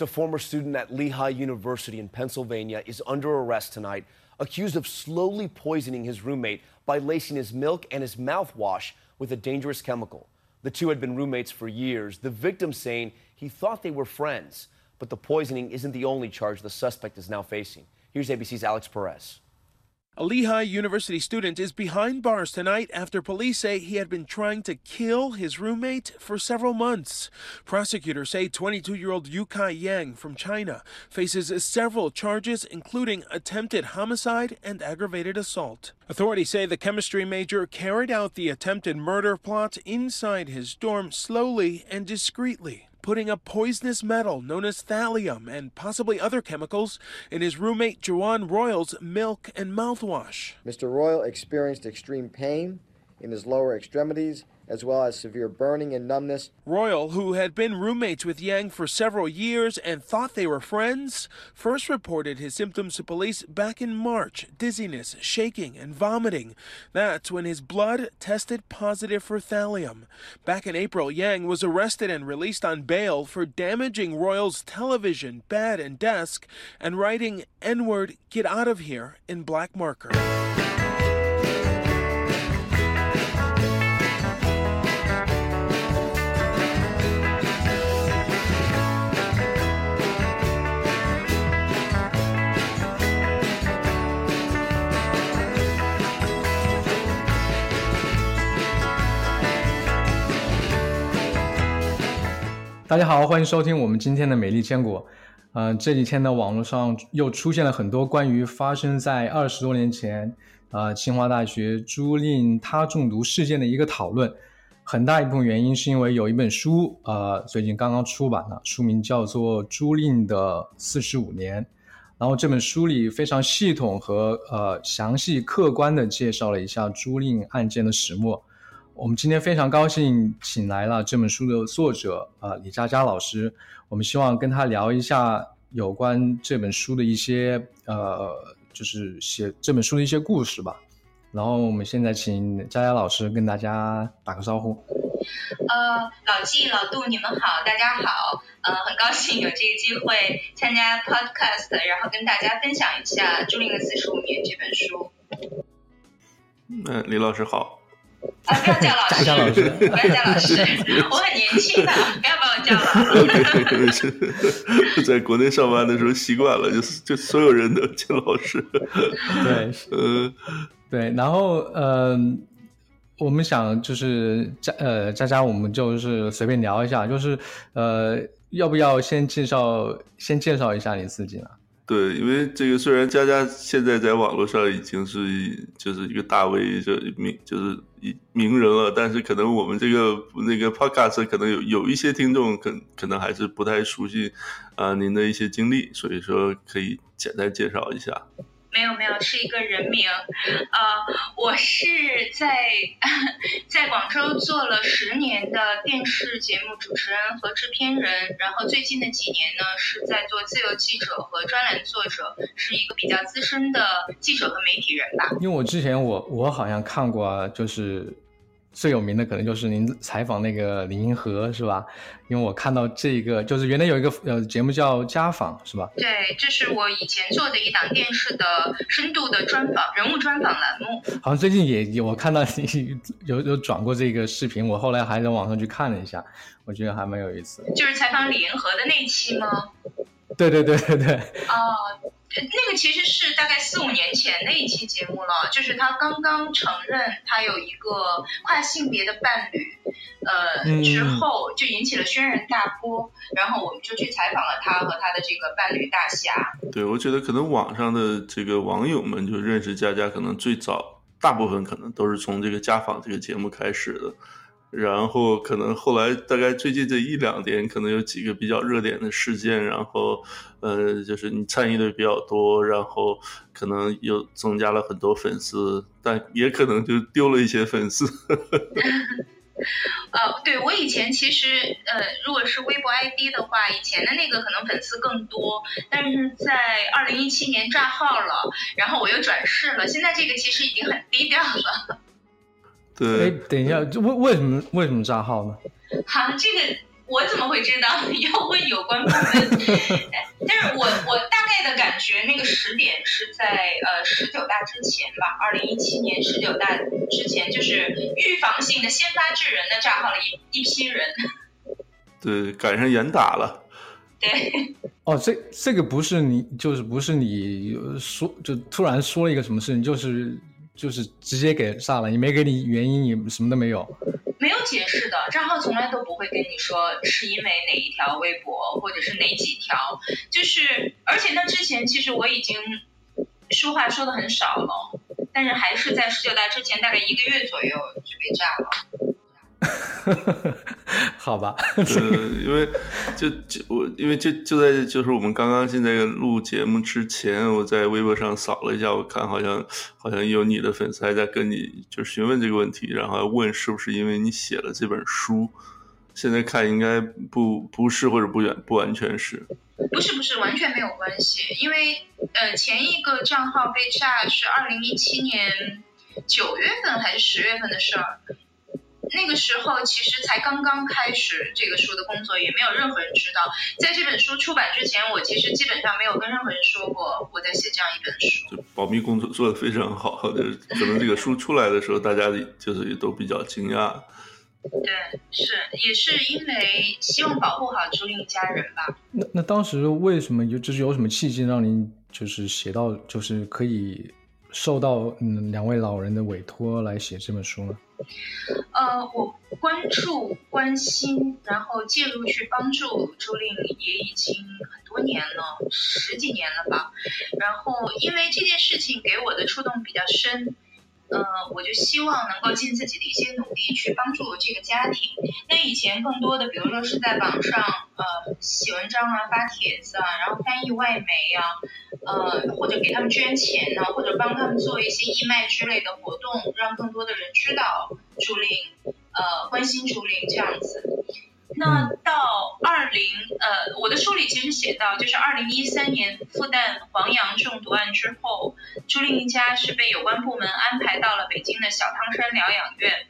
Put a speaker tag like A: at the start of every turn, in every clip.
A: A former student at Lehigh University in Pennsylvania is under arrest tonight, accused of slowly poisoning his roommate by lacing his milk and his mouthwash with a dangerous chemical. The two had been roommates for years, the victim saying he thought they were friends. But the poisoning isn't the only charge the suspect is now facing. Here's ABC's Alex Perez.
B: A Lehigh University student is behind bars tonight after police say he had been trying to kill his roommate for several months. Prosecutors say 22 year old Yukai Yang from China faces several charges, including attempted homicide and aggravated assault. Authorities say the chemistry major carried out the attempted murder plot inside his dorm slowly and discreetly putting a poisonous metal known as thallium and possibly other chemicals in his roommate Joanne Royal's milk and mouthwash.
C: Mr. Royal experienced extreme pain in his lower extremities as well as severe burning and numbness.
B: Royal, who had been roommates with Yang for several years and thought they were friends, first reported his symptoms to police back in March dizziness, shaking, and vomiting. That's when his blood tested positive for thallium. Back in April, Yang was arrested and released on bail for damaging Royal's television, bed, and desk and writing N word, get out of here in black marker.
D: 大家好，欢迎收听我们今天的美丽坚果。呃，这几天呢，网络上又出现了很多关于发生在二十多年前，呃，清华大学朱令他中毒事件的一个讨论。很大一部分原因是因为有一本书，呃，最近刚刚出版了，书名叫做《朱令的四十五年》。然后这本书里非常系统和呃详细、客观的介绍了一下朱令案件的始末。我们今天非常高兴请来了这本书的作者啊李佳佳老师，我们希望跟他聊一下有关这本书的一些呃，就是写这本书的一些故事吧。然后我们现在请佳佳老师跟大家打个招呼。
E: 呃，老纪、老杜，你们好，大家好。呃，很高兴有这个机会参加 Podcast，然后跟大家分享一下《朱令的四十五年》这本书。
F: 嗯，李老师好。
E: 啊！不要叫老师，老师，不要叫老师，我很年轻的，不要把我叫老师。
F: 在国内上班的时候习惯了，就就所有人都叫老师。
D: 对，呃，对，然后呃，我们想就是佳呃佳佳，我们就是随便聊一下，就是呃，要不要先介绍先介绍一下你自己呢？
F: 对，因为这个虽然佳佳现在在网络上已经是就是一个大 V，就名就是一名人了，但是可能我们这个那个 Podcast 可能有有一些听众可可能还是不太熟悉啊您的一些经历，所以说可以简单介绍一下。
E: 没有没有，是一个人名。呃，我是在在广州做了十年的电视节目主持人和制片人，然后最近的几年呢是在做自由记者和专栏作者，是一个比较资深的记者和媒体人吧。
D: 因为我之前我我好像看过，就是。最有名的可能就是您采访那个李银河是吧？因为我看到这个，就是原来有一个呃节目叫《家访》是吧？
E: 对，这是我以前做的一档电视的深度的专访人物专访栏目。
D: 好像最近也有我看到你 有有转过这个视频，我后来还在网上去看了一下，我觉得还蛮有意思。
E: 就是采访李银河的那期吗？
D: 对对对对对。
E: 哦。那个其实是大概四五年前的一期节目了，就是他刚刚承认他有一个跨性别的伴侣，呃，之后就引起了轩然大波，然后我们就去采访了他和他的这个伴侣大侠。
F: 对，我觉得可能网上的这个网友们就认识佳佳，可能最早大部分可能都是从这个家访这个节目开始的。然后可能后来大概最近这一两年，可能有几个比较热点的事件，然后，呃，就是你参与的比较多，然后可能又增加了很多粉丝，但也可能就丢了一些粉丝。
E: 呃，对我以前其实，呃，如果是微博 ID 的话，以前的那个可能粉丝更多，但是在二零一七年炸号了，然后我又转世了，现在这个其实已经很低调了。
F: 对，
D: 等一下，为为什么为什么账号呢？
E: 好，这个我怎么会知道？要问有关部门。但是我我大概的感觉，那个时点是在呃十九大之前吧，二零一七年十九大之前，就是预防性的先发制人的炸号了一一批人。
F: 对，赶上严打了。
E: 对。
D: 哦，这这个不是你，就是不是你说，就突然说了一个什么事情，就是就是直接给炸了，也没给你原因，也什么都没有。
E: 没有解释的账号从来都不会跟你说是因为哪一条微博或者是哪几条，就是而且那之前其实我已经说话说的很少了，但是还是在十九大之前大概一个月左右就被炸
D: 了。好吧，
F: 呃，因为就就我因为就就在就是我们刚刚现在录节目之前，我在微博上扫了一下，我看好像好像有你的粉丝还在跟你就询问这个问题，然后问是不是因为你写了这本书，现在看应该不不是或者不远不完全是，
E: 不是不是完全没有关系，因为呃前一个账号被炸是二零一七年九月份还是十月份的事儿。那个时候其实才刚刚开始这个书的工作，也没有任何人知道。在这本书出版之前，我其实基本上没有跟任何人说过我在写这样一本书。
F: 保密工作做得非常好，就是可能这个书出来的时候，大家就是也都比较惊讶。
E: 对，是也是因为希望保护好朱令一家人吧。
D: 那那当时为什么有就是有什么契机让您就是写到就是可以受到嗯两位老人的委托来写这本书呢？
E: 呃，我关注、关心，然后介入去帮助朱令也已经很多年了，十几年了吧。然后因为这件事情给我的触动比较深。呃，我就希望能够尽自己的一些努力去帮助这个家庭。那以前更多的，比如说是在网上呃写文章啊、发帖子啊，然后翻译外媒啊，呃或者给他们捐钱呢，或者帮他们做一些义卖之类的活动，让更多的人知道朱令，呃关心朱令这样子。那到二零呃，我的书里其实写到，就是二零一三年复旦黄洋中毒案之后，朱令一家是被有关部门安排到了北京的小汤山疗养院。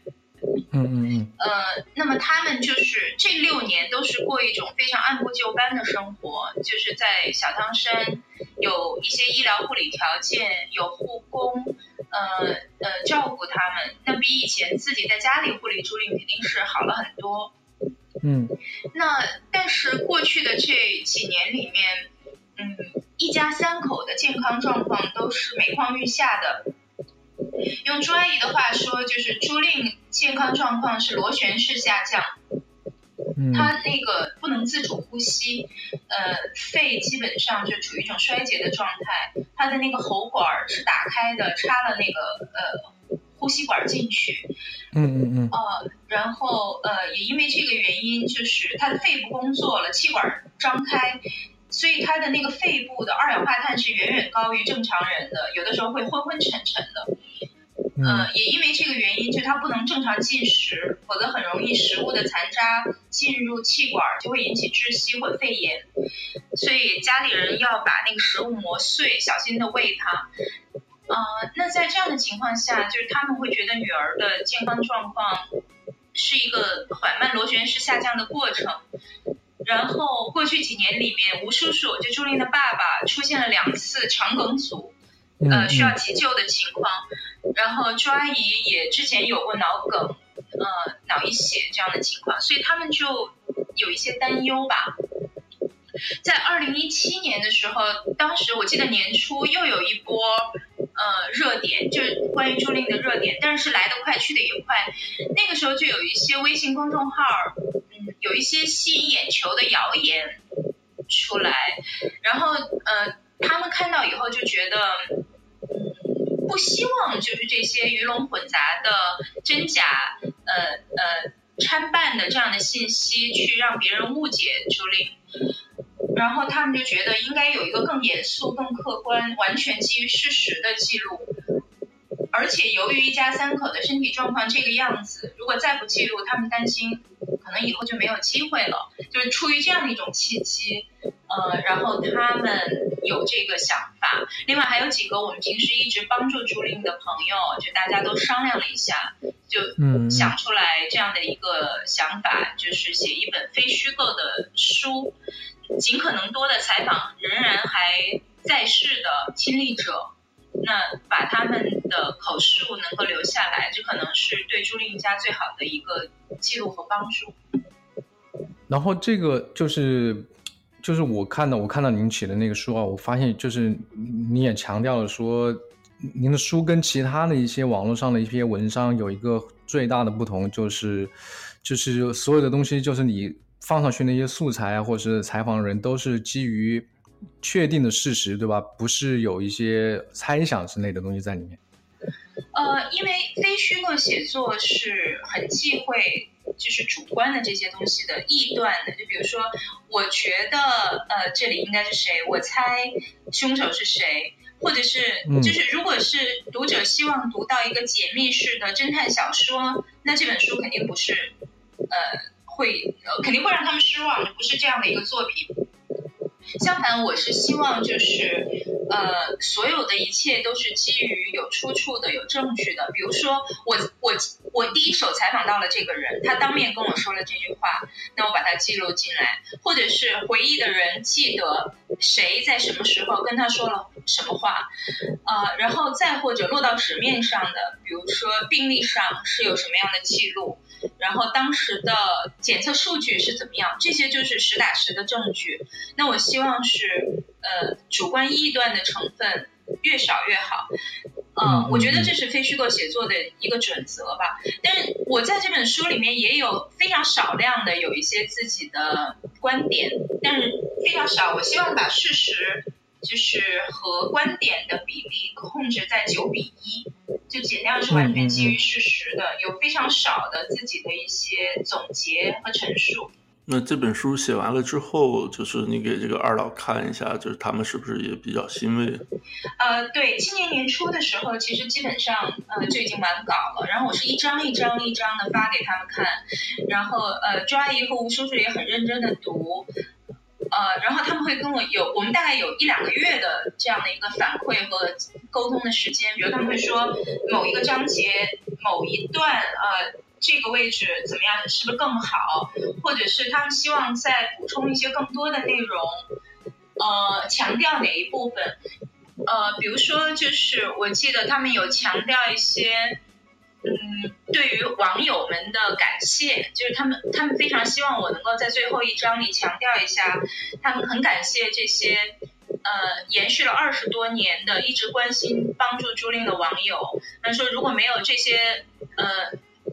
D: 嗯嗯嗯。
E: 呃，那么他们就是这六年都是过一种非常按部就班的生活，就是在小汤山有一些医疗护理条件，有护工，呃呃照顾他们，那比以前自己在家里护理朱令肯定是好了很多。
D: 嗯，
E: 那但是过去的这几年里面，嗯，一家三口的健康状况都是每况愈下的。用朱阿姨的话说，就是朱令健康状况是螺旋式下降。
D: 嗯。
E: 他那个不能自主呼吸，呃，肺基本上就处于一种衰竭的状态。他的那个喉管是打开的，插了那个呃。呼吸管进去，
D: 嗯嗯嗯，
E: 呃，然后呃，也因为这个原因，就是他的肺部工作了，气管张开，所以他的那个肺部的二氧化碳是远远高于正常人的，有的时候会昏昏沉沉的。嗯，也因为这个原因，就他不能正常进食，否则很容易食物的残渣进入气管，就会引起窒息或肺炎。所以家里人要把那个食物磨碎，小心的喂他。呃，那在这样的情况下，就是他们会觉得女儿的健康状况是一个缓慢螺旋式下降的过程。然后过去几年里面，吴叔叔就朱令的爸爸出现了两次肠梗阻，呃，需要急救的情况。然后朱阿姨也之前有过脑梗，呃，脑溢血这样的情况，所以他们就有一些担忧吧。在二零一七年的时候，当时我记得年初又有一波。呃，热点就是关于朱令的热点，但是来得快去得也快。那个时候就有一些微信公众号，嗯，有一些吸引眼球的谣言出来，然后呃，他们看到以后就觉得，嗯，不希望就是这些鱼龙混杂的真假，呃呃参半的这样的信息去让别人误解朱令。然后他们就觉得应该有一个更严肃、更客观、完全基于事实的记录。而且由于一家三口的身体状况这个样子，如果再不记录，他们担心可能以后就没有机会了。就是出于这样的一种契机，呃，然后他们有这个想法。另外还有几个我们平时一直帮助朱令的朋友，就大家都商量了一下，就想出来这样的一个想法，就是写一本非虚构的书，尽可能多的采访仍然还在世的亲历者，那把他们的口述能够留下来，这可能是对朱令家最好的一个记录和帮助。
D: 然后这个就是。就是我看到我看到您写的那个书啊，我发现就是你也强调了说，您的书跟其他的一些网络上的一些文章有一个最大的不同，就是就是所有的东西，就是你放上去那些素材啊，或者是采访人，都是基于确定的事实，对吧？不是有一些猜想之类的东西在里面。
E: 呃，因为非虚构写作是很忌讳。就是主观的这些东西的臆断的，就比如说，我觉得呃这里应该是谁，我猜凶手是谁，或者是就是如果是读者希望读到一个解密式的侦探小说，那这本书肯定不是呃会呃肯定会让他们失望，不是这样的一个作品。相反，我是希望就是，呃，所有的一切都是基于有出处的、有证据的。比如说，我我我第一手采访到了这个人，他当面跟我说了这句话，那我把它记录进来，或者是回忆的人记得谁在什么时候跟他说了什么话，呃，然后再或者落到纸面上的，比如说病历上是有什么样的记录。然后当时的检测数据是怎么样？这些就是实打实的证据。那我希望是呃主观臆断的成分越少越好。嗯，我觉得这是非虚构写作的一个准则吧。但是我在这本书里面也有非常少量的有一些自己的观点，但是非常少。我希望把事实。就是和观点的比例控制在九比一，就尽量是完全基于事实的，有非常少的自己的一些总结和陈述。
F: 那这本书写完了之后，就是你给这个二老看一下，就是他们是不是也比较欣慰？
E: 呃，对，今年年初的时候，其实基本上呃就已经完稿了，然后我是一张一张一张的发给他们看，然后呃朱阿姨和吴叔叔也很认真的读。呃，然后他们会跟我有，我们大概有一两个月的这样的一个反馈和沟通的时间。比如他们会说某一个章节某一段呃这个位置怎么样，是不是更好？或者是他们希望再补充一些更多的内容，呃，强调哪一部分？呃，比如说就是我记得他们有强调一些。嗯，对于网友们的感谢，就是他们，他们非常希望我能够在最后一章里强调一下，他们很感谢这些呃延续了二十多年的一直关心帮助朱令的网友。他说，如果没有这些呃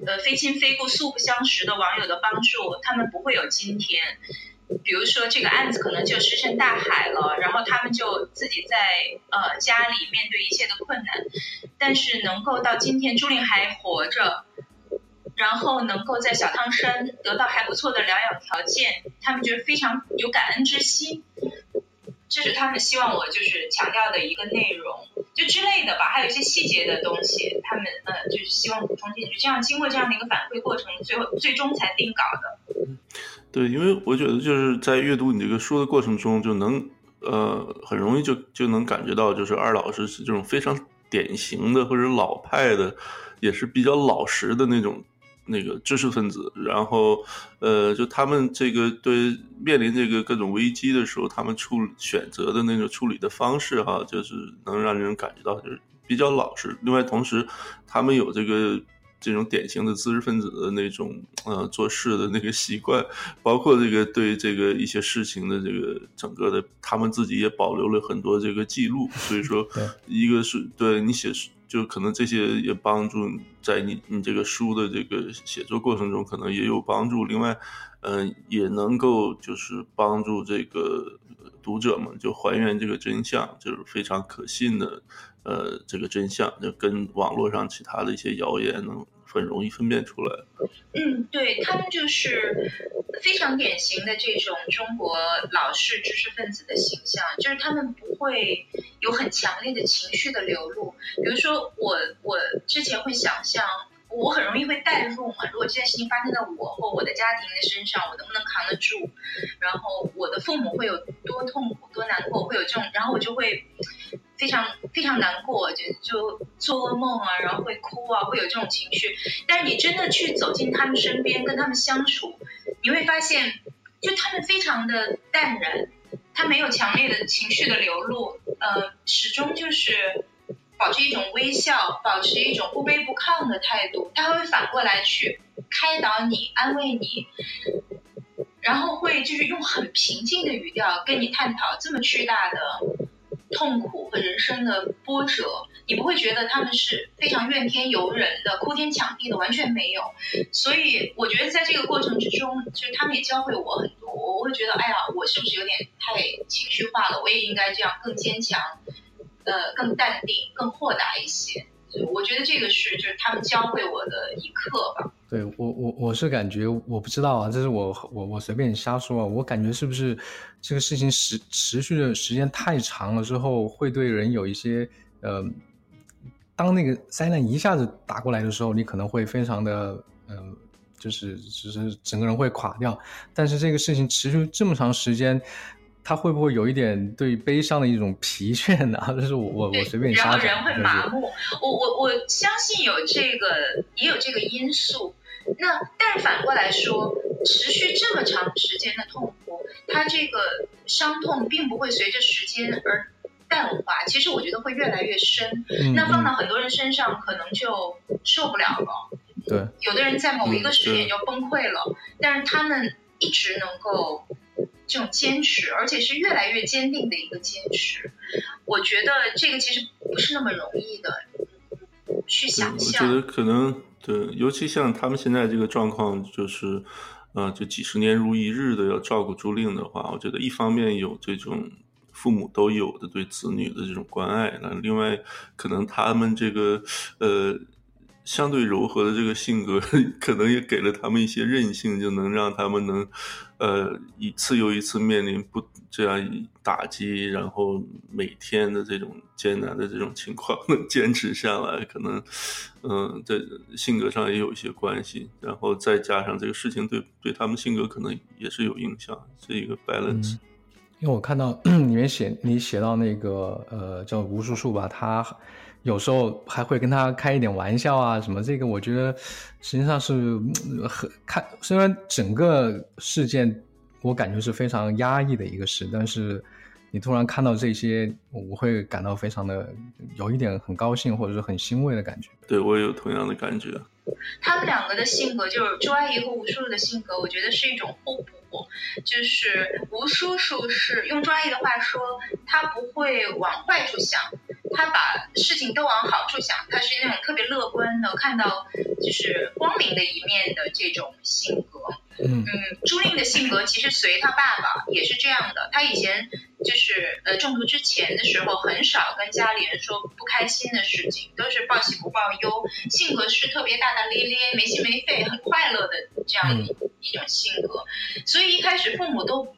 E: 呃非亲非故、素不相识的网友的帮助，他们不会有今天。比如说这个案子可能就石沉大海了，然后他们就自己在呃家里面对一切的困难，但是能够到今天朱令还活着，然后能够在小汤山得到还不错的疗养条件，他们就是非常有感恩之心，这是他们希望我就是强调的一个内容，就之类的吧，还有一些细节的东西，他们呃就是希望补充进去，这样经过这样的一个反馈过程，最后最终才定稿的。
F: 对，因为我觉得就是在阅读你这个书的过程中，就能呃很容易就就能感觉到，就是二老师是这种非常典型的或者老派的，也是比较老实的那种那个知识分子。然后呃，就他们这个对面临这个各种危机的时候，他们处选择的那个处理的方式哈，就是能让人感觉到就是比较老实。另外，同时他们有这个。这种典型的知识分子的那种呃做事的那个习惯，包括这个对这个一些事情的这个整个的，他们自己也保留了很多这个记录。所以说，一个是对你写就可能这些也帮助在你你这个书的这个写作过程中可能也有帮助。另外，嗯，也能够就是帮助这个读者们就还原这个真相，就是非常可信的。呃，这个真相就跟网络上其他的一些谣言能很容易分辨出来。
E: 嗯，对他们就是非常典型的这种中国老式知识分子的形象，就是他们不会有很强烈的情绪的流露。比如说，我我之前会想象，我很容易会代入嘛。如果这件事情发生在我或我的家庭的身上，我能不能扛得住？然后我的父母会有多痛苦、多难过，会有这种，然后我就会非常非常难过，就就做噩梦啊，然后会哭啊，会有这种情绪。但是你真的去走进他们身边，跟他们相处，你会发现，就他们非常的淡然，他没有强烈的情绪的流露，呃，始终就是。保持一种微笑，保持一种不卑不亢的态度，他会反过来去开导你、安慰你，然后会就是用很平静的语调跟你探讨这么巨大的痛苦和人生的波折，你不会觉得他们是非常怨天尤人的、哭天抢地的，完全没有。所以我觉得在这个过程之中，就是他们也教会我很多，我会觉得，哎呀，我是不是有点太情绪化了？我也应该这样更坚强。呃，更淡定、更豁达一些，我觉得这个是就是他们教会我的一课吧。
D: 对我，我我是感觉，我不知道啊，这是我我我随便瞎说啊。我感觉是不是这个事情持持续的时间太长了之后，会对人有一些呃，当那个灾难一下子打过来的时候，你可能会非常的嗯，就是就是整个人会垮掉。但是这个事情持续这么长时间。他会不会有一点对悲伤的一种疲倦呢？就是我我我随便。
E: 然后人会麻木，我我我相信有这个也有这个因素。那但是反过来说，持续这么长时间的痛苦，它这个伤痛并不会随着时间而淡化，其实我觉得会越来越深。那放到很多人身上，可能就受不了了。
D: 对，
E: 有的人在某一个时点就崩溃了，但是他们一直能够。这种坚持，而且是越来越坚定的一个坚持，我觉得这个其实不是那么容易的去想象。
F: 我觉得可能对，尤其像他们现在这个状况，就是呃，就几十年如一日的要照顾朱令的话，我觉得一方面有这种父母都有的对子女的这种关爱，那另外可能他们这个呃。相对柔和的这个性格，可能也给了他们一些韧性，就能让他们能，呃，一次又一次面临不这样打击，然后每天的这种艰难的这种情况能坚持下来，可能，嗯，在性格上也有一些关系，然后再加上这个事情对对他们性格可能也是有影响，是一个 balance。
D: 因为我看到 里面写你写到那个呃叫吴叔叔吧，他。有时候还会跟他开一点玩笑啊，什么这个我觉得实际上是很看，虽然整个事件我感觉是非常压抑的一个事，但是你突然看到这些，我会感到非常的有一点很高兴或者是很欣慰的感觉。
F: 对我也有同样的感觉。
E: 他们两个的性格，就是周阿姨和吴叔叔的性格，我觉得是一种互补。就是吴叔叔是用专业的话说，他不会往坏处想。他把事情都往好处想，他是那种特别乐观的，看到就是光明的一面的这种性格。嗯，朱令的性格其实随他爸爸也是这样的。他以前就是呃中毒之前的时候，很少跟家里人说不开心的事情，都是报喜不报忧。性格是特别大大咧咧、没心没肺、很快乐的这样一一种性格。所以一开始父母都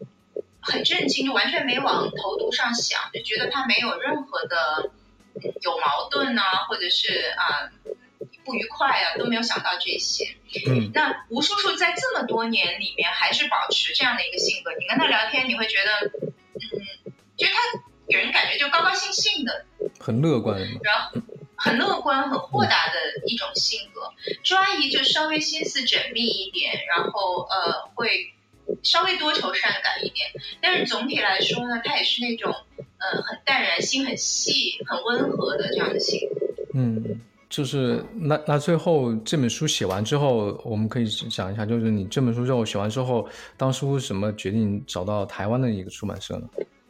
E: 很震惊，就完全没往投毒上想，就觉得他没有任何的。有矛盾啊，或者是啊不愉快啊，都没有想到这些。嗯，那吴叔叔在这么多年里面还是保持这样的一个性格。你跟他聊天，你会觉得，嗯，就是他给人感觉就高高兴兴的，
D: 很乐观，
E: 然后很乐观、很豁达的一种性格。周阿姨就稍微心思缜密一点，然后呃会稍微多愁善感一点，但是总体来说呢，他也是那种。呃，很淡然，心很细，很温和的这样的性格。
D: 嗯，就是那那最后这本书写完之后，我们可以想一下，就是你这本书之后写完之后，当初什么决定找到台湾的一个出版社呢？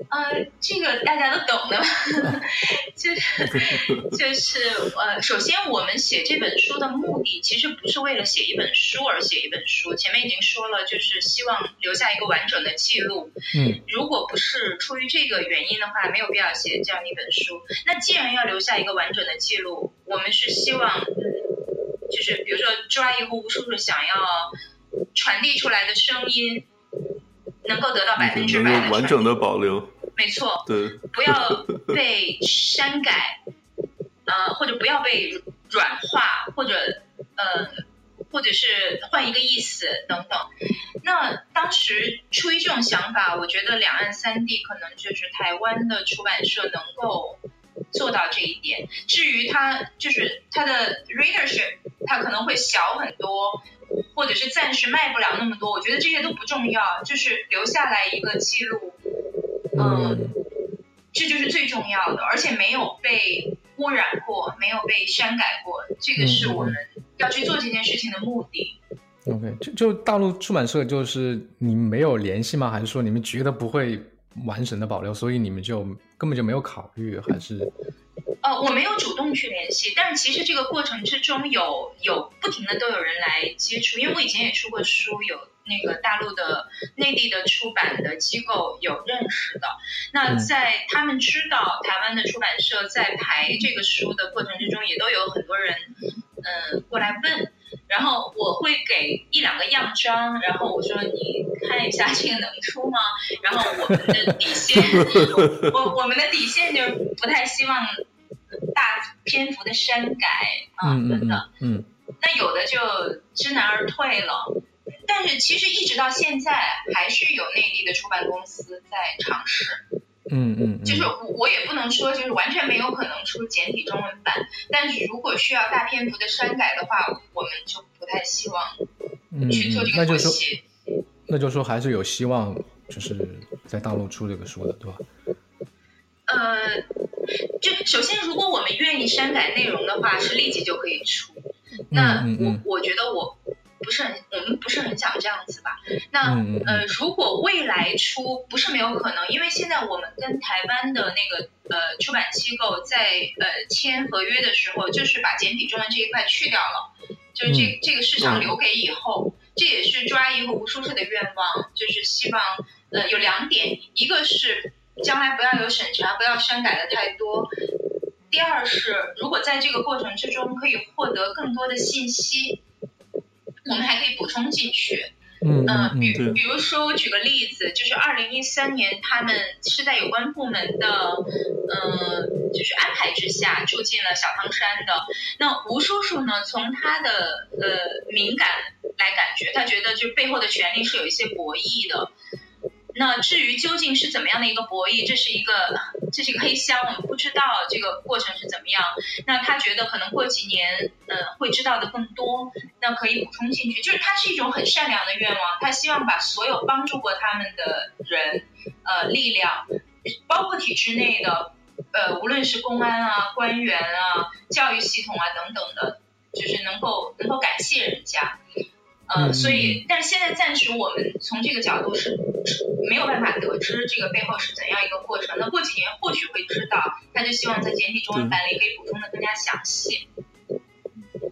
E: 呃，这个大家都懂的，就是就是呃，首先我们写这本书的目的其实不是为了写一本书而写一本书，前面已经说了，就是希望留下一个完整的记录。嗯，如果不是出于这个原因的话，没有必要写这样一本书。那既然要留下一个完整的记录，我们是希望，就是比如说朱阿姨和吴叔叔想要传递出来的声音。能够得到百分之百
F: 的完整的保留，
E: 没错，
F: 对，
E: 不要被删改，呃，或者不要被软化，或者呃，或者是换一个意思等等。那当时出于这种想法，我觉得两岸三地可能就是台湾的出版社能够做到这一点。至于它就是它的 readership，它可能会小很多，或者是暂时卖不了那么多，我觉得这些都不重要，就是留下来一个记录，嗯，这就是最重要的，而且没有被污染过，没有被删改过，这个是我们要去做这件事情的目的。
D: OK，就就大陆出版社就是你们没有联系吗？还是说你们觉得不会完整的保留，所以你们就根本就没有考虑？还是？
E: 呃，我没有主动去联系，但是其实这个过程之中有有不停的都有人来接触，因为我以前也出过书，有那个大陆的内地的出版的机构有认识的。那在他们知道台湾的出版社在排这个书的过程之中，也都有很多人嗯、呃、过来问。然后我会给一两个样章，然后我说你看一下这个能出吗？然后我们的底线，我我们的底线就是不太希望大篇幅的删改啊等等。
D: 嗯，
E: 那有的就知难而退了。但是其实一直到现在，还是有内地的出版公司在尝试。
D: 嗯嗯，
E: 就是我我也不能说就是完全没有可能出简体中文版，但是如果需要大篇幅的删改的话，我们就不太希望去做这个妥协。
D: 嗯、那就说还是有希望，就是在大陆出这个书的，对吧？
E: 呃，就首先如果我们愿意删改内容的话，是立即就可以出。那
D: 嗯
E: 我我觉得我。不是很，我们不是很想这样子吧？那
D: 嗯
E: 呃，如果未来出不是没有可能，因为现在我们跟台湾的那个呃出版机构在呃签合约的时候，就是把简体中文这一块去掉了，就是这、
D: 嗯、
E: 这个市场留给以后，这也是朱阿姨和吴叔叔的愿望，就是希望呃有两点，一个是将来不要有审查，不要删改的太多。第二是，如果在这个过程之中可以获得更多的信息。我们还可以补充进去，
D: 嗯
E: 呃，比比如说我举个例子，就是二零一三年他们是在有关部门的，呃，就是安排之下住进了小汤山的。那吴叔叔呢，从他的呃敏感来感觉，他觉得就背后的权力是有一些博弈的。那至于究竟是怎么样的一个博弈，这是一个这是一个黑箱，我们不知道这个过程是怎么样。那他觉得可能过几年，呃，会知道的更多，那可以补充进去。就是他是一种很善良的愿望，他希望把所有帮助过他们的人，呃，力量，包括体制内的，呃，无论是公安啊、官员啊、教育系统啊等等的，就是能够能够感谢人家。呃，所以，但是现在暂时我们从这个角度是没有办法得知这个背后是怎样一个过程。那过几年或许会知道，他就希望在简体中文版里可以补充的更加详细。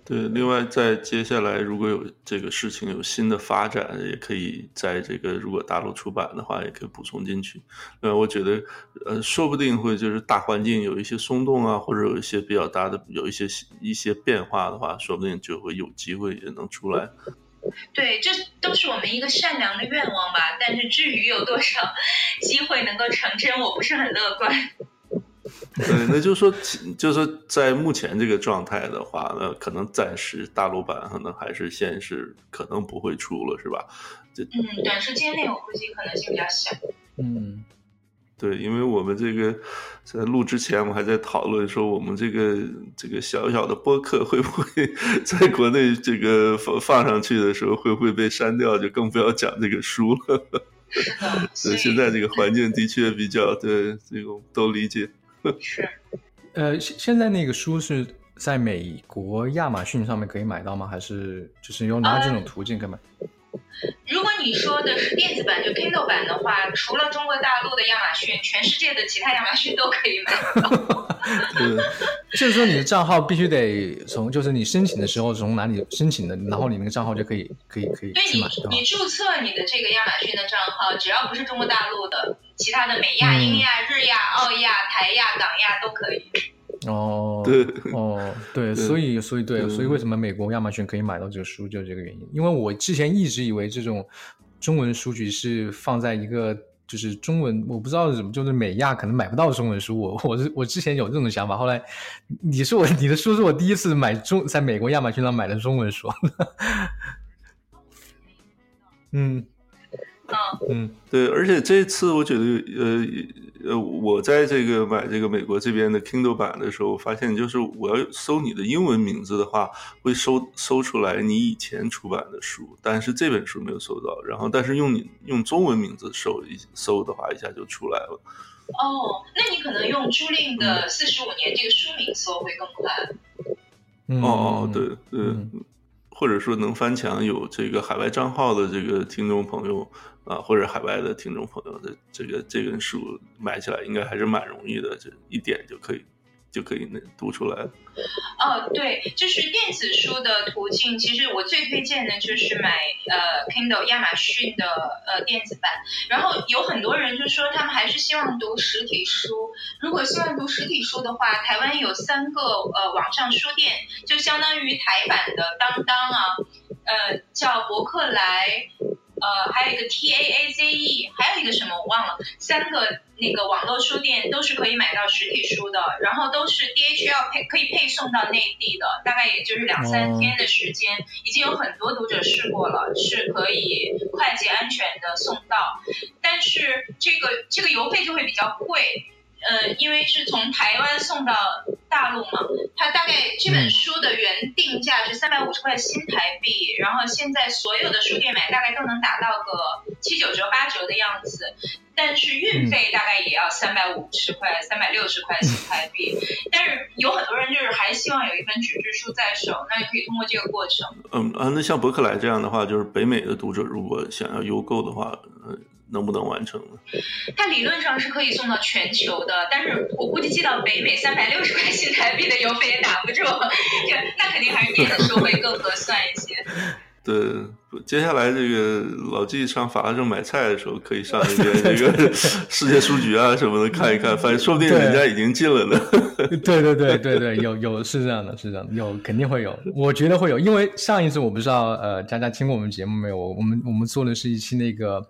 F: 对，另外在接下来如果有这个事情有新的发展，也可以在这个如果大陆出版的话，也可以补充进去。呃，我觉得呃，说不定会就是大环境有一些松动啊，或者有一些比较大的有一些一些变化的话，说不定就会有机会也能出来。
E: 对，这都是我们一个善良的愿望吧。但是至于有多少机会能够成真，我不是很乐观。
F: 对，那就是说，就是在目前这个状态的话，那可能暂时大陆版可能还是现实，可能不会出了，是吧？这
E: 嗯，短时间内我估计可能性比较小。
D: 嗯，
F: 对，因为我们这个在录之前，我们还在讨论说，我们这个这个小小的播客会不会 在国内这个放放上去的时候会不会被删掉，就更不要讲这个书了。所以现在这个环境的确比较对这个都理解。
E: 是，
D: 呃，现现在那个书是在美国亚马逊上面可以买到吗？还是就是用哪几种途径可以买？
E: 如果你说的是电子版，就 Kindle 版的话，除了中国大陆的亚马逊，全世界的其他亚马逊都可以买
D: 就是说你的账号必须得从，就是你申请的时候从哪里申请的，然后你那个账号就可以可以可以
E: 对你。你注册你的这个亚马逊的账号，只要不是中国大陆的，其他的美亚、英亚、日亚、澳亚、台亚、港亚都可以。
D: 哦，
F: 对
D: 哦，对，所以所以对，
F: 对
D: 所以为什么美国亚马逊可以买到这个书，就是这个原因。因为我之前一直以为这种中文书局是放在一个就是中文，我不知道怎么，就是美亚可能买不到中文书。我我是我之前有这种想法，后来你是我你的书是我第一次买中，在美国亚马逊上买的中文书。嗯。
E: 嗯
F: 对，而且这次我觉得，呃呃，我在这个买这个美国这边的 Kindle 版的时候，发现就是我要搜你的英文名字的话，会搜搜出来你以前出版的书，但是这本书没有搜到。然后，但是用你用中文名字搜一搜的话，一下就出来了。
E: 哦，那你可能用朱令的四十五年这个书名搜会更快。
F: 哦哦，对对，或者说能翻墙有这个海外账号的这个听众朋友。啊，或者海外的听众朋友的这个这本书买起来应该还是蛮容易的，这一点就可以就可以那读出来。
E: 哦，对，就是电子书的途径，其实我最推荐的就是买呃 Kindle 亚马逊的呃电子版。然后有很多人就说他们还是希望读实体书。如果希望读实体书的话，台湾有三个呃网上书店，就相当于台版的当当啊，呃叫博客来。呃，还有一个 T A A Z E，还有一个什么我忘了，三个那个网络书店都是可以买到实体书的，然后都是 D H L 配可以配送到内地的，大概也就是两三天的时间，已经有很多读者试过了，是可以快捷安全的送到，但是这个这个邮费就会比较贵。呃，因为是从台湾送到大陆嘛，它大概这本书的原定价是三百五十块新台币，然后现在所有的书店买大概都能达到个七九折八折的样子，但是运费大概也要三百五十块、三百六十块新台币。但是有很多人就是还希望有一本纸质书在手，那就可以通过这个过程。
F: 嗯啊，那像伯克莱这样的话，就是北美的读者如果想要邮购的话，呃。能不能完成呢？
E: 它理论上是可以送到全球的，但是我估计寄到北美三百六十块新台币的邮费也打不住，那肯定还是电子书会更合算一些。
F: 对，接下来这个老纪上法拉盛买菜的时候，可以上一边这个 世界书局啊什么的看一看，反正说不定人家已经进了呢。
D: 对对对对对，有有是这样的，是这样的，有肯定会有，我觉得会有，因为上一次我不知道呃佳佳听过我们节目没有？我们我们做的是一期那个。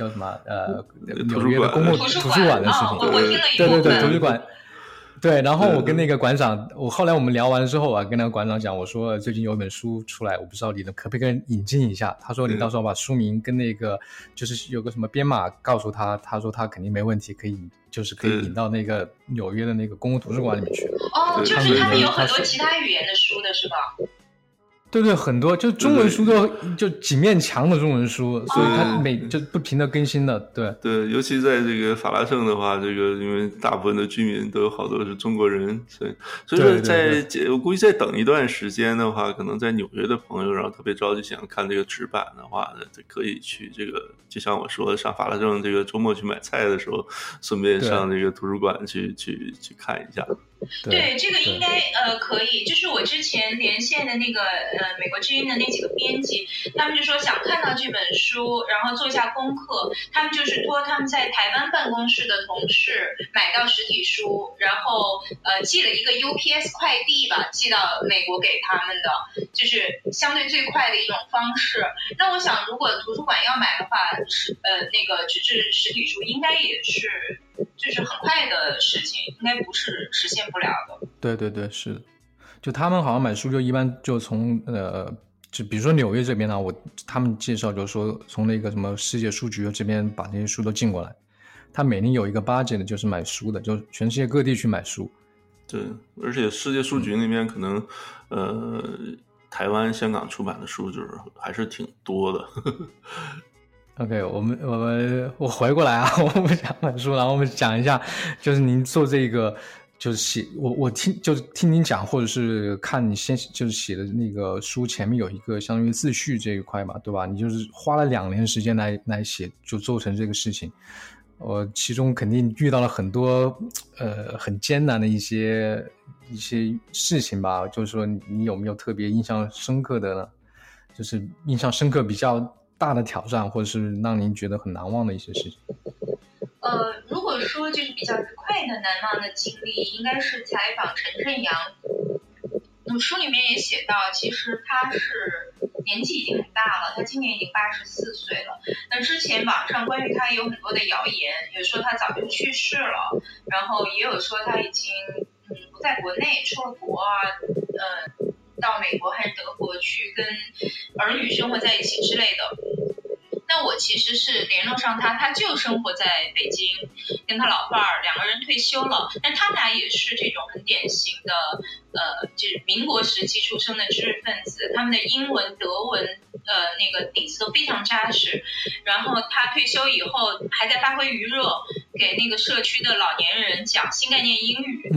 D: 叫什么？呃，纽约的公共图书馆的事情。对对对，图书馆。对，然后我跟那个馆长，我后来我们聊完之后啊，跟那个馆长讲，我说最近有一本书出来，我不知道你能可不可以引进一下。他说你到时候把书名跟那个就是有个什么编码告诉他，他说他肯定没问题，可以就是可以引到那个纽约的那个公共图书馆里面去。
E: 哦，就是他们有很多其他语言的书的是吧？
D: 对对，很多就中文书都就几面墙的中文书，所以它每就不停的更新的。对
F: 对，尤其在这个法拉盛的话，这个因为大部分的居民都有好多是中国人，所以所以说在我估计再等一段时间的话，可能在纽约的朋友，然后特别着急想看这个纸版的话，就可以去这个，就像我说的，上法拉盛这个周末去买菜的时候，顺便上这个图书馆去去去看一下。
E: 对，这个应该呃可以，就是我之前连线的那个呃美国之音的那几个编辑，他们就说想看到这本书，然后做一下功课，他们就是托他们在台湾办公室的同事买到实体书，然后呃寄了一个 UPS 快递吧，寄到美国给他们的，就是相对最快的一种方式。那我想，如果图书馆要买的话，是呃那个纸质实体书应该也是。就是很快的事情，应该不是实现不了的。
D: 对对对，是的。就他们好像买书，就一般就从呃，就比如说纽约这边呢，我他们介绍就是说，从那个什么世界书局这边把那些书都进过来。他每年有一个 budget 就是买书的，就全世界各地去买书。
F: 对，而且世界书局那边可能呃，台湾、香港出版的书就是还是挺多的。
D: OK，我们我们我回过来啊，我们讲本书，然后我们讲一下，就是您做这个，就是写我我听就是听您讲，或者是看你先就是写的那个书前面有一个相当于自序这一块嘛，对吧？你就是花了两年时间来来写，就做成这个事情，我其中肯定遇到了很多呃很艰难的一些一些事情吧，就是说你有没有特别印象深刻的呢？就是印象深刻比较。大的挑战，或者是让您觉得很难忘的一些事情。
E: 呃，如果说就是比较愉快的、难忘的经历，应该是采访陈振阳。那书里面也写到，其实他是年纪已经很大了，他今年已经八十四岁了。那之前网上关于他有很多的谣言，有说他早就去世了，然后也有说他已经嗯不在国内出了国啊，呃，到美国还是德国去跟儿女生活在一起之类的。那我其实是联络上他，他就生活在北京，跟他老伴儿两个人退休了。但他们俩也是这种很典型的，呃，就是民国时期出生的知识分子，他们的英文、德文，呃，那个底子都非常扎实。然后他退休以后还在发挥余热，给那个社区的老年人讲新概念英语，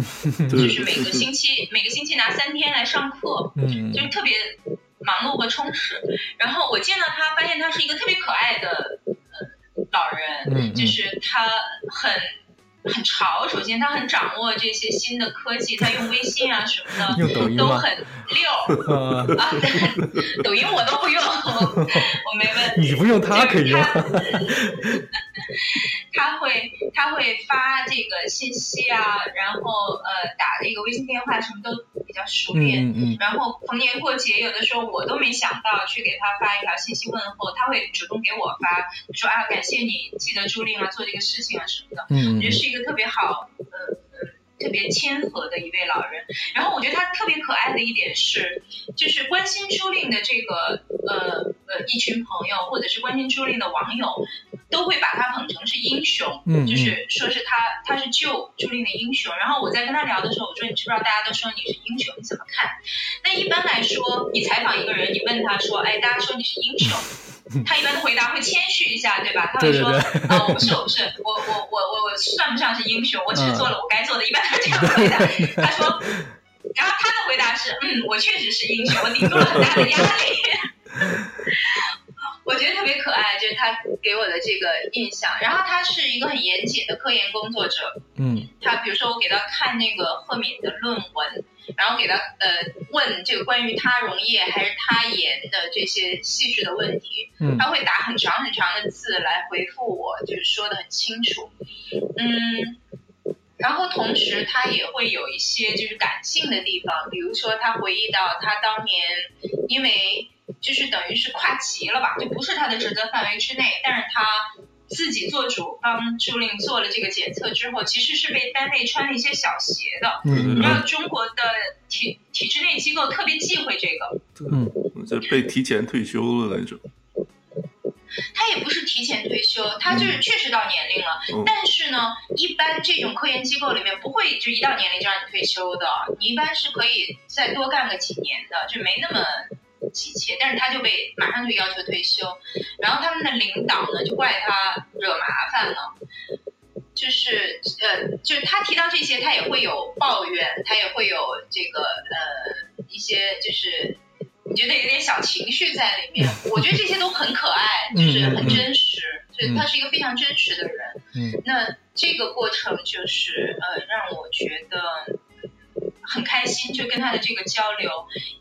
E: 就是每个星期每个星期拿三天来上课，就是特别。忙碌和充实，然后我见到他，发现他是一个特别可爱的呃老人，就是他很很潮。首先，他很掌握这些新的科技，他用微信啊什么的都很溜 啊。抖音我都不用，我没问
D: 你不用他可以用。
E: 他会他会发这个信息啊，然后呃打这个微信电话什么都比较熟练，然后逢年过节有的时候我都没想到去给他发一条信息问候，他会主动给我发，说啊感谢你记得朱令啊做这个事情啊什么的，我觉得是一个特别好嗯。特别谦和的一位老人。然后我觉得他特别可爱的一点是，就是关心朱令的这个呃呃一群朋友或者是关心朱令的网友。都会把他捧成是英雄，嗯，就是说是他他是救朱令的英雄。然后我在跟他聊的时候，我说你知不知道大家都说你是英雄，你怎么看？那一般来说，你采访一个人，你问他说，哎，大家说你是英雄，他一般的回答会谦虚一下，对吧？他会说，啊，我不是，我不是，我我我我我算不上是英雄，我只是做了我该做的。一般他这样回答。他说，然后他的回答是，嗯，我确实是英雄，我顶住了很大的压力。我觉得特别可爱，就是他给我的这个印象。然后他是一个很严谨的科研工作者。
D: 嗯。
E: 他比如说我给他看那个赫敏的论文，然后给他呃问这个关于他溶液还是他盐的这些细致的问题，他会打很长很长的字来回复我，就是说的很清楚。嗯。然后同时他也会有一些就是感性的地方，比如说他回忆到他当年因为。就是等于是跨级了吧，就不是他的职责范围之内，但是他自己做主帮朱令做了这个检测之后，其实是被单位穿了一些小鞋的。嗯你知道中国的体体制内机构特别忌讳这个。
F: 嗯，就被提前退休了那种。
E: 他也不是提前退休，他就是确实到年龄了。但是呢，一般这种科研机构里面不会就一到年龄就让你退休的，你一般是可以再多干个几年的，就没那么。急切，但是他就被马上就要求退休，然后他们的领导呢就怪他惹麻烦了，就是呃，就是他提到这些，他也会有抱怨，他也会有这个呃一些就是你觉得有点小情绪在里面，我觉得这些都很可爱，就是很真实，所以他是一个非常真实的人。
D: 嗯，
E: 那这个过程就是呃让我觉得。很开心，就跟他的这个交流，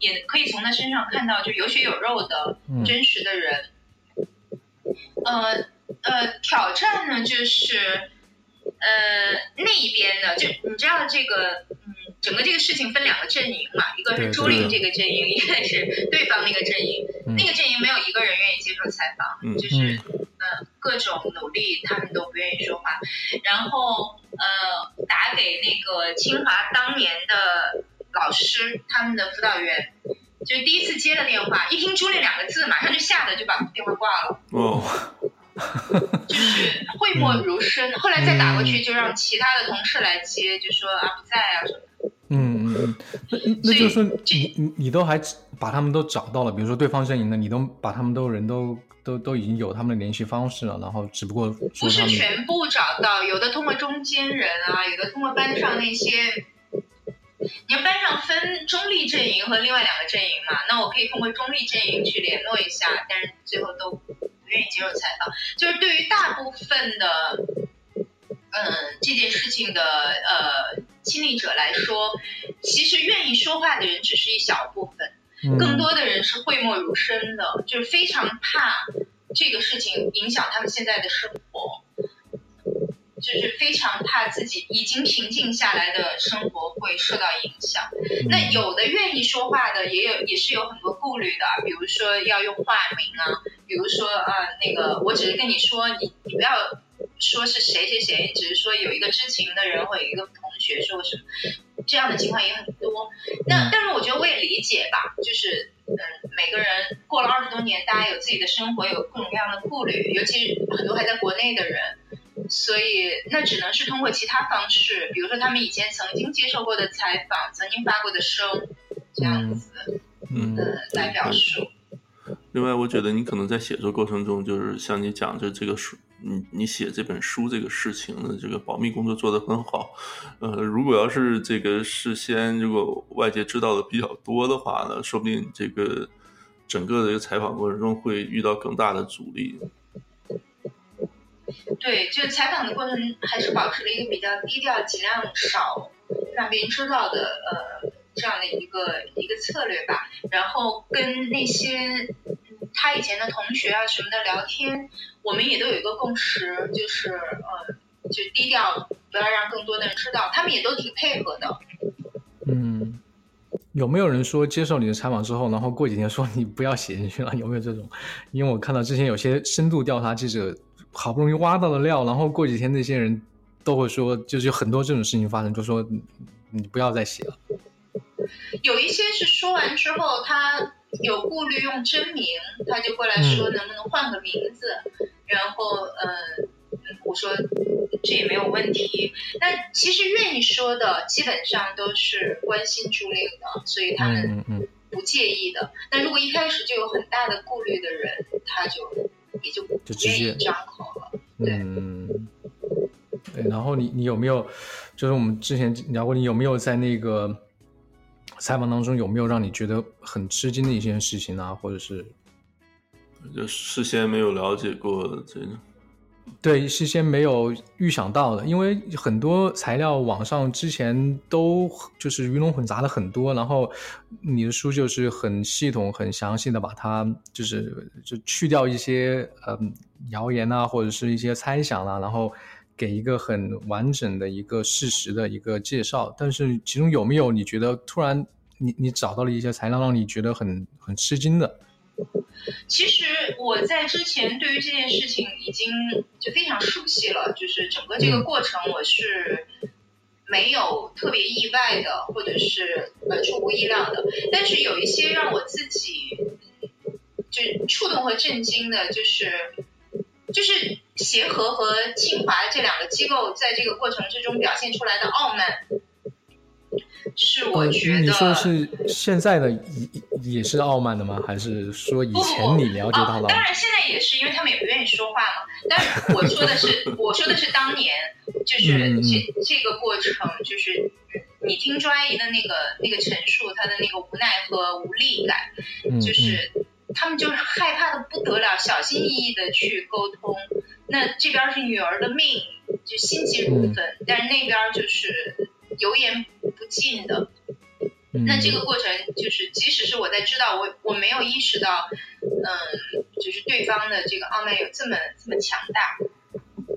E: 也可以从他身上看到就有血有肉的真实的人。呃呃，挑战呢就是，呃那一边的，就你知道这个，嗯，整个这个事情分两个阵营嘛，一个是朱令这个阵营，一个是对方那个阵营。那个阵营没有一个人愿意接受采访，就是。呃，各种努力，他们都不愿意说话。然后，呃，打给那个清华当年的老师，他们的辅导员，就是第一次接了电话，一听“朱莉”两个字，马上就吓得就把电话挂了。哦，就是讳莫如深。后来再打过去，就让其他的同事来接，就说啊不在啊什么的。
D: 嗯嗯嗯，那那就是说，你你你都还把他们都找到了，比如说对方阵营的，你都把他们都人都。都都已经有他们的联系方式了，然后只不过
E: 不是全部找到，有的通过中间人啊，有的通过班上那些。你要班上分中立阵营和另外两个阵营嘛？那我可以通过中立阵营去联络一下，但是最后都不愿意接受采访。就是对于大部分的，嗯，这件事情的呃亲历者来说，其实愿意说话的人只是一小部分。更多的人是讳莫如深的，就是非常怕这个事情影响他们现在的生活。就是非常怕自己已经平静下来的生活会受到影响。那有的愿意说话的，也有也是有很多顾虑的，比如说要用化名啊，比如说呃那个，我只是跟你说，你你不要说是谁谁谁，只是说有一个知情的人或有一个同学说什么，这样的情况也很多。那但是我觉得我也理解吧，就是嗯，每个人过了二十多年，大家有自己的生活，有各种各样的顾虑，尤其很多还在国内的人。所以，那只能是通过其他方式，比如说他们以前曾经接受过的采访，曾经发过的声，这样子，嗯，来表述。
F: 另外，我觉得你可能在写作过程中，就是像你讲，就这个书，你你写这本书这个事情的这个保密工作做得很好。呃，如果要是这个事先如果外界知道的比较多的话呢，说不定这个整个的一个采访过程中会遇到更大的阻力。
E: 对，就采访的过程还是保持了一个比较低调，尽量少让别人知道的，呃，这样的一个一个策略吧。然后跟那些他以前的同学啊什么的聊天，我们也都有一个共识，就是呃，就低调，不要让更多的人知道。他们也都挺配合的。
D: 嗯，有没有人说接受你的采访之后，然后过几天说你不要写进去了？有没有这种？因为我看到之前有些深度调查记者。好不容易挖到了料，然后过几天那些人都会说，就是有很多这种事情发生，就说你不要再写了。
E: 有一些是说完之后，他有顾虑用真名，他就过来说能不能换个名字，然后嗯，我说这也没有问题。但其实愿意说的基本上都是关心朱令的，所以他们不介意的。那如果一开始就有很大的顾虑的人，他就。也就
D: 不愿意
E: 张口了，嗯，
D: 对。然后你你有没有，就是我们之前聊过，你有没有在那个采访当中有没有让你觉得很吃惊的一件事情啊，或者是
F: 就事先没有了解过的这种。
D: 对，事先没有预想到的，因为很多材料网上之前都就是鱼龙混杂的很多，然后你的书就是很系统、很详细的把它就是就去掉一些嗯谣言啊，或者是一些猜想啦，然后给一个很完整的一个事实的一个介绍。但是其中有没有你觉得突然你你找到了一些材料让你觉得很很吃惊的？
E: 其实我在之前对于这件事情已经就非常熟悉了，就是整个这个过程我是没有特别意外的，或者是呃出乎意料的。但是有一些让我自己就触动和震惊的，就是就是协和和清华这两个机构在这个过程之中表现出来的傲慢。是我觉得
D: 你说的是现在的也也是傲慢的吗？还是说以前你了解到了？
E: 当然现在也是，因为他们也不愿意说话嘛。但是我说的是，我说的是当年，就是这这个过程，就是你听周阿姨的那个那个陈述，她的那个无奈和无力感，就是他们就是害怕的不得了，小心翼翼的去沟通。那这边是女儿的命，就心急如焚，但是那边就是。油盐不进的，那这个过程就是，即使是我在知道我我没有意识到，嗯，就是对方的这个傲慢有这么这么强大。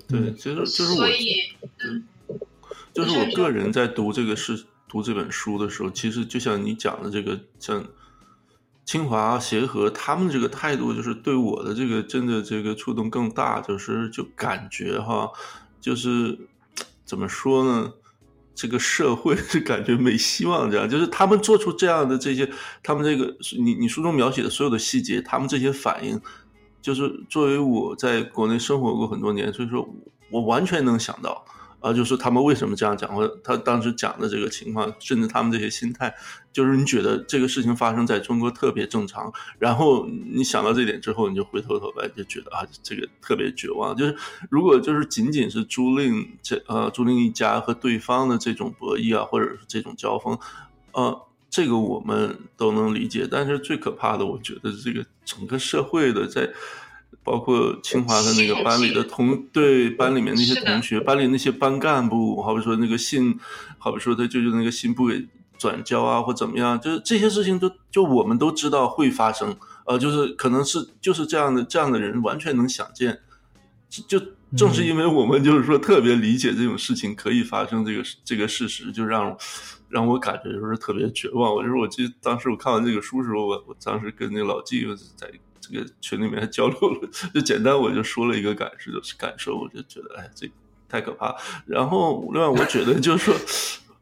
F: 对，其实就是
E: 所以，
F: 嗯，就是我个人在读这个是读这本书的时候，其实就像你讲的这个，像清华协和他们这个态度，就是对我的这个真的这个触动更大，就是就感觉哈，就是怎么说呢？这个社会是感觉没希望，这样就是他们做出这样的这些，他们这个你你书中描写的所有的细节，他们这些反应，就是作为我在国内生活过很多年，所以说我完全能想到。啊，就是他们为什么这样讲，或者他当时讲的这个情况，甚至他们这些心态，就是你觉得这个事情发生在中国特别正常，然后你想到这点之后，你就回头头来就觉得啊，这个特别绝望。就是如果就是仅仅是朱令这呃朱令一家和对方的这种博弈啊，或者是这种交锋，呃，这个我们都能理解。但是最可怕的，我觉得这个整个社会的在。包括清华的那个班里的同对班里面那些同学，班里那些班干部，好比说那个信，好比说他舅舅那个信不给转交啊，或怎么样，就是这些事情都就我们都知道会发生，呃，就是可能是就是这样的这样的人完全能想见，就正是因为我们就是说特别理解这种事情可以发生这个这个事实，就让让我感觉就是特别绝望。我就是我记得当时我看完这个书时候，我我当时跟那老纪在这个群里面还交流了，就简单我就说了一个感受，就是感受，我就觉得哎，这太可怕。然后另外我觉得就是说。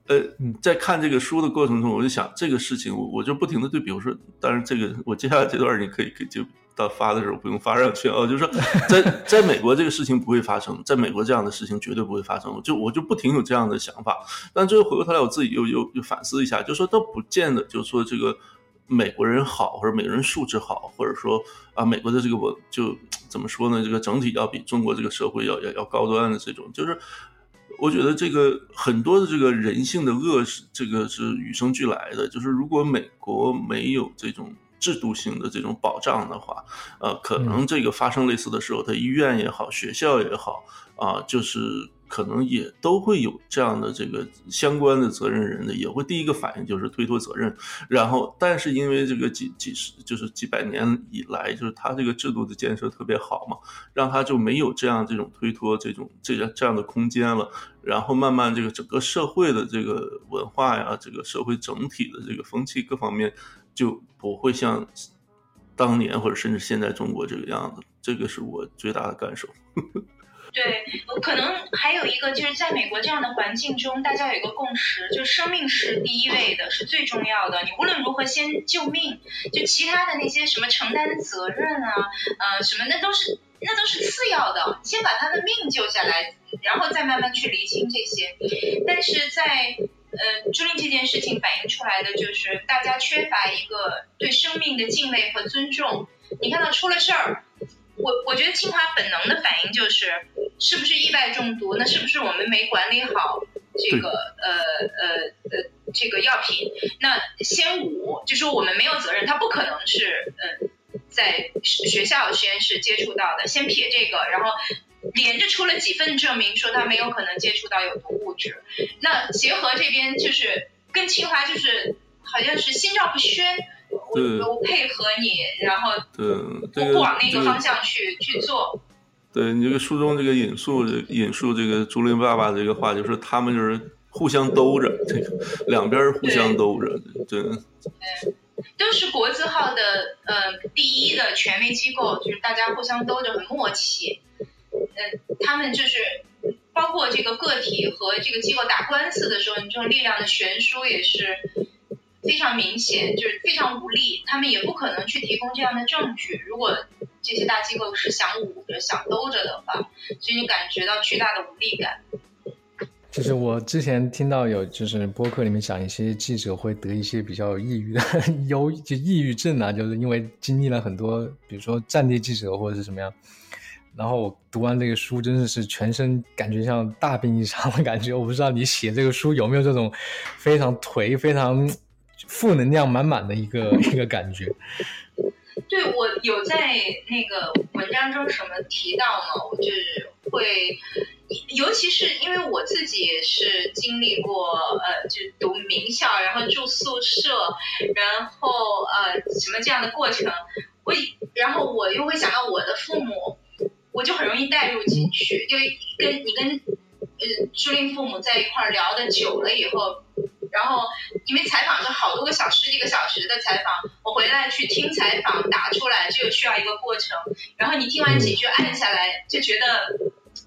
F: 呃，在看这个书的过程中，我就想这个事情，我我就不停的对比。我说，当然这个我接下来这段你可以可以就到发的时候不用发上去啊。就是说，在在美国这个事情不会发生，在美国这样的事情绝对不会发生。就我就不停有这样的想法，但最后回过头来，我自己又又又反思一下，就说都不见得，就是说这个美国人好，或者美国人素质好，或者说啊美国的这个我就怎么说呢？这个整体要比中国这个社会要要要高端的这种，就是。我觉得这个很多的这个人性的恶是这个是与生俱来的，就是如果美国没有这种制度性的这种保障的话，呃，可能这个发生类似的时候，他医院也好，学校也好，啊，就是。可能也都会有这样的这个相关的责任人的，也会第一个反应就是推脱责任，然后但是因为这个几几十就是几百年以来，就是他这个制度的建设特别好嘛，让他就没有这样这种推脱这种这样这样的空间了，然后慢慢这个整个社会的这个文化呀，这个社会整体的这个风气各方面就不会像当年或者甚至现在中国这个样子，这个是我最大的感受。
E: 呵 呵对，可能还有一个就是在美国这样的环境中，大家有一个共识，就是生命是第一位的，是最重要的。你无论如何先救命，就其他的那些什么承担责任啊，呃，什么那都是那都是次要的，先把他的命救下来，然后再慢慢去厘清这些。但是在呃朱令这件事情反映出来的就是大家缺乏一个对生命的敬畏和尊重。你看到出了事儿。我我觉得清华本能的反应就是，是不是意外中毒？那是不是我们没管理好这个呃呃呃这个药品？那先五就说我们没有责任，他不可能是嗯在学校实验室接触到的。先撇这个，然后连着出了几份证明说他没有可能接触到有毒物质。那协和这边就是跟清华就是好像是心照不宣。我配合你，然后对不往那个方向去去做。
F: 对你这个书中这个引述引述这个朱林爸爸这个话，就是他们就是互相兜着，这个两边互相兜着，对。对，
E: 都是国字号的呃第一的权威机构，就是大家互相兜着很默契。呃，他们就是包括这个个体和这个机构打官司的时候，你这种力量的悬殊也是。非常明显，就是非常无力，他们也不可能去提供这样的证据。如果这些大机构是想捂着、想兜着的话，所以你感觉到巨大的无力感。
D: 就是我之前听到有，就是播客里面讲一些记者会得一些比较抑郁的 忧，就抑郁症啊，就是因为经历了很多，比如说战地记者或者是什么样。然后我读完这个书，真的是全身感觉像大病一场的感觉。我不知道你写这个书有没有这种非常颓、非常。负能量满满的一个 一个感觉。
E: 对我有在那个文章中什么提到吗？我就是会，尤其是因为我自己也是经历过，呃，就读名校，然后住宿舍，然后呃什么这样的过程。我然后我又会想到我的父母，我就很容易带入进去，因为跟你跟呃朱令父母在一块聊的久了以后。然后，因为采访是好多个小时、几个小时的采访，我回来去听采访，打出来就需要一个过程。然后你听完几句，按下来就觉得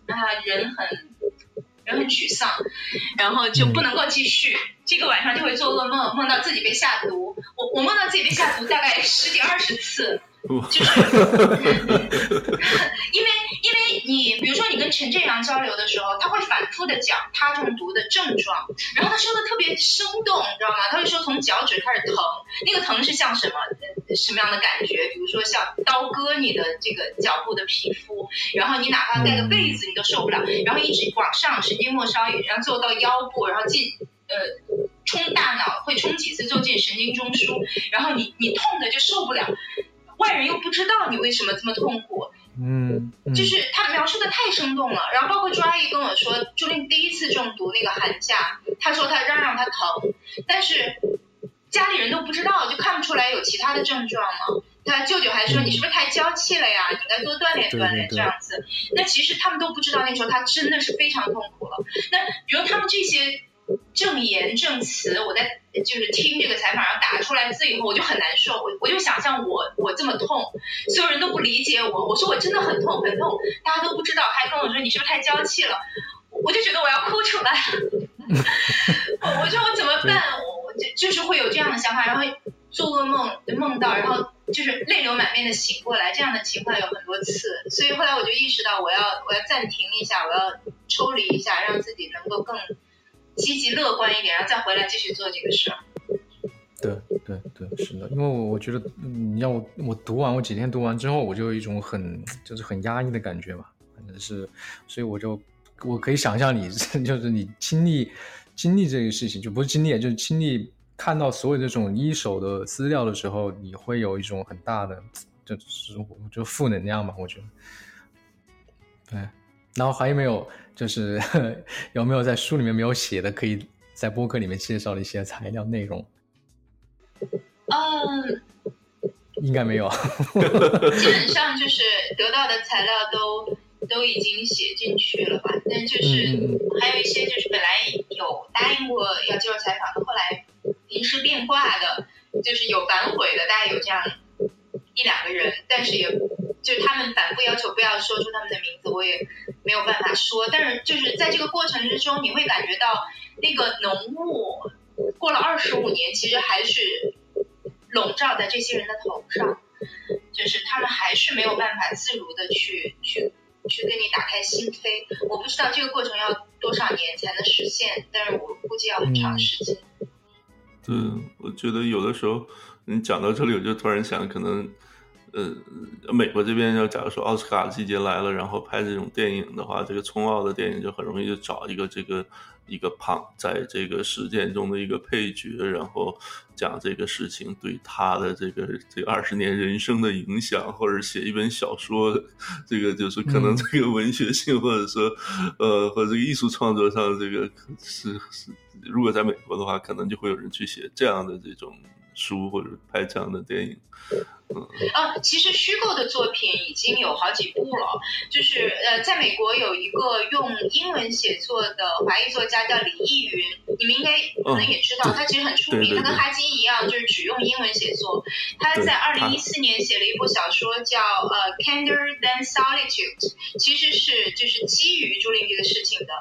E: 啊，人很人很沮丧，然后就不能够继续。这个晚上就会做噩梦，梦到自己被下毒。我我梦到自己被下毒大概十几二十次。就是，因为因为你比如说你跟陈振阳交流的时候，他会反复的讲他中毒的症状，然后他说的特别生动，你知道吗？他会说从脚趾开始疼，那个疼是像什么什么样的感觉？比如说像刀割你的这个脚部的皮肤，然后你哪怕盖个被子你都受不了，然后一直往上神经末梢，然后最后到腰部，然后进呃冲大脑会冲几次就进神经中枢，然后你你痛的就受不了。外人又不知道你为什么这么痛苦，
D: 嗯，
E: 就是他描述的太生动了。然后包括朱阿姨跟我说，朱令第一次中毒那个寒假，她说她嚷嚷她疼，但是家里人都不知道，就看不出来有其他的症状嘛。他舅舅还说你是不是太娇气了呀？你应该多锻炼锻炼这样子。那其实他们都不知道，那时候他真的是非常痛苦了。那比如他们这些证言证词，我在就是听这个采访上打出来字以后，我就很难受。我我就想象我我这么痛，所有人都不理解我。我说我真的很痛很痛，大家都不知道，还跟我说你是不是太娇气了？我就觉得我要哭出来。我说我怎么办？我就就是会有这样的想法，然后。做噩梦梦到，然后就是泪流满面的醒过来，这样的情况有很多次，所以后来我就意识到，我要我要暂停一下，我要抽离一下，让自己能够更积极乐观一点，然后再回来继续做这个事儿。
D: 对对对，是的，因为我我觉得，你要我我读完，我几天读完之后，我就有一种很就是很压抑的感觉吧，反正是，所以我就我可以想象你 就是你经历经历这个事情，就不是经历，就是经历。看到所有这种一手的资料的时候，你会有一种很大的，就是就负能量吧？我觉得，对。然后还有没有，就是 有没有在书里面没有写的，可以在播客里面介绍的一些材料内容？
E: 嗯，
D: 应该没有。
E: 基本上就是得到的材料都都已经写进去了吧？但就是还有一些就是本来有答应过要接受采访的，后来。临时变卦的，就是有反悔的，大概有这样一两个人，但是也就是他们反复要求不要说出他们的名字，我也没有办法说。但是就是在这个过程之中，你会感觉到那个浓雾过了二十五年，其实还是笼罩在这些人的头上，就是他们还是没有办法自如的去去去跟你打开心扉。我不知道这个过程要多少年才能实现，但是我估计要很长时间。
F: 对，我觉得有的时候你讲到这里，我就突然想，可能，呃，美国这边要假如说奥斯卡季节来了，然后拍这种电影的话，这个冲奥的电影就很容易就找一个这个一个胖在这个事件中的一个配角，然后讲这个事情对他的这个这二十年人生的影响，或者写一本小说，这个就是可能这个文学性，或者说，呃，和这个艺术创作上，这个是是。如果在美国的话，可能就会有人去写这样的这种书，或者拍这样的电影。
E: 啊，其实虚构的作品已经有好几部了。就是呃，在美国有一个用英文写作的华裔作家叫李逸云，你们应该可能也知道，他其实很出名。他跟哈金一样，就是只用英文写作。他在二零一四年写了一部小说叫呃《Kinder Than Solitude》，其实是就是基于朱令这个事情的。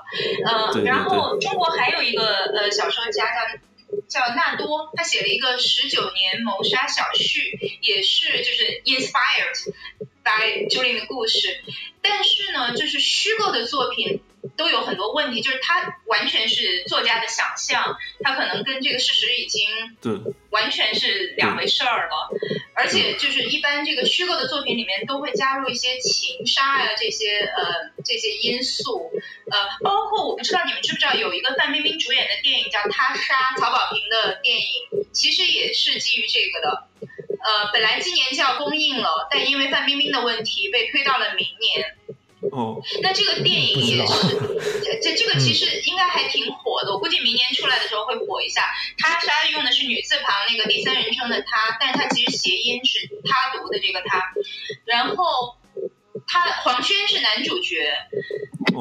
E: 呃，然后中国还有一个呃小说家叫。叫纳多，他写了一个十九年谋杀小序，也是就是 inspired by 朱琳的故事，但是呢，就是虚构的作品。都有很多问题，就是它完全是作家的想象，它可能跟这个事实已经
F: 对
E: 完全是两回事儿了。而且就是一般这个虚构的作品里面都会加入一些情杀呀这些呃这些因素，呃，包括我不知道你们知不知道有一个范冰冰主演的电影叫《他杀》，曹保平的电影，其实也是基于这个的。呃，本来今年就要公映了，但因为范冰冰的问题被推到了明年。
F: 哦，
E: 那这个电影也是，这这个其实应该还挺火的，我估计明年出来的时候会火一下。他杀用的是女字旁那个第三人称的他，但是他其实谐音是他读的这个他，然后。他黄轩是男主角，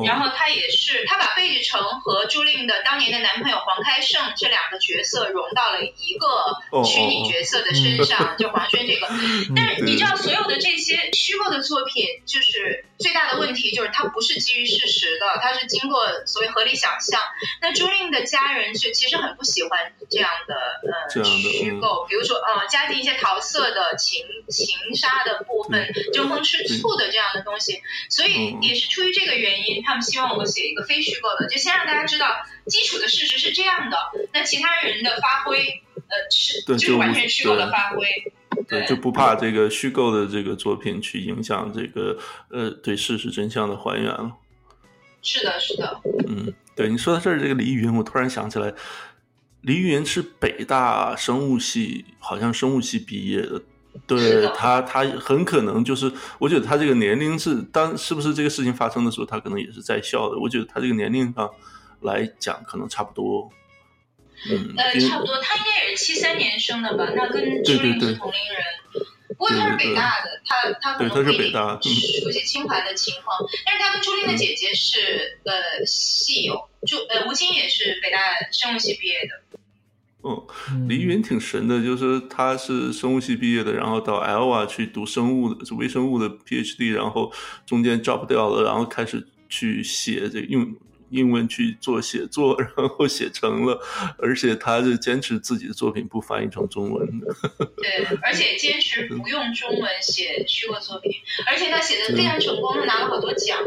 E: 然后他也是他把贝志成和朱令的当年的男朋友黄开胜这两个角色融到了一个虚拟角色的身上，就黄轩这个。但是你知道，所有的这些虚构的作品，就是最大的问题就是它不是基于事实的，它是经过所谓合理想象。那朱令的家人是其实很不喜欢这样的呃虚构，比如说呃加进一些桃色的情情杀的部分，争风吃醋的这样。的东西，所以也是出于这个原因，他们希望我写一个非虚构的，就先让大家知道基础的事实是这样的，那其他人的发挥，呃，是就是完全虚构的发挥，
F: 对，就不怕这个虚构的这个作品去影响这个呃对事实真相的还原了。
E: 是的，是的。
F: 嗯，对，你说到这儿，这个李宇云，我突然想起来，李宇云是北大生物系，好像生物系毕业的。对他，他很可能就是，我觉得他这个年龄是当是不是这个事情发生的时候，他可能也是在校的。我觉得他这个年龄上来讲，可能差不多。嗯，
E: 呃，差不多，他应该也是七三年生的吧？那跟朱琳是同龄人。不过他是北大的，他他可
F: 对
E: 能
F: 是北大嗯
E: 熟悉清华的情况，但是他跟朱琳的姐姐是呃系友，朱呃吴京也是北大生物系毕业的。
F: 嗯，黎云挺神的，就是他是生物系毕业的，然后到 L 啊去读生物的，是微生物的 PhD，然后中间 drop 掉了，然后开始去写这个用英文去做写作，然后写成了，而且他是坚持自己的作品不翻译成中文的。
E: 对，而且坚持不用中文写虚构作品，而且他写的非常成功，他拿了好多奖。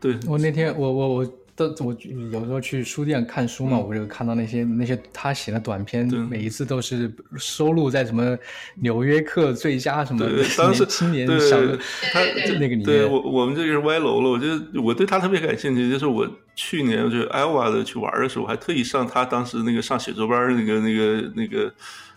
F: 对，
D: 我那天我我我都我有时候去书店看书嘛，
F: 嗯
D: 我就看到那些那些他写的短篇
F: 对，
D: 每一次都是收录在什么《纽约客》最佳什么
F: 对，当时
D: 青年
F: 对他
D: 那个里
F: 对我我们这个是歪楼了。我觉得我对他特别感兴趣，就是我去年就 Iowa 的去玩的时候，我还特意上他当时那个上写作班儿那个那个那个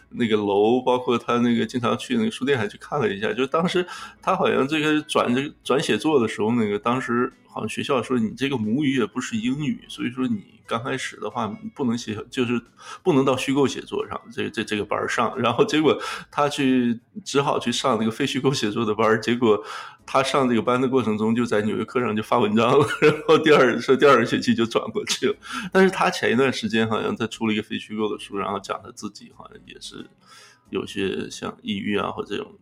F: 那个楼，包括他那个经常去那个书店还去看了一下。就当时他好像这个转这个转写作的时候，那个当时好像学校说你这个母语也不是英语，所以说你刚开始的话不能写，就是不能到虚构写作上这这这个班上。然后结果他去只好去上那个非虚构写作的班，结果他上这个班的过程中，就在纽约客上就发文章了，然后第二说第二个学期就转过去了。但是他前一段时间好像他出了一个非虚构的书，然后讲他自己好像也是有些像抑郁啊或者这种。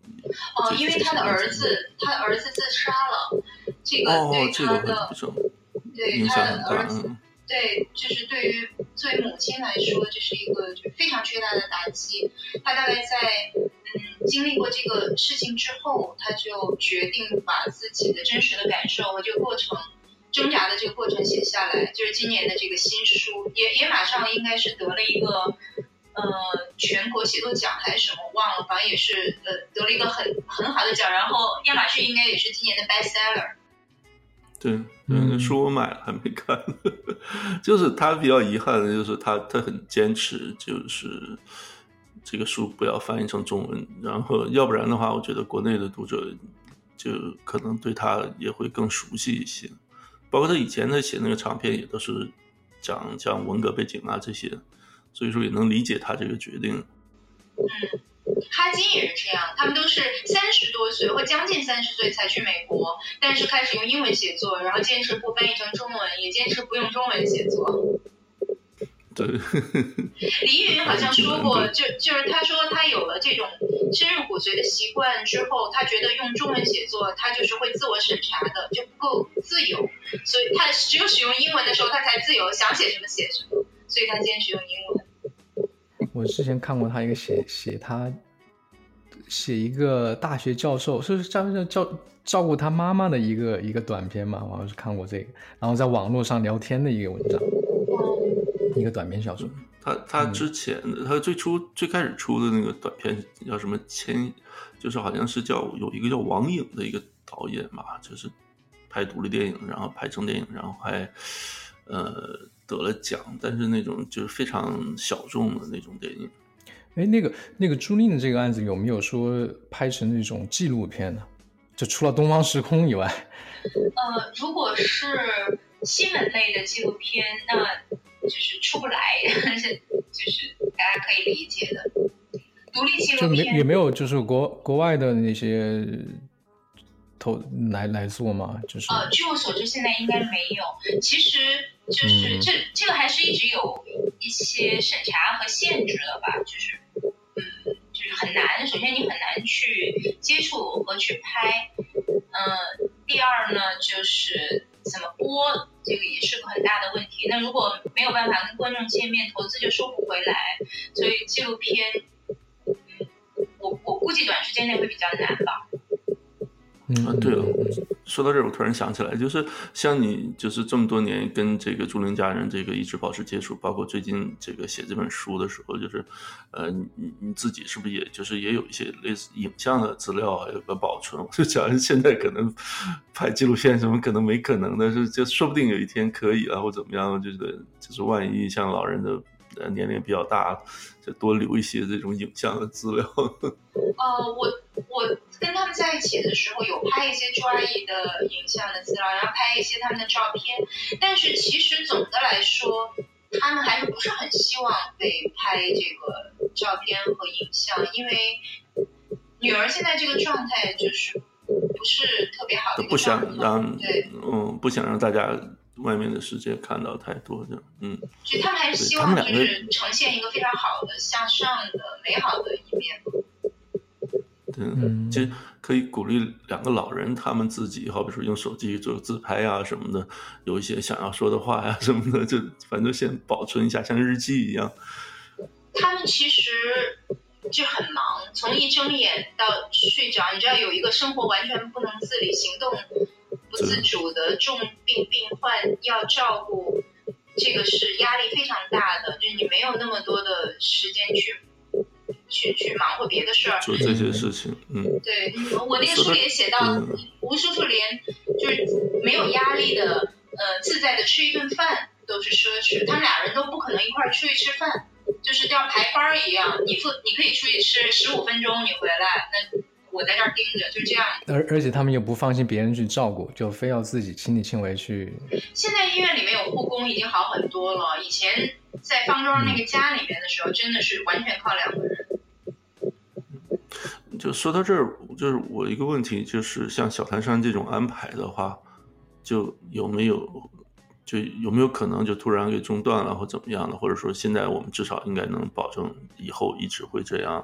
E: 哦，因为他的儿子，他的儿子自杀了，这个
F: 哦
E: 对，
F: 这个
E: 他的
F: 影
E: 他的
F: 响很大
E: 儿。子，
F: 嗯，
E: 对，就是对于作为母亲来说，这是一个就非常巨大的打击。她大概在嗯经历过这个事情之后，她就决定把自己的真实的感受和这个过程。挣扎的这个过程写下来，就是今年的这个新书，也也马上应该是得了一个呃全国写作奖还是什么忘了，反正也是呃得了一个很很好的奖。然后亚马逊应该也是今年的 bestseller。
F: 对，
D: 嗯，
F: 书我买了还没看，就是他比较遗憾的就是他他很坚持，就是这个书不要翻译成中文，然后要不然的话，我觉得国内的读者就可能对他也会更熟悉一些，包括他以前他写那个长篇也都是讲讲文革背景啊这些，所以说也能理解他这个决定。
E: 哈金也是这样，他们都是三十多岁或将近三十岁才去美国，但是开始用英文写作，然后坚持不翻译成中文，也坚持不用中文写作。
F: 对，
E: 李云好像说过，就就是他说他有了这种深入骨髓的习惯之后，他觉得用中文写作，他就是会自我审查的，就不够自由，所以他只有使用英文的时候，他才自由，想写什么写什么，所以他坚持用英文。
D: 我之前看过他一个写写他写一个大学教授，是照照照照顾他妈妈的一个一个短片嘛，我好像是看过这个，然后在网络上聊天的一个文章，一个短篇小说。
F: 他他之前的、他最初最开始出的那个短片叫什么千，就是好像是叫有一个叫王颖的一个导演吧，就是拍独立电影，然后拍成电影，然后还呃得了奖，但是那种就是非常小众的那种电影。
D: 哎，那个那个朱令的这个案子有没有说拍成那种纪录片呢？就除了《东方时空》以外，
E: 呃，如果是新闻类的纪录片，那就是出不来，是就是大家可以理解的。独立纪
D: 就没
E: 录片
D: 也没有就是国国外的那些投来来做嘛，就是
E: 呃，据我所知，现在应该没有。其实就是
D: 嗯
E: 这、这个还是一直有一些审查和限制的吧，就是嗯，就是很难。首先你很难去接触和去拍，嗯、第二呢就是怎么播，这个也是个很大的问题。那如果没有办法跟观众见面，投资就收不回来，所以纪录片，嗯，我我估计短时间内会比较难吧。
D: 嗯，
F: 对了，说到这儿，我突然想起来，就是像你，就是这么多年跟这个朱玲家人这个一直保持接触，包括最近这个写这本书的时候，就是，呃，你你自己是不是也就是也有一些类似影像的资料还有个保存？我就想现在可能拍纪录片什么可能没可能的，是就说不定有一天可以啊，或怎么样，就是就是万一像老人的呃年龄比较大，就多留一些这种影像的资料。
E: 呃，我我跟他们在一起的时候有拍一些朱阿姨的影像的资料，然后拍一些他们的照片，但是其实总的来说，他们还是不是很希望被拍这个照片和影像，因为女儿现在这个状态就是不是特别好的一个
F: 不想
E: 状况
F: 让
E: 对，
F: 嗯不想让大家外面的世界看到太多的，嗯，
E: 所以他们还是希望就是呈现一个非常好的、向上的、美好的一面。
F: 对，
D: 嗯
F: 其实可以鼓励两个老人他们自己，好比说用手机做自拍啊什么的，有一些想要说的话呀、什么的，就反正先保存一下，像日记一样。
E: 他们其实就很忙，从一睁眼到睡着，你知道有一个生活完全不能自理、行动不自主的重病病患要照顾，这个是压力非常大的，就是你没有那么多的时间去去去忙活别的事儿。
F: 做这些事情，嗯，
E: 对，我那个书里也写到，
F: 嗯
E: 吴叔叔连就是没有压力的，呃，自在的吃一顿饭都是奢侈。他们俩人都不可能一块儿出去吃饭，就是要排班儿一样。你付，你可以出去吃十五分钟，你回来，那我在这儿盯着，就这样。
D: 而而且他们又不放心别人去照顾，就非要自己亲力亲为去。
E: 现在医院里面有护工已经好很多了，以前在方庄那个家里面的时候，真的是完全靠两个人。
F: 就说到这儿，就是我一个问题，就是像小谭山这种安排的话，就有没有就有没有可能就突然给中断了或怎么样的，或者说现在我们至少应该能保证以后一直会这样。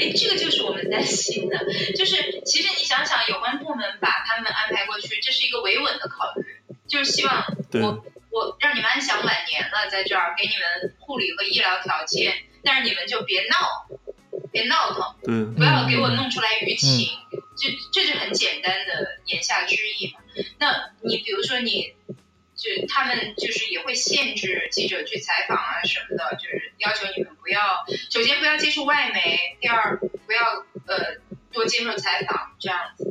E: 哎，这个就是我们担心的，就是其实你想想，有关部门把他们安排过去，这是一个维稳的考虑，就是希望我我让你们安享晚年了，在这儿给你们护理和医疗条件，但是你们就别闹，别闹腾，
F: 对，
E: 不要给我弄出来舆情，这这是很简单的言下之意嘛。那你比如说你。就他们就是也会限制记者去采访啊什么的，就是要求你们不要，首先不要接触外媒，第二不要呃多接受采访这样子。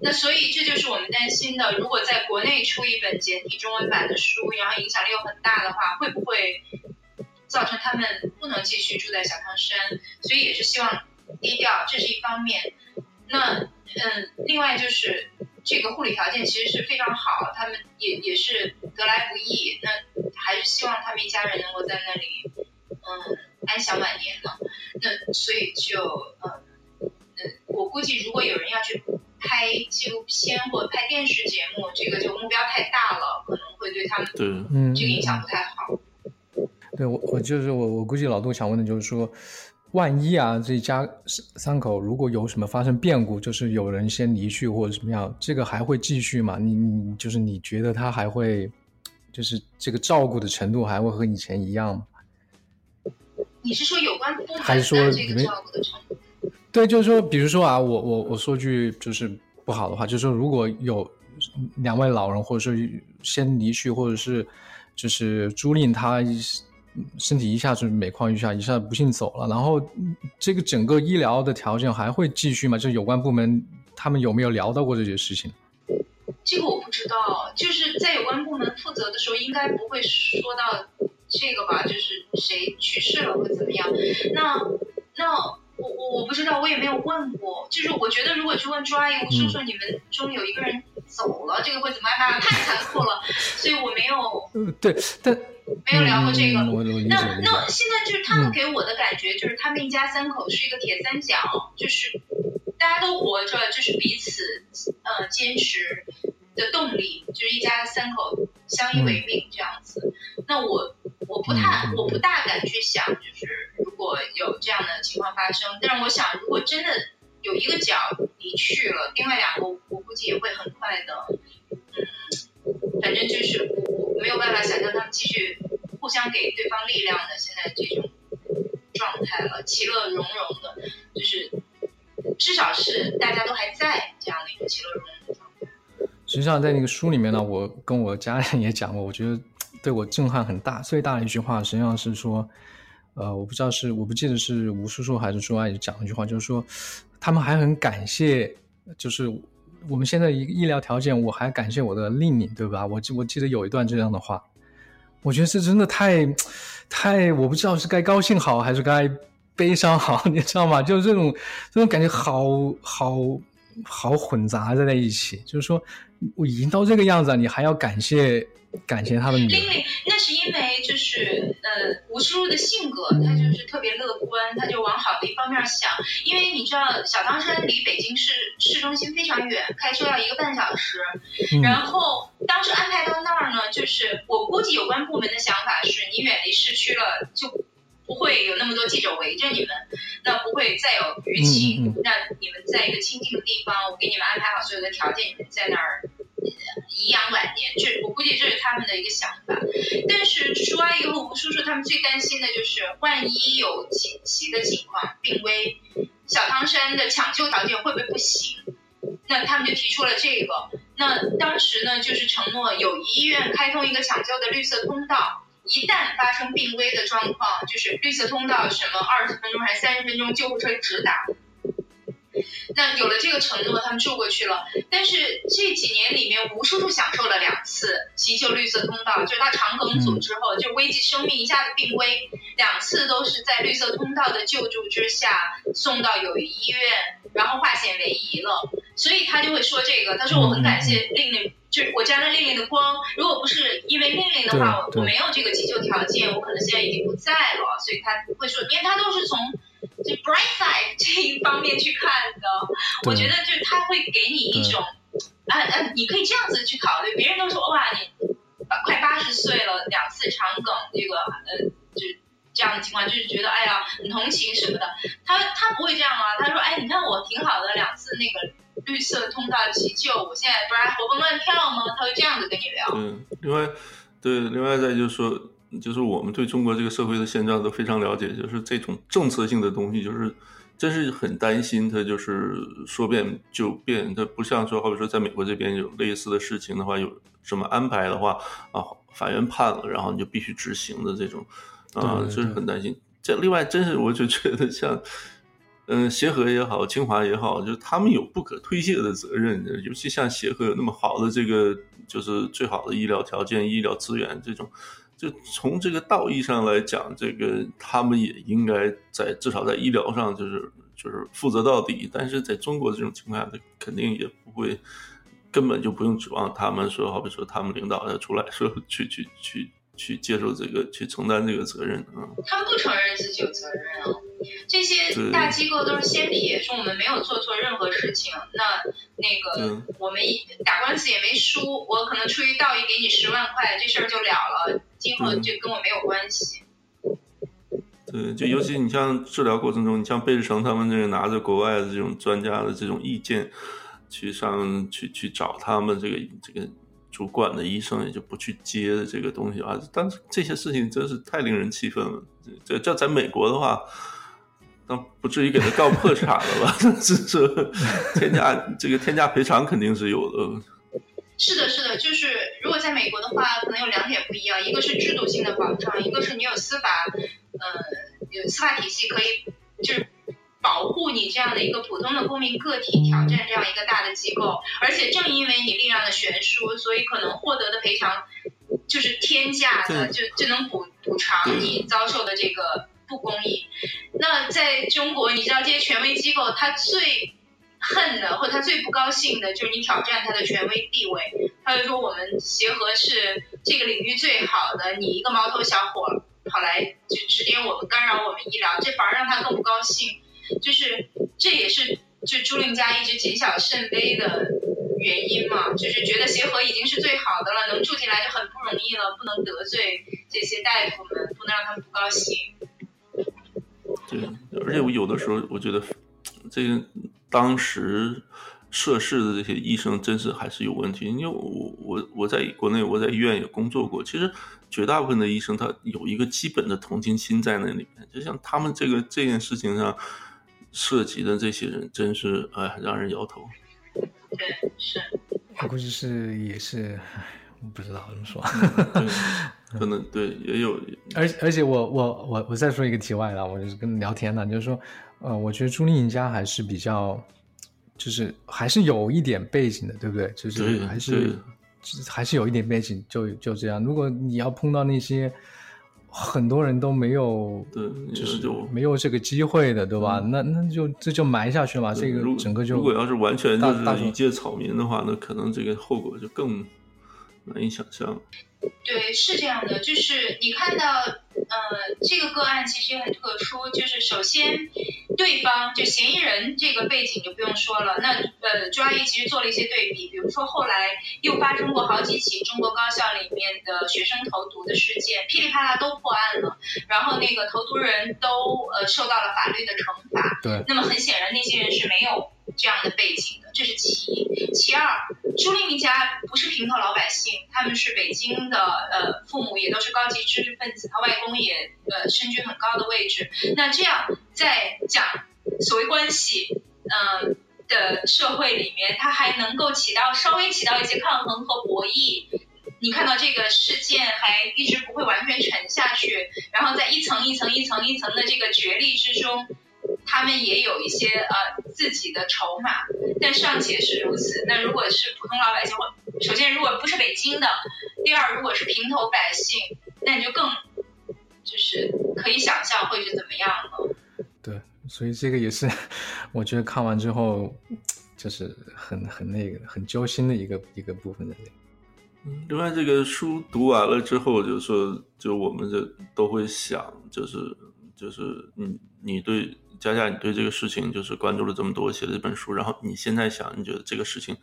E: 那所以这就是我们担心的，如果在国内出一本简体中文版的书，然后影响力又很大的话，会不会造成他们不能继续住在小汤山？所以也是希望低调，这是一方面。那嗯，另外就是这个护理条件其实是非常好，他们也也是得来不易。那还是希望他们一家人能够在那里嗯安享晚年呢。那所以就嗯嗯，我估计如果有人要去拍纪录片或者拍电视节目，这个就目标太大了，可能会对他们
F: 对，
D: 嗯，
E: 这个影响不太好。
D: 对我，我就是我，我估计老杜想问的就是说，万一啊，这一家三三口如果有什么发生变故，就是有人先离去或者什么样，这个还会继续吗？你你就是你觉得他还会，就是这个照顾的程度还会和以前一样吗？
E: 你是说有关部门
D: 还是说
E: 这个
D: 你们
E: 照顾的程度？
D: 对，就是说，比如说啊，我我我说句就是不好的话，就是说，如果有两位老人，或者说先离去，或者是就是租赁他身体一下子每况愈下，一下不幸走了，然后这个整个医疗的条件还会继续吗？就是有关部门他们有没有聊到过这些事情？
E: 这个我不知道，就是在有关部门负责的时候，应该不会说到这个吧？就是谁去世了会怎么样？那那我我我不知道，我也没有问过。就是我觉得，如果去问朱阿姨、我叔叔，你们中有一个人走了，这个会怎么办？太残酷了，所以我没有
D: 嗯，对，但
E: 没有聊过这个。那。那现在就是他们
D: 嗯
E: 给我的感觉，就是他们一家三口是一个铁三角，就是大家都活着，就是彼此呃坚持的动力，就是一家三口相依为命这样子。那我我不太
D: 嗯
E: 我不大敢去想，就是如果有这样的情况发生，但是我想，如果真的有一个角离去了，另外两个我估计也会很快的，嗯，反正就是没有办法想象他们继续互相给对方力量的现在这种状态了，其乐融融的，就是至少是大家都还在这样的一个其乐融融的状态。
D: 实际上，在那个书里面呢，我跟我家人也讲过，我觉得对我震撼很大。最大的一句话，实际上是说，呃，我不知道是我不记得是吴叔叔还是朱阿姨讲了一句话，就是说，他们还很感谢，就是我们现在一个医疗条件，我还感谢我的令令，对吧？我记我记得有一段这样的话，我觉得这真的太太，我不知道是该高兴好还是该悲伤好，你知道吗？就是这种这种感觉好好好混杂在在一起，就是说我已经到这个样子了，你还要感谢感谢他的女儿，
E: 令令，那是因为就就是呃，吴叔叔的性格，他就是特别乐观，他就往好的一方面想。因为你知道，小汤山离北京市市中心非常远，开车要一个半小时。然后当时安排到那儿呢，就是我估计有关部门的想法是，你远离市区了，就不会有那么多记者围着你们，那不会再有舆情。那你们在一个清静的地方，我给你们安排好所有的条件，你们在那儿。颐养晚年，这我估计这是他们的一个想法。但是说完以后吴叔叔他们最担心的就是，万一有紧急的情况，病危，小汤山的抢救条件会不会不行？那他们就提出了这个。那当时呢，就是承诺有医院开通一个抢救的绿色通道，一旦发生病危的状况，就是绿色通道什么二十分钟还是三十分钟，救护车直达。那有了这个承诺，他们住过去了。但是这几年里面，吴叔叔享受了两次急救绿色通道，就是他肠梗阻之后，就危及生命，一下子病危，两次都是在绿色通道的救助之下送到友谊医院，然后化险为夷了。所以他就会说这个，他说我很感谢令令，就是我沾了令令的光。如果不是因为令令的话，我我没有这个急救条件，我可能现在已经不在了。所以他会说，因为他都是从。就 bright side 这一方面去看的，我觉得就是他会给你一种，啊啊，你可以这样子去考虑。别人都说哇，你快八十岁了，两次肠梗，这个呃，就这样的情况，就是觉得哎呀，很同情什么的。他他不会这样啊，他说哎，你看我挺好的，两次那个绿色通道急救，我现在不是还活蹦乱跳吗？他会这样子跟你聊。
F: 嗯，另外，对，另外再就是说。就是我们对中国这个社会的现状都非常了解，就是这种政策性的东西，就是真是很担心它就是说变就变，它不像说，好比说在美国这边有类似的事情的话，有什么安排的话啊，法院判了，然后你就必须执行的这种啊，就是很担心。这另外，真是我就觉得像嗯协和也好，清华也好，就是他们有不可推卸的责任，尤其像协和有那么好的这个就是最好的医疗条件、医疗资源这种。就从这个道义上来讲，这个他们也应该在至少在医疗上就是就是负责到底。但是在中国这种情况下，他肯定也不会，根本就不用指望他们说，好比说他们领导要出来说去去去。去接受这个，去承担这个责任啊！
E: 他们不承认自己有责任啊！这些大机构都是先撇，说我们没有做错任何事情。那那个我们打官司也没输，我可能出于道义给你十万块，这事儿就了了，今后就跟我没有关系。
F: 对，就尤其你像治疗过程中，你像贝志成他们这个拿着国外的这种专家的这种意见，去上去去找他们这个这个。主管的医生也就不去接这个东西啊，但是这些事情真是太令人气愤了。这这在美国的话，那不至于给他告破产了吧？这这天价这个天价赔偿肯定是有的。
E: 是的，是的，就是如果在美国的话，可能有两点不一样，一个是制度性的保障，一个是你有司法，呃，有司法体系可以就是。保护你这样的一个普通的公民个体挑战这样一个大的机构，而且正因为你力量的悬殊，所以可能获得的赔偿就是天价的，就就能补补偿你遭受的这个不公义。那在中国，你知道这些权威机构，他最恨的或他最不高兴的就是你挑战他的权威地位。他就说我们协和是这个领域最好的，你一个毛头小伙跑来就指点我们，干扰我们医疗，这反而让他更不高兴。就是这也是就朱令家一直谨小慎微的原因嘛，就是觉得协和已经是最好的了，能住进来就很不容易了，不能得罪这些大夫们，不能让他们不高兴。
F: 对，而且我有的时候我觉得，这个当时涉事的这些医生真是还是有问题，因为我我我在国内我在医院也工作过，其实绝大部分的医生他有一个基本的同情心在那里面，就像他们这个这件事情上。涉及的这些人真是哎，让人摇头。
E: 对，是。
D: 我估计是也是，我不知道怎么说。
F: 可能对，也有。
D: 而而且我我我我再说一个题外的，我就是跟聊天呢，就是说，呃，我觉得朱丽颖家还是比较，就是还是有一点背景的，对不对？就是还是还是有一点背景，就就这样。如果你要碰到那些。很多人都没有，
F: 对，
D: 就是就没有这个机会的，对吧？那那就这就埋下去了，这个整个就
F: 如果要是完全就是一介草民的话，那可能这个后果就更难以想象。
E: 对，是这样的，就是你看到，呃，这个个案其实也很特殊，就是首先，对方就嫌疑人这个背景就不用说了，那呃，朱阿姨其实做了一些对比，比如说后来又发生过好几起中国高校里面的学生投毒的事件，噼里啪啦都破案了，然后那个投毒人都呃受到了法律的惩罚，
D: 对，
E: 那么很显然那些人是没有。这样的背景的，这是其一。其二，朱令一家不是平头老百姓，他们是北京的，呃，父母也都是高级知识分子，他外公也呃身居很高的位置。那这样在讲所谓关系，嗯的社会里面，他还能够起到稍微起到一些抗衡和博弈。你看到这个事件还一直不会完全沉下去，然后在一层一层一层一层的这个角力之中。他们也有一些呃自己的筹码，但尚且是如此。那如果是普通老百姓，或首先如果不是北京的，第二如果是平头百姓，那你就更就是可以想象会是怎么样了。
D: 对，所以这个也是 我觉得看完之后就是很很那个很揪心的一个一个部分的。
F: 另外，这个书读完了之后，就是说，就我们就都会想，就是就是你你对。佳佳，你对这个事情就是关注了这么多，写了这本书，然后你现在想，你觉得这个事情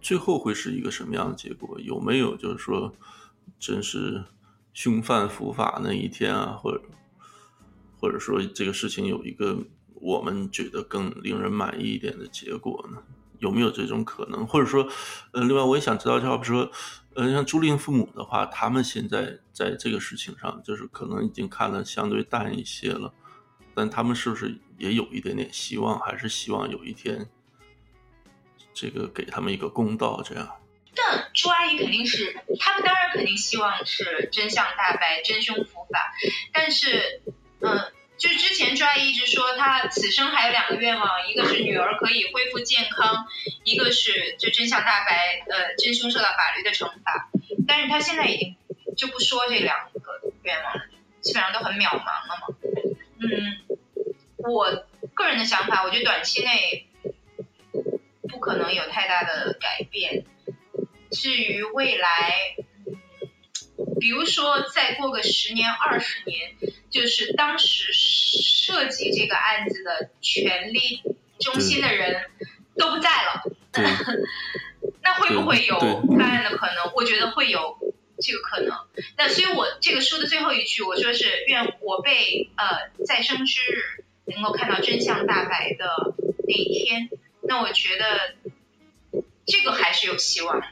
F: 最后会是一个什么样的结果？有没有就是说，真是凶犯伏法那一天啊？或者或者说这个事情有一个我们觉得更令人满意一点的结果呢？有没有这种可能？或者说，呃，另外我也想知道，就好比说，呃，像朱令父母的话，他们现在在这个事情上，就是可能已经看得相对淡一些了。但他们是不是也有一点点希望？还是希望有一天，这个给他们一个公道？这样？
E: 但朱阿姨肯定是，他们当然肯定希望是真相大白，真凶伏法。但是，嗯，就是之前朱阿姨一直说，她此生还有两个愿望，一个是女儿可以恢复健康，一个是就真相大白，呃，真凶受到法律的惩罚。但是她现在已经就不说这两个愿望了，基本上都很渺茫了嘛。嗯。我个人的想法，我觉得短期内不可能有太大的改变。至于未来，比如说再过个十年、二十年，就是当时涉及这个案子的权力中心的人都不在了，那会不会有翻案的可能？我觉得会有这个可能。那所以我这个书的最后一句，我说是愿我辈呃再生之日。能够看到真相大白的那一天，那我觉得这个还是有希望。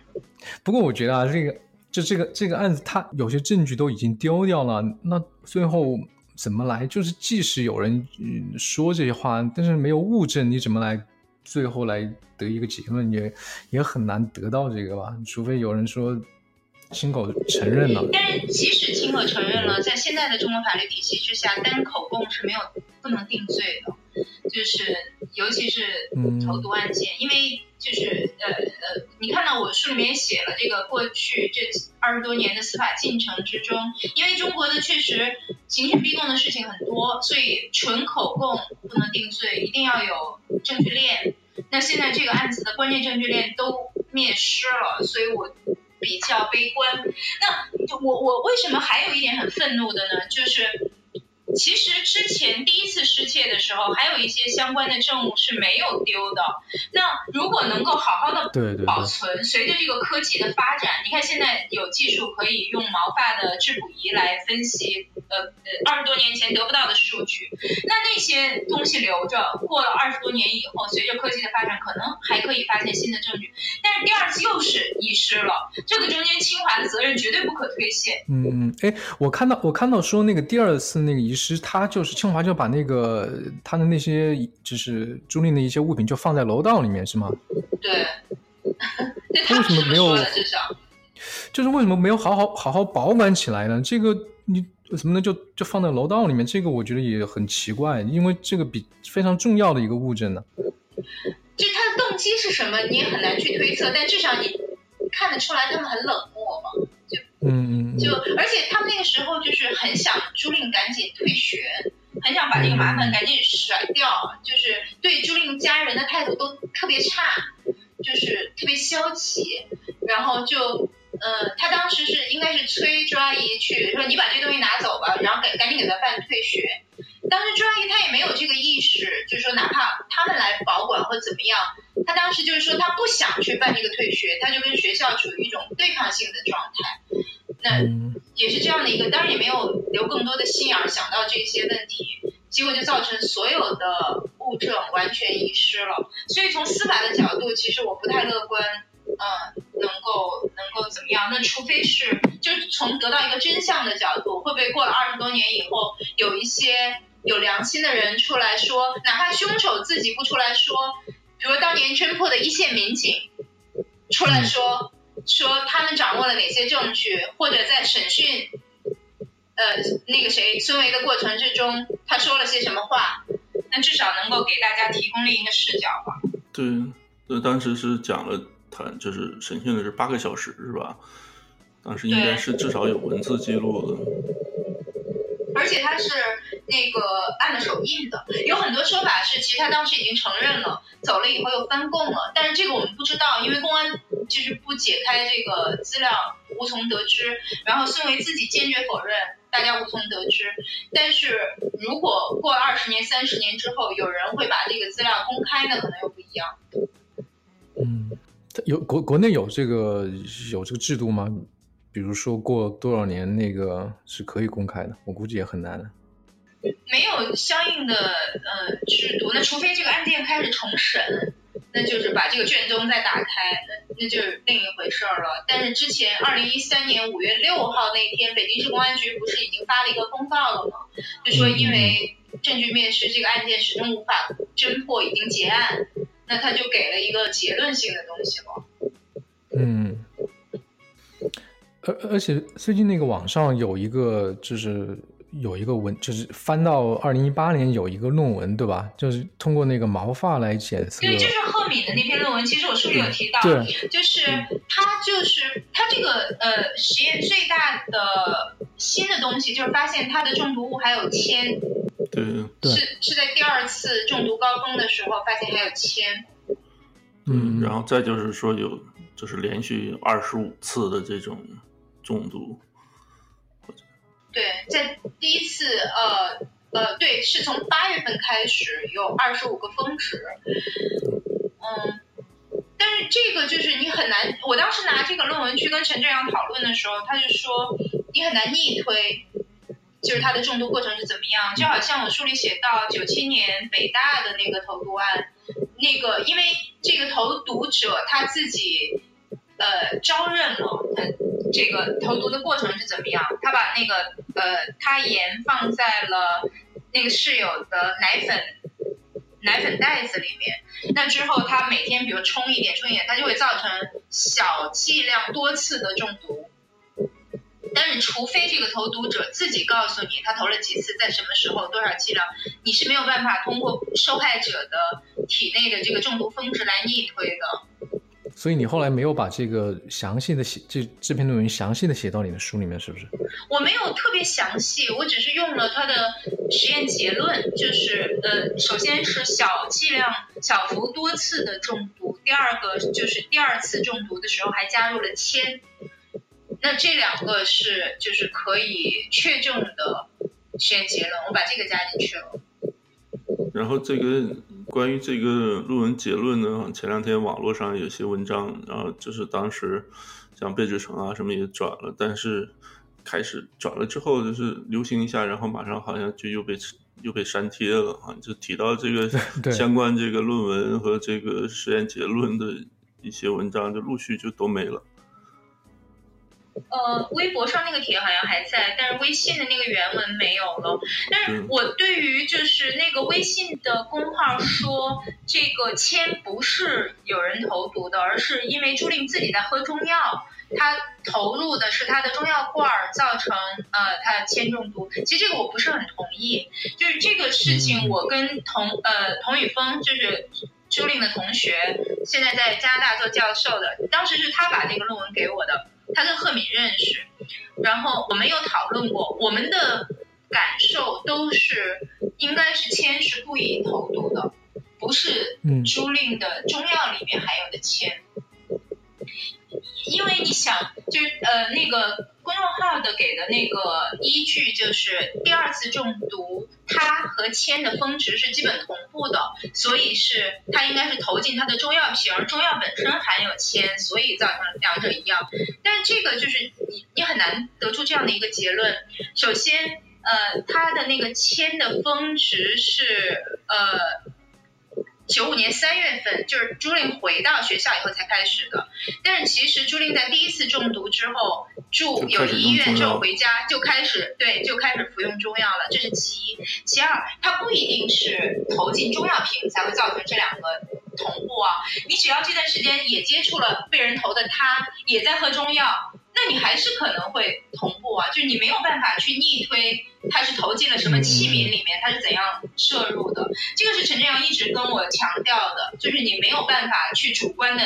D: 不过我觉得啊，这个就这个这个案子，它有些证据都已经丢掉了，那最后怎么来？就是即使有人说这些话，但是没有物证，你怎么来最后来得一个结论？也也很难得到这个吧？除非有人说。亲口承认了，
E: 但是即使亲口承认了，在现在的中国法律体系之下，单口供是没有不能定罪的，就是尤其是投毒案件，因为就是呃呃，你看到我书里面写了这个过去这二十多年的司法进程之中，因为中国的确实刑讯逼供的事情很多，所以纯口供不能定罪，一定要有证据链。那现在这个案子的关键证据链都灭失了，所以我。比较悲观，那我我为什么还有一点很愤怒的呢？就是。其实之前第一次失窃的时候，还有一些相关的证物是没有丢的。那如果能够好好的保存，随着这个科技的发展，你看现在有技术可以用毛发的质谱仪来分析，呃呃，二十多年前得不到的数据。那那些东西留着，过了二十多年以后，随着科技的发展，可能还可以发现新的证据。但是第二次又是遗失了，这个中间清华的责任绝对不可推卸。
D: 嗯嗯，哎，我看到我看到说那个第二次那个遗。其实他就是清华，就把那个他的那些就是租赁的一些物品就放在楼道里面，是吗？
E: 对。
D: 他为什么没有？就是为什么没有好好好好保管起来呢？这个你怎么能就就放在楼道里面？这个我觉得也很奇怪，因为这个比非常重要的一个物证呢。
E: 就他的动机是什么，你也很难去推测，但至少你看得出来他们很冷。
D: 嗯嗯，
E: 就而且他们那个时候就是很想朱令赶紧退学，很想把这个麻烦赶紧甩掉，就是对朱令家人的态度都特别差，就是特别消极，然后就呃，他当时是应该是催朱阿姨去说你把这东西拿走吧，然后赶赶紧给他办退学。当时朱阿姨她也没有这个意识，就是说哪怕他们来保管或怎么样，她当时就是说她不想去办这个退学，她就跟学校处于一种对抗性的状态。那也是这样的一个，当然也没有留更多的心眼想到这些问题，结果就造成所有的物证完全遗失了。所以从司法的角度，其实我不太乐观。嗯，能够能够怎么样？那除非是，就是从得到一个真相的角度，会不会过了二十多年以后，有一些有良心的人出来说，哪怕凶手自己不出来说，比如当年侦破的一线民警出来说，说他们掌握了哪些证据，或者在审讯，呃，那个谁孙维的过程之中，他说了些什么话，那至少能够给大家提供另一个视角吧。
F: 对，那当时是讲了。他就是审讯的是八个小时是吧？当时应该是至少有文字记录的，
E: 而且他是那个按了手印的。有很多说法是，其实他当时已经承认了，走了以后又翻供了。但是这个我们不知道，因为公安就是不解开这个资料，无从得知。然后孙维自己坚决否认，大家无从得知。但是如果过二十年、三十年之后，有人会把这个资料公开，那可能又不一样。
D: 嗯。有国国内有这个有这个制度吗？比如说过多少年那个是可以公开的，我估计也很难。
E: 没有相应的呃制度，那除非这个案件开始重审，那就是把这个卷宗再打开，那那就是另一回事儿了。但是之前二零一三年五月六号那天，北京市公安局不是已经发了一个公告了吗？就说因为证据灭失，这个案件始终无法侦破，已经结案。那他就给了一个结论性的东西了。嗯，
D: 而而且最近那个网上有一个，就是有一个文，就是翻到二零一八年有一个论文，对吧？就是通过那个毛发来检测。
E: 对，就是赫敏的那篇论文。其实我书里有提到，就是他就是他这个呃实验最大的新的东西，就是发现它的中毒物还有铅。
F: 对，
E: 是是在第二次中毒高峰的时候发现还有铅，
F: 嗯，然后再就是说有就是连续二十五次的这种中毒，
E: 对，在第一次呃呃对，是从八月份开始有二十五个峰值，嗯，但是这个就是你很难，我当时拿这个论文去跟陈正阳讨论的时候，他就说你很难逆推。就是他的中毒过程是怎么样？就好像我书里写到九七年北大的那个投毒案，那个因为这个投毒者他自己呃招认了，这个投毒的过程是怎么样？他把那个呃他盐放在了那个室友的奶粉奶粉袋子里面，那之后他每天比如冲一点冲一点，它就会造成小剂量多次的中毒。但是，除非这个投毒者自己告诉你他投了几次，在什么时候，多少剂量，你是没有办法通过受害者的体内的这个中毒峰值来逆推的。
D: 所以你后来没有把这个详细的写这这篇论文详细的写到你的书里面，是不是？
E: 我没有特别详细，我只是用了他的实验结论，就是呃，首先是小剂量、小幅多次的中毒，第二个就是第二次中毒的时候还加入了铅。那这两个是就是可以确证的实验结论，我把这个加进去了。
F: 然后这个关于这个论文结论呢，前两天网络上有些文章，然后就是当时像贝志成啊什么也转了，但是开始转了之后就是流行一下，然后马上好像就又被又被删帖了啊，就提到这个 相关这个论文和这个实验结论的一些文章就陆续就都没了。
E: 呃，微博上那个帖好像还在，但是微信的那个原文没有了。但是我对于就是那个微信的公号说这个铅不是有人投毒的，而是因为朱令自己在喝中药，他投入的是他的中药罐儿，造成呃他铅中毒。其实这个我不是很同意，就是这个事情我跟童呃童宇峰就是朱令的同学，现在在加拿大做教授的，当时是他把这个论文给我的。他跟赫敏认识，然后我们有讨论过，我们的感受都是应该是铅是故意投毒的，不是朱令的中药里面含有的铅。因为你想，就是呃那个公众号的给的那个依据，就是第二次中毒，它和铅的峰值是基本同步的，所以是它应该是投进它的中药瓶，中药本身含有铅，所以造成两者一样。但这个就是你你很难得出这样的一个结论。首先，呃，它的那个铅的峰值是呃。九五年三月份，就是朱令回到学校以后才开始的。但是其实朱令在第一次中毒之后住友谊医院之后回家就开始对就开始服用中药了，这是其一。其二，他不一定是投进中药瓶才会造成这两个同步啊。你只要这段时间也接触了被人投的他，也在喝中药。那你还是可能会同步啊，就是你没有办法去逆推它是投进了什么器皿里面，它是怎样摄入的。这个是陈正阳一直跟我强调的，就是你没有办法去主观的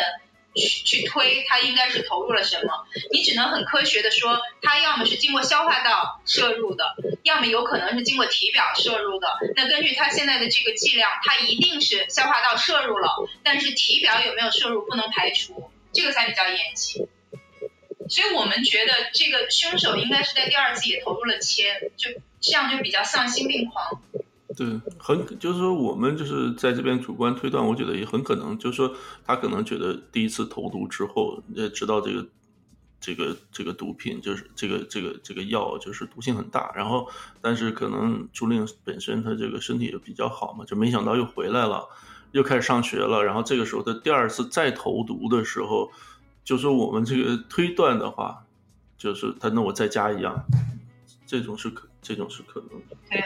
E: 去去推它应该是投入了什么，你只能很科学的说，它要么是经过消化道摄入的，要么有可能是经过体表摄入的。那根据它现在的这个剂量，它一定是消化道摄入了，但是体表有没有摄入不能排除，这个才比较严谨。所以我们觉得这个凶手应该是在第二次也投入了铅，就这样就比较丧心病狂。
F: 对，很就是说我们就是在这边主观推断，我觉得也很可能，就是说他可能觉得第一次投毒之后，也知道这个这个这个毒品就是这个这个这个药就是毒性很大，然后但是可能朱令本身他这个身体也比较好嘛，就没想到又回来了，又开始上学了，然后这个时候他第二次再投毒的时候。就说我们这个推断的话，就是他那我再加一样，这种是可，这种是可能的。
E: 对，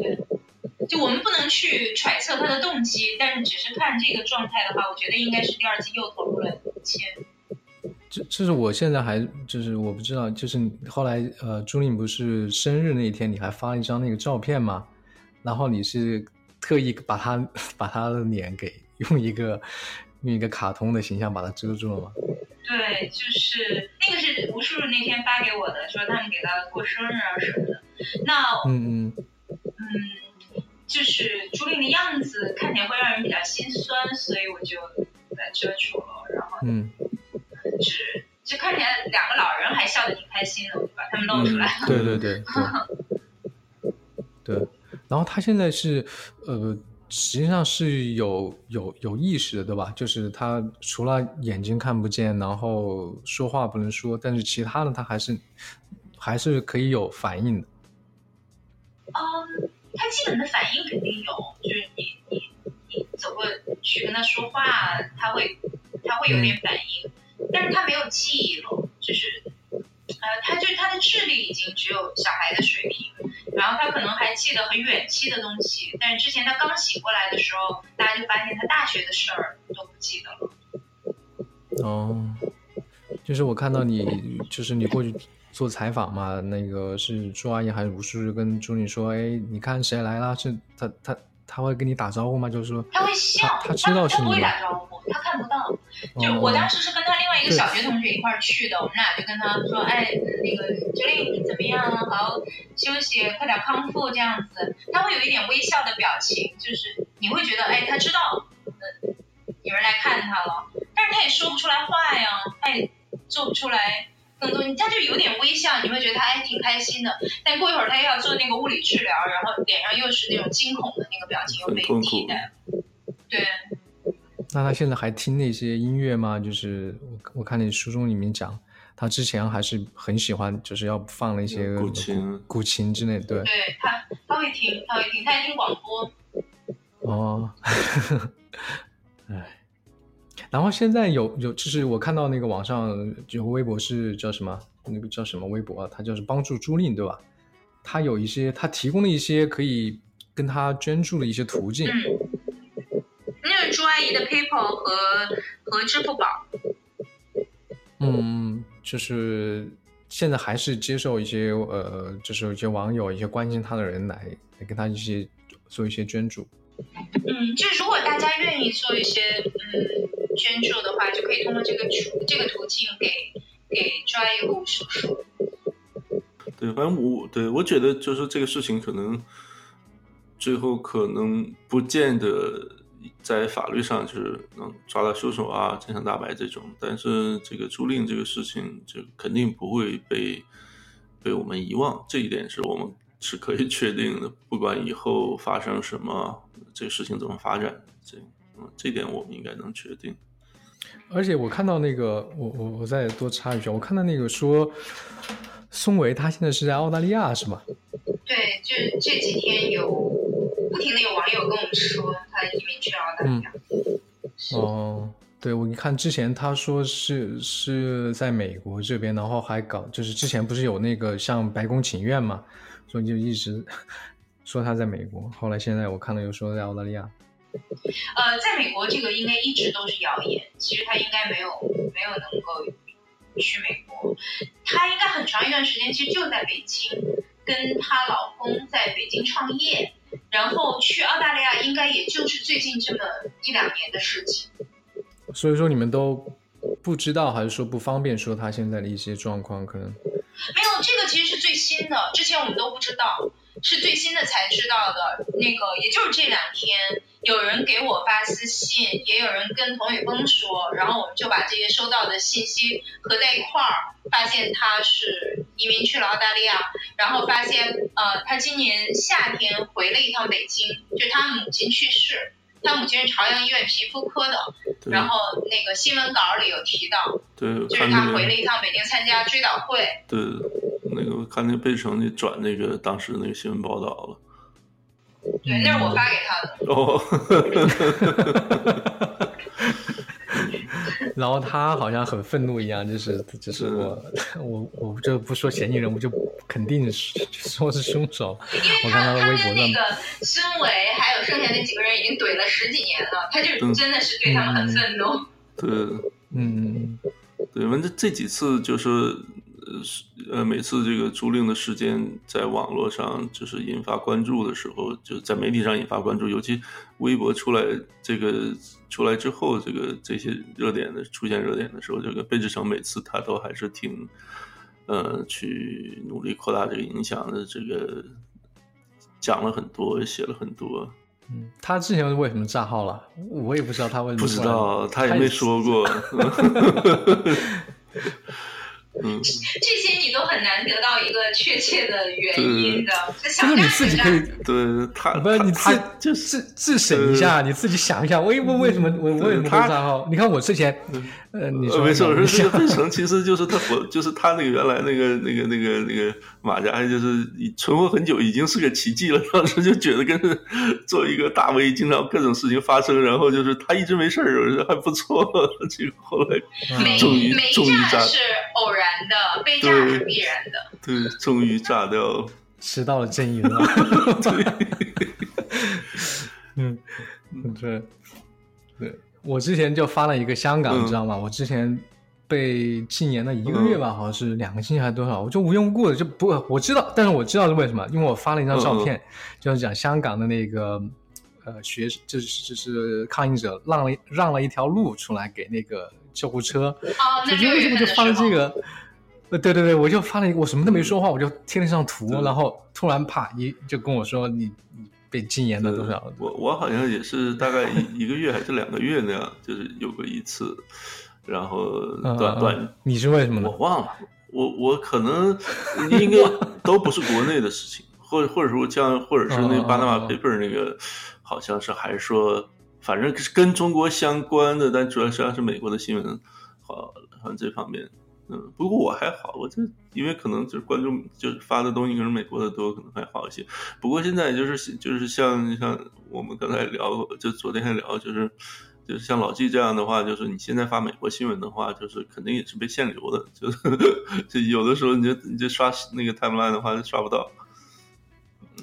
E: 对，就我们不能去揣测他的动机，但是只是看这个状态的话，我觉得应该是第二季又投入了钱。
D: 这这是我现在还就是我不知道，就是后来呃朱令不是生日那一天，你还发了一张那个照片吗？然后你是特意把他 把他的脸给用一个。用一个卡通的形象把它遮住了吗？
E: 对，就是那个是吴叔叔那天发给我的，说他们给他过生日啊什么的。那
D: 嗯嗯
E: 嗯，就是朱令的样子看起来会让人比较心酸，所以我就把它遮住了。然后嗯，是就看起来两个老人还笑得挺开心的，我就把他们露出来了。
D: 对对对对。对，然后他现在是呃。实际上是有有有意识的，对吧？就是他除了眼睛看不见，然后说话不能说，但是其他的他还是还是可以有反应的。
E: 嗯，他基本的反应肯定有，就是你你你走过去跟他说话，他会他会有点反应，但是他没有记忆了，就是呃，他就他的智力已经只有小孩的水平。然后他可能还记得很远期的东西，但是之前他刚醒过来的时候，大家就发现他大学的事儿都不记得了。哦，
D: 就是我看到你，就是你过去做采访嘛，那个是朱阿姨还是吴叔叔跟朱女说，哎，你看谁来了？是他他他会跟你打招呼吗？就是说
E: 他会笑，
D: 他知道是你。
E: 他看不到，就我当时是跟他另外一个小学同学一块儿去的，我们俩就跟他说，哎，那个九令你怎么样啊？好好休息，快点康复这样子。他会有一点微笑的表情，就是你会觉得，哎，他知道，嗯，有人来看他了，但是他也说不出来话呀，他也做不出来更多，他就有点微笑，你会觉得他还挺开心的。但过一会儿他又要做那个物理治疗，然后脸上又是那种惊恐的那个表情，又被替代，对。
D: 那他现在还听那些音乐吗？就是我我看你书中里面讲，他之前还是很喜欢，就是要放那些
F: 古琴、
D: 古琴之类。
E: 对，对他他会听，他会听，他爱听广播。
D: 哦，哎，然后现在有有，就是我看到那个网上有个微博是叫什么？那个叫什么微博？他就是帮助租赁，对吧？他有一些，他提供了一些可以跟他捐助的一些途径。
E: 那是朱阿姨的 PayPal 和和支付宝。
D: 嗯，就是现在还是接受一些呃，就是一些网友、一些关心他的人来来跟他一些做一些捐助。
E: 嗯，就如果大家愿意做一些嗯捐助的话，就可以通过这个途这个途径给给朱阿姨和叔叔。
F: 对，反正我对我觉得就是这个事情可能最后可能不见得。在法律上就是能抓到凶手啊，真相大白这种。但是这个租赁这个事情，就肯定不会被被我们遗忘，这一点是我们是可以确定的。不管以后发生什么，这个事情怎么发展，这嗯，这点我们应该能确定。
D: 而且我看到那个，我我我再多插一句，我看到那个说，宋维他现在是在澳大利亚是吗？
E: 对，就这几天有不停的有网友跟我们说，他移民去澳大利亚。
D: 哦，对，我一看之前他说是是在美国这边，然后还搞，就是之前不是有那个像白宫请愿嘛，所以就一直说他在美国，后来现在我看到又说在澳大利亚。
E: 呃，在美国这个应该一直都是谣言，其实他应该没有没有能够去美国，他应该很长一段时间其实就在北京，跟她老公在北京创业，然后去澳大利亚应该也就是最近这么一两年的事情。
D: 所以说你们都不知道，还是说不方便说他现在的一些状况？可能
E: 没有，这个其实是最新的，之前我们都不知道，是最新的才知道的。那个也就是这两天。有人给我发私信，也有人跟童宇峰说，然后我们就把这些收到的信息合在一块儿，发现他是移民去了澳大利亚，然后发现呃他今年夏天回了一趟北京，就他母亲去世，他母亲是朝阳医院皮肤科的，然后那个新闻稿里有提到，
F: 对，
E: 就是他回了一趟北京参加追悼会，
F: 对，那个看那个贝城你转那个当时那个新闻报道了。
E: 对，那是我发给他的。
F: 哦，
D: 然后他好像很愤怒一样，就是就是我 我我就不说嫌疑人，我就肯定是 说是凶手。
E: 我看他的微博那个孙伟还有剩下那几个人已经怼了十几年了，他就真的是对他们很愤怒。
F: 对，
D: 嗯，
F: 对，反正这几次就是。呃，每次这个租赁的事件在网络上就是引发关注的时候，就在媒体上引发关注，尤其微博出来这个出来之后，这个这些热点的出现热点的时候，这个贝志成每次他都还是挺呃去努力扩大这个影响的，这个讲了很多，写了很多。
D: 嗯，他之前为什么炸号了？我也不知道他为什么。
F: 不知道，他也没说过。嗯，
E: 这些你都很难得到一个确切的原因的。
D: 就是你自己可以
F: 对他
D: 不是你自就是自省一下，你自己想一下，为为为什么我为什么账号？你看我之前，呃，你说
F: 没事，我说这个费城其实就是他活，就是他那个原来那个那个那个那个马甲，就是存活很久，已经是个奇迹了。当时就觉得跟 做一个大 V，经常各种事情发生，然后就是他一直没事儿，还不错。结果后来终于终于炸
E: 是偶然。然的被炸是必然的，对，
F: 终于炸掉，
D: 了，迟到了真赢了。嗯，对，对，我之前就发了一个香港，你知道吗？我之前被禁言了一个月吧，好像是两个星期还是多少？我就无缘无故的就不，我知道，但是我知道是为什么，因为我发了一张照片，就是讲香港的那个呃学，就是就是抗议者让了让了一条路出来给那个。救护车，
E: 哦，那
D: 为什么就发了这个？呃，对对对，我就发了一个，我什么都没说话，我就贴了一张图，然后突然啪一就跟我说你你被禁言了多少？
F: 我我好像也是大概一个月还是两个月那样，就是有过一次，然后短短。
D: 你是为什么呢？
F: 我忘了，我我可能应该 都不是国内的事情，或者或者说像或者是那巴拿马 paper 那个，好像是还说。反正是跟中国相关的，但主要实际上是美国的新闻，好，好像这方面，不过我还好，我这因为可能就是关注，就是发的东西可能美国的多，可能还好一些。不过现在就是就是像像我们刚才聊，就昨天还聊，就是就是像老纪这样的话，就是你现在发美国新闻的话，就是肯定也是被限流的，就是 就有的时候你就你就刷那个 timeline 的话，就刷不到。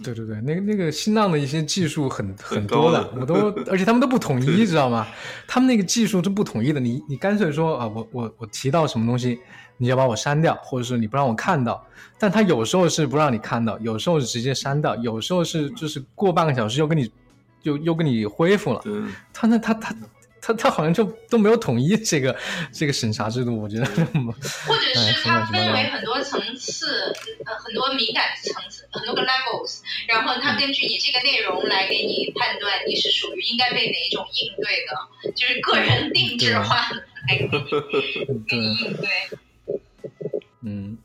D: 对对对，那个那个新浪的一些技术很很多的，我都 而且他们都不统一，知道吗？他们那个技术是不统一的。你你干脆说啊，我我我提到什么东西，你要把我删掉，或者是你不让我看到。但他有时候是不让你看到，有时候是直接删掉，有时候是就是过半个小时又给你又又给你恢复了。他那他他他他他好像就都没有统一这个这个审查制度，我觉得。
E: 或者是它分为很多层次，呃，很多敏感层次，很多个 levels，然后它根据你这个内容来给你判断你是属于应该被哪一种应对的，就是个人定制化 来给你 应对。
D: 嗯。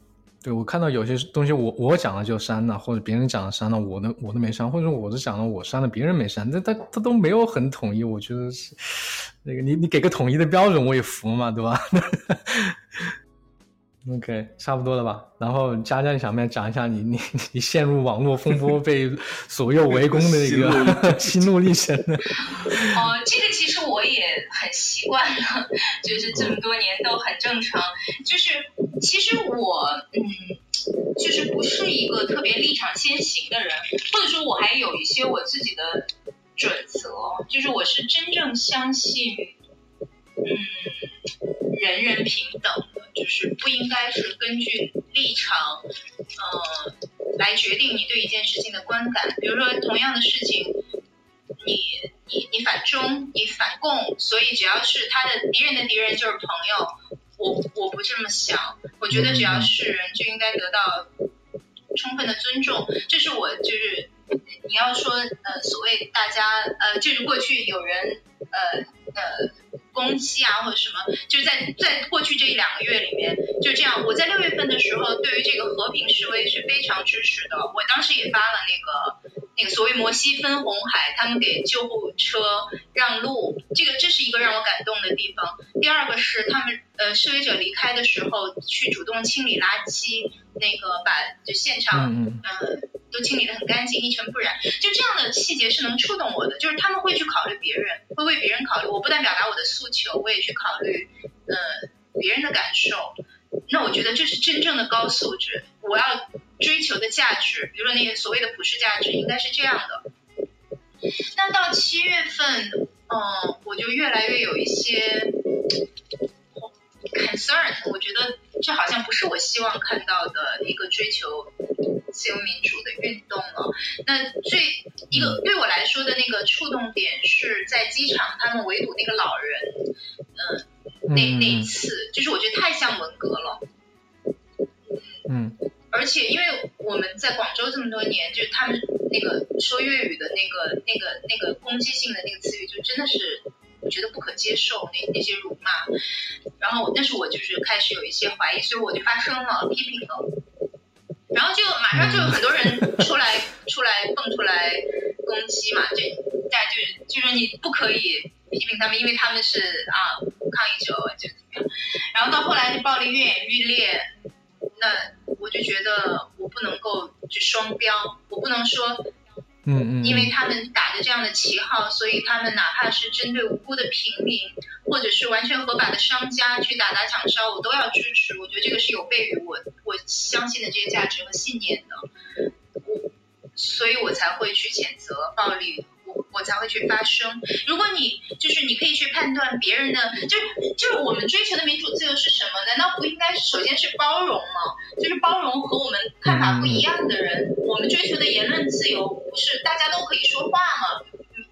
D: 对，我看到有些东西，我我讲了就删了，或者别人讲了删了，我的我都没删，或者我是讲了我删了，别人没删，那他他都没有很统一，我觉得是那个你你给个统一的标准，我也服嘛，对吧？OK，差不多了吧？然后佳佳，你想不想讲一下你你你陷入网络风波被左右围攻的那个 心路历程呢？
E: 哦，这个其实我也很习惯了，就是这么多年都很正常。就是其实我嗯，就是不是一个特别立场先行的人，或者说我还有一些我自己的准则，就是我是真正相信嗯人人平等的。就是不应该是根据立场，呃，来决定你对一件事情的观感。比如说，同样的事情，你你你反中，你反共，所以只要是他的敌人的敌人就是朋友。我我不这么想，我觉得只要是人就应该得到充分的尊重。这是我就是你要说呃，所谓大家呃，就是过去有人呃呃。攻击啊，或者什么，就是在在过去这一两个月里面，就这样。我在六月份的时候，对于这个和平示威是非常支持的。我当时也发了那个那个所谓摩西分红海，他们给救护车让路，这个这是一个让我感动的地方。第二个是他们呃示威者离开的时候，去主动清理垃圾，那个把就现场嗯。都清理的很干净，一尘不染。就这样的细节是能触动我的，就是他们会去考虑别人，会为别人考虑。我不但表达我的诉求，我也去考虑，呃，别人的感受。那我觉得这是真正的高素质。我要追求的价值，比如说那些所谓的普世价值，应该是这样的。那到七月份，嗯，我就越来越有一些 concern，我觉得这好像不是我希望看到的一个追求。自由民主的运动了。那最一个对我来说的那个触动点是在机场，他们围堵那个老人，嗯，那那一次，就是我觉得太像文革了。
D: 嗯。
E: 而且因为我们在广州这么多年，就是他们那个说粤语的那个那个那个攻击性的那个词语，就真的是我觉得不可接受，那那些辱骂。然后，但是我就是开始有一些怀疑，所以我就发声了，批评了。然后就马上就有很多人出来出来蹦出来攻击嘛，就大家就是就说你不可以批评他们，因为他们是啊抗议者就怎么样。然后到后来就暴力愈演愈烈，那我就觉得我不能够就双标，我不能说。
D: 嗯嗯，
E: 因为他们打着这样的旗号，所以他们哪怕是针对无辜的平民，或者是完全合法的商家去打砸抢烧，我都要支持。我觉得这个是有悖于我我相信的这些价值和信念的，我，所以我才会去谴责暴力。我我才会去发声。如果你就是你可以去判断别人的，就就是我们追求的民主自由是什么？难道不应该是首先是包容吗？就是包容和我们看法不一样的人。我们追求的言论自由不是大家都可以说话吗？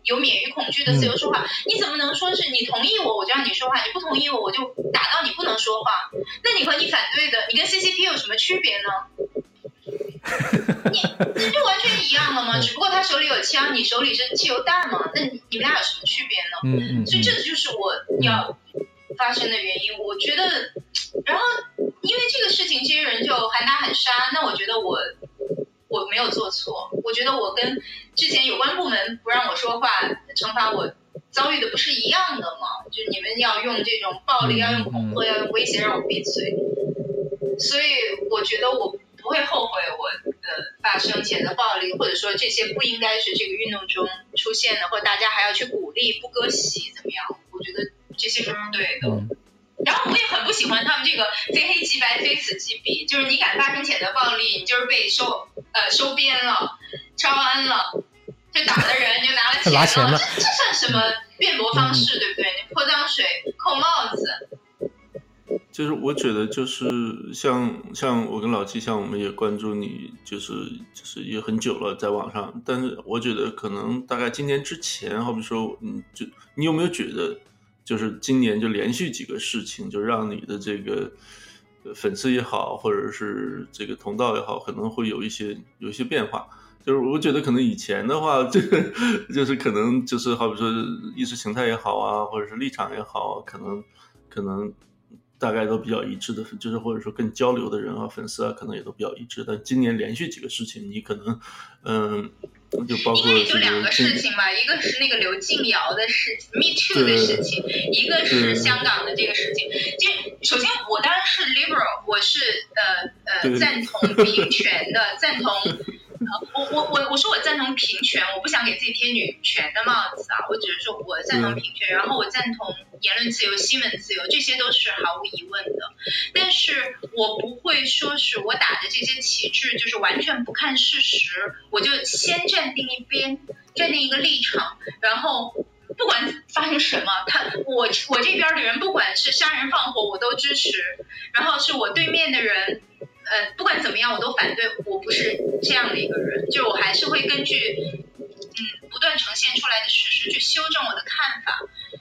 E: 有免于恐惧的自由说话。你怎么能说是你同意我我就让你说话，你不同意我我就打到你不能说话？那你和你反对的，你跟 CCP 有什么区别呢？你这就完全一样了嘛？只不过他手里有枪，你手里是汽油弹嘛？那你你们俩有什么区别呢？
D: 嗯
E: 嗯。所以这个就是我要发生的原因。我觉得，然后因为这个事情，这些人就喊打喊杀。那我觉得我我没有做错。我觉得我跟之前有关部门不让我说话，惩罚我遭遇的不是一样的吗？就你们要用这种暴力，要用恐吓，要用威胁让我闭嘴。所以我觉得我。不会后悔我呃发生前的暴力，或者说这些不应该是这个运动中出现的，或者大家还要去鼓励不割席怎么样？我觉得这些是不对的。然后我也很不喜欢他们这个非黑即白、非此即彼，就是你敢发生前的暴力，你就是被收呃收编了、招安了，就打的人就拿了 钱了，这这算什么辩驳方式，对不对？你泼脏水、扣帽子。
F: 就是我觉得，就是像像我跟老七，像我们也关注你，就是就是也很久了，在网上。但是我觉得，可能大概今年之前，好比说，嗯，就你有没有觉得，就是今年就连续几个事情，就让你的这个粉丝也好，或者是这个同道也好，可能会有一些有一些变化。就是我觉得可能以前的话，这 个就是可能就是好比说意识形态也好啊，或者是立场也好，可能可能大概都比较一致的，就是或者说跟交流的人啊、粉丝啊，可能也都比较一致。但今年连续几个事情，你可能嗯，就包括
E: 因为就两个事情嘛，一个是那个刘静瑶的事情，Me Too 的事情，一个是香港的这个事情。就首先我当然是 liberal，我是呃呃赞同平权的，赞同。我我我我说我赞同平权，我不想给自己贴女权的帽子啊，我只是说我赞同平权，然后我赞同言论自由、新闻自由，这些都是毫无疑问的。但是我不会说是我打的这些旗帜就是完全不看事实，我就先站定一边，站定一个立场，然后不管发生什么，他我我这边的人不管是杀人放火我都支持，然后是我对面的人。呃，不管怎么样，我都反对。我不是这样的一个人，就我还是会根据嗯不断呈现出来的事实去修正我的看法。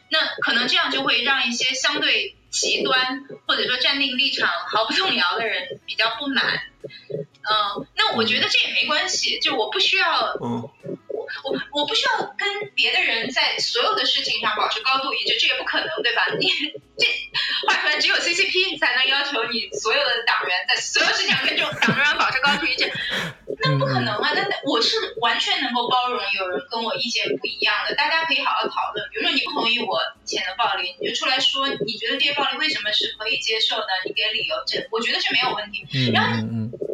E: 那可能这样就会让一些相对极端或者说站定立场毫不动摇的人比较不满。嗯，那我觉得这也没关系，就我不需要，我我不需要跟别的人在所有的事情上保持高度一致，这也不可能，对吧？你这话出来，只有 CCP 才能要求你所有的党员在所有事情上跟这种党中央保持高度一致，那不可能啊！那我是完全能够包容有人跟我意见不一样的，大家可以好好讨论。比如说你不同意我以前的暴力，你就出来说，你觉得这些暴力为什么是可以接受的？你给理由，这我觉得是没有问题。然后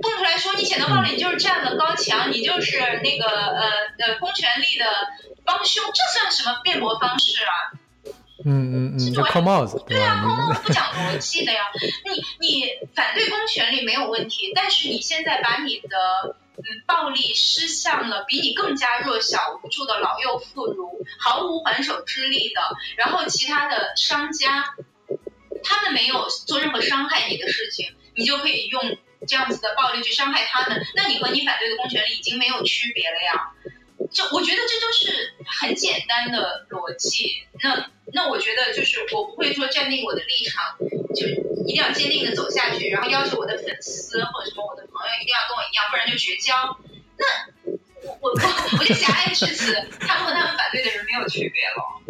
E: 蹦出来说你以前的暴力，你就是站了高墙，你就是那个呃呃公权力的帮凶，这算什么辩驳方式啊？
D: 嗯嗯嗯，就扣帽子，
E: 对啊，扣帽子不讲逻辑的呀。你你反对公权力没有问题，但是你现在把你的嗯暴力施向了比你更加弱小无助的老幼妇孺，毫无还手之力的，然后其他的商家，他们没有做任何伤害你的事情，你就可以用这样子的暴力去伤害他们，那你和你反对的公权力已经没有区别了呀。就我觉得这都是很简单的逻辑。那那我觉得就是我不会说站定我的立场，就一定要坚定的走下去，然后要求我的粉丝或者什么我的朋友一定要跟我一样，不然就绝交。那我我我我就狭隘至此，他们和他们反对的人没有区别了。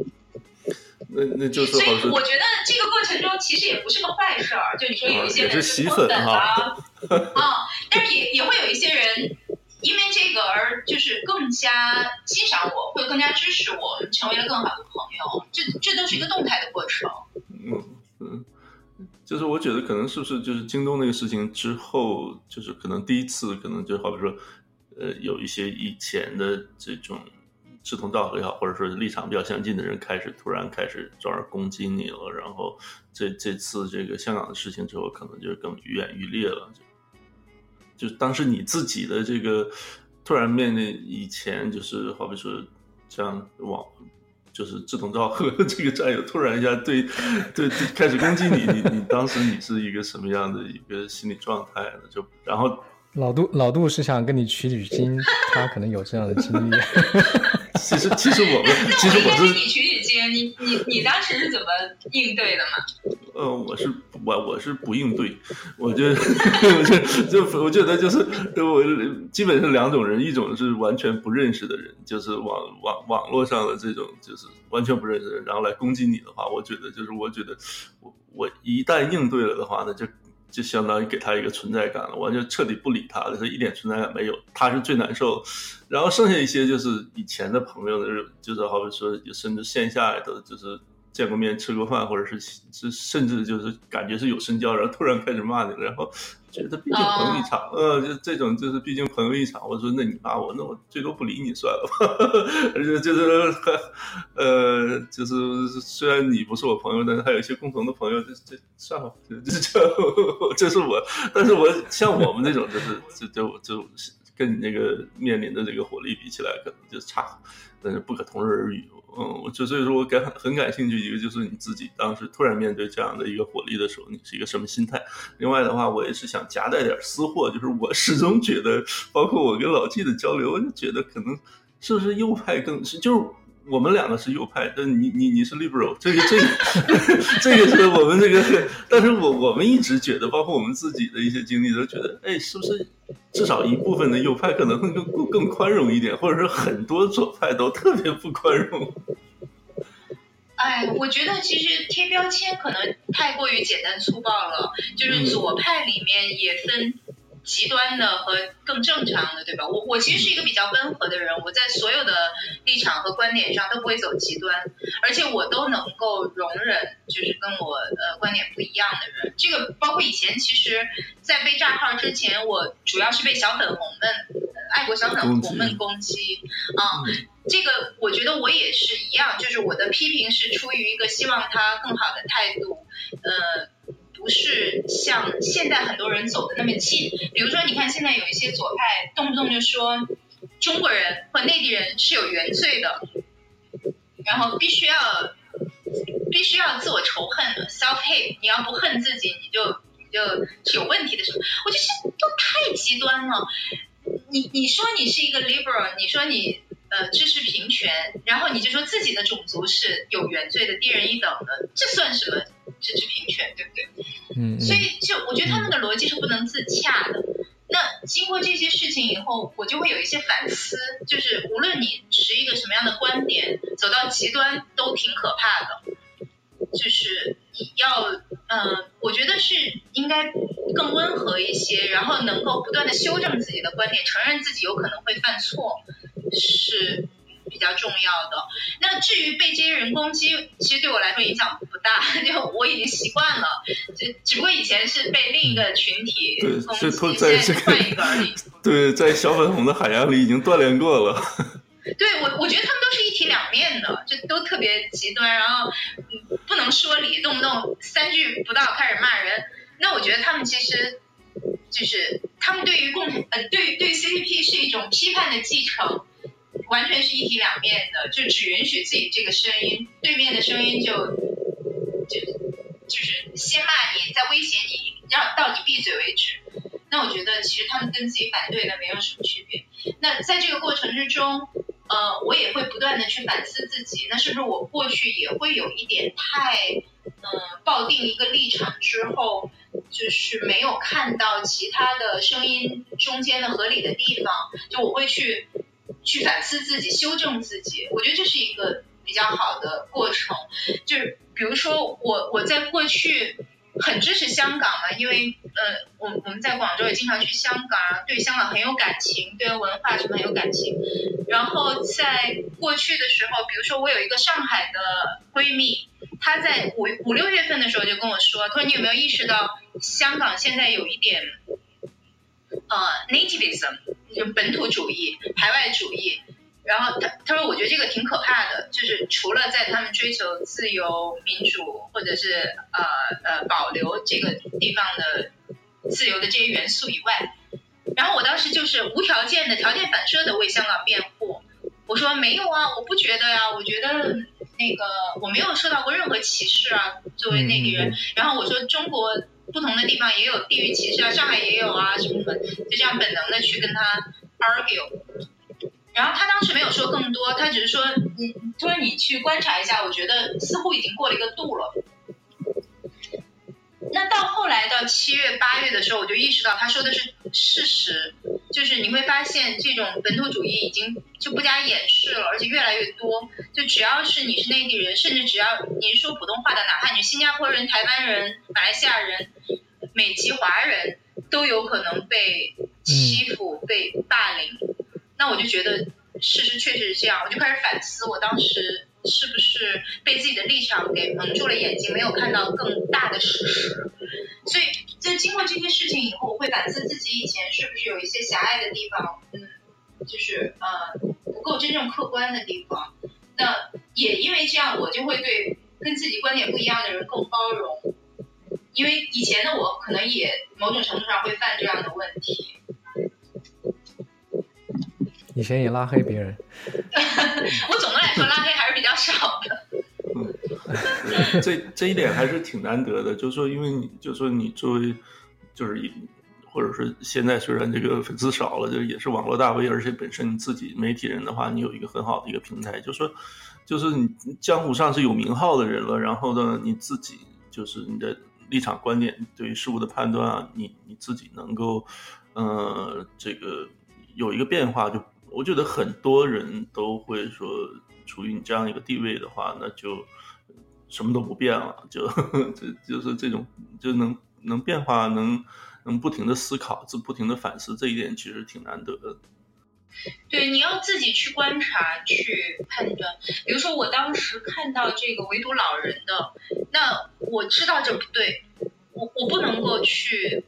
F: 那那就是
E: 所以我觉得这个过程中其实也不是个坏事儿，就你说有一些人是脱粉啊，啊，但是也也会有一些人。因为这个而就是更加欣赏我，会更加支持我，成为了更好的朋友。这这都是一个动态的过程。
F: 嗯嗯，就是我觉得可能是不是就是京东那个事情之后，就是可能第一次可能就好比说，呃，有一些以前的这种志同道合也好，或者说立场比较相近的人开始突然开始转而攻击你了。然后这这次这个香港的事情之后，可能就更愈演愈烈了。是当时你自己的这个突然面临以前就是好比说这样网就是志同道合这个战友突然一下对对开始攻击你，你你当时你是一个什么样的一个心理状态呢？就然后
D: 老杜老杜是想跟你取取经，他可能有这样的经历。
F: 其实其实我 们其实我是
E: 你取取经，你你你当时是怎么应对的嘛？
F: 呃，我是我我是不应对，我 就我就就我觉得就是我基本是两种人，一种是完全不认识的人，就是网网网络上的这种就是完全不认识的人，然后来攻击你的话，我觉得就是我觉得我我一旦应对了的话，那就就相当于给他一个存在感了，完全彻底不理他了，他一点存在感没有，他是最难受。然后剩下一些就是以前的朋友的，就是好比说甚至线下的就是。见过面吃过饭，或者是是甚至就是感觉是有深交，然后突然开始骂你了，然后觉得毕竟朋友一场，呃，就这种就是毕竟朋友一场。我说那你骂我，那我最多不理你算了吧。而且就是呃，就是虽然你不是我朋友，但是还有一些共同的朋友，这这算了，这这 这是我。但是我像我们这种，就是就就就跟你那个面临的这个火力比起来，可能就差，但是不可同日而语。嗯，我就所以说我感很感兴趣，一个就是你自己当时突然面对这样的一个火力的时候，你是一个什么心态？另外的话，我也是想夹带点私货，就是我始终觉得，包括我跟老季的交流，我就觉得可能是不是右派更是就是我们两个是右派，但你你你是 liberal，这个这个这个是我们这个，但是我我们一直觉得，包括我们自己的一些经历，都觉得，哎，是不是至少一部分的右派可能会更更宽容一点，或者是很多左派都特别不宽容。
E: 哎，我觉得其实贴标签可能太过于简单粗暴了，就是左派里面也分。极端的和更正常的，对吧？我我其实是一个比较温和的人，我在所有的立场和观点上都不会走极端，而且我都能够容忍，就是跟我呃观点不一样的人。这个包括以前，其实，在被炸号之前，我主要是被小粉红们、爱国小粉红们攻击啊。这个我觉得我也是一样，就是我的批评是出于一个希望他更好的态度，呃。不是像现在很多人走的那么近，比如说，你看现在有一些左派动不动就说中国人或内地人是有原罪的，然后必须要必须要自我仇恨，self hate，你要不恨自己，你就你就是有问题的时候？我觉得这都太极端了。你你说你是一个 liberal，你说你呃支持平权，然后你就说自己的种族是有原罪的，低人一等的，这算什么？支持平权，对不对？嗯，所以就我觉得他们的逻辑是不能自洽的。那经过这些事情以后，我就会有一些反思，就是无论你持一个什么样的观点，走到极端都挺可怕的。就是你要，嗯，我觉得是应该更温和一些，然后能够不断的修正自己的观点，承认自己有可能会犯错，是。比较重要的。那至于被这些人攻击，其实对我来说影响不大，就我已经习惯了。就只不过以前是被另一个群体攻击，现在换一个而已。
F: 对，在小粉红的海洋里已经锻炼过了。
E: 对我，我觉得他们都是一体两面的，就都特别极端，然后不能说理，动不动三句不到开始骂人。那我觉得他们其实就是他们对于共呃，对对 CCP 是一种批判的继承。完全是一体两面的，就只允许自己这个声音，对面的声音就就就是先骂你，再威胁你，让到你闭嘴为止。那我觉得其实他们跟自己反对的没有什么区别。那在这个过程之中，呃，我也会不断的去反思自己，那是不是我过去也会有一点太嗯抱定一个立场之后，就是没有看到其他的声音中间的合理的地方，就我会去。去反思自己，修正自己，我觉得这是一个比较好的过程。就是比如说，我我在过去很支持香港嘛，因为呃，我我们在广州也经常去香港啊，对香港很有感情，对文化什么很有感情。然后在过去的时候，比如说我有一个上海的闺蜜，她在五五六月份的时候就跟我说，她说你有没有意识到香港现在有一点呃 nativism。就本土主义、排外主义，然后他他说，我觉得这个挺可怕的，就是除了在他们追求自由、民主，或者是呃呃保留这个地方的自由的这些元素以外，然后我当时就是无条件的、条件反射的为香港辩护。我说没有啊，我不觉得呀，我觉得那个我没有受到过任何歧视啊，作为内地人。然后我说中国。不同的地方也有地域歧视啊，上海也有啊，什么什么，就这样本能的去跟他 argue。然后他当时没有说更多，他只是说，你他说你去观察一下，我觉得似乎已经过了一个度了。那到后来到七月八月的时候，我就意识到他说的是事实，就是你会发现这种本土主义已经就不加掩饰了，而且越来越多。就只要是你是内地人，甚至只要你是说普通话的，哪怕你是新加坡人、台湾人、马来西亚人、美籍华人，都有可能被欺负、被霸凌。那我就觉得事实确实是这样，我就开始反思，我当时。是不是被自己的立场给蒙住了眼睛，没有看到更大的事实？所以，在经过这些事情以后，我会反思自己以前是不是有一些狭隘的地方，嗯，就是呃不够真正客观的地方。那也因为这样，我就会对跟自己观点不一样的人更包容，因为以前的我可能也某种程度上会犯这样的问题。
D: 以前也拉黑别人，
E: 我总的来说拉黑还是比较少的。
F: 这这一点还是挺难得的，就是说，因为你就说你作为就是或者是现在虽然这个粉丝少了，就也是网络大 V，而且本身你自己媒体人的话，你有一个很好的一个平台，就说就是你江湖上是有名号的人了，然后呢，你自己就是你的立场观点对于事物的判断啊，你你自己能够呃这个有一个变化，就我觉得很多人都会说，处于你这样一个地位的话，那就什么都不变了，就这就是这种就能能变化能。能不停的思考，自不停的反思，这一点其实挺难得的。
E: 对，你要自己去观察、去判断。比如说，我当时看到这个围堵老人的，那我知道这不对，我我不能够去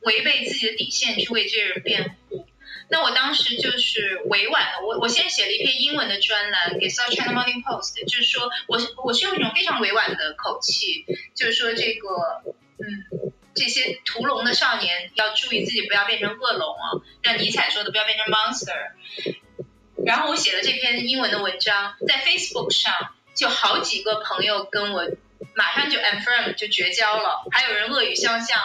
E: 违背自己的底线去为这些人辩护。那我当时就是委婉的，我我先写了一篇英文的专栏给《South China Morning Post》，就是说我我是用一种非常委婉的口气，就是说这个，嗯。这些屠龙的少年要注意自己不要变成恶龙啊，像尼采说的不要变成 monster。然后我写了这篇英文的文章，在 Facebook 上就好几个朋友跟我马上就 unfriend 就绝交了，还有人恶语相向，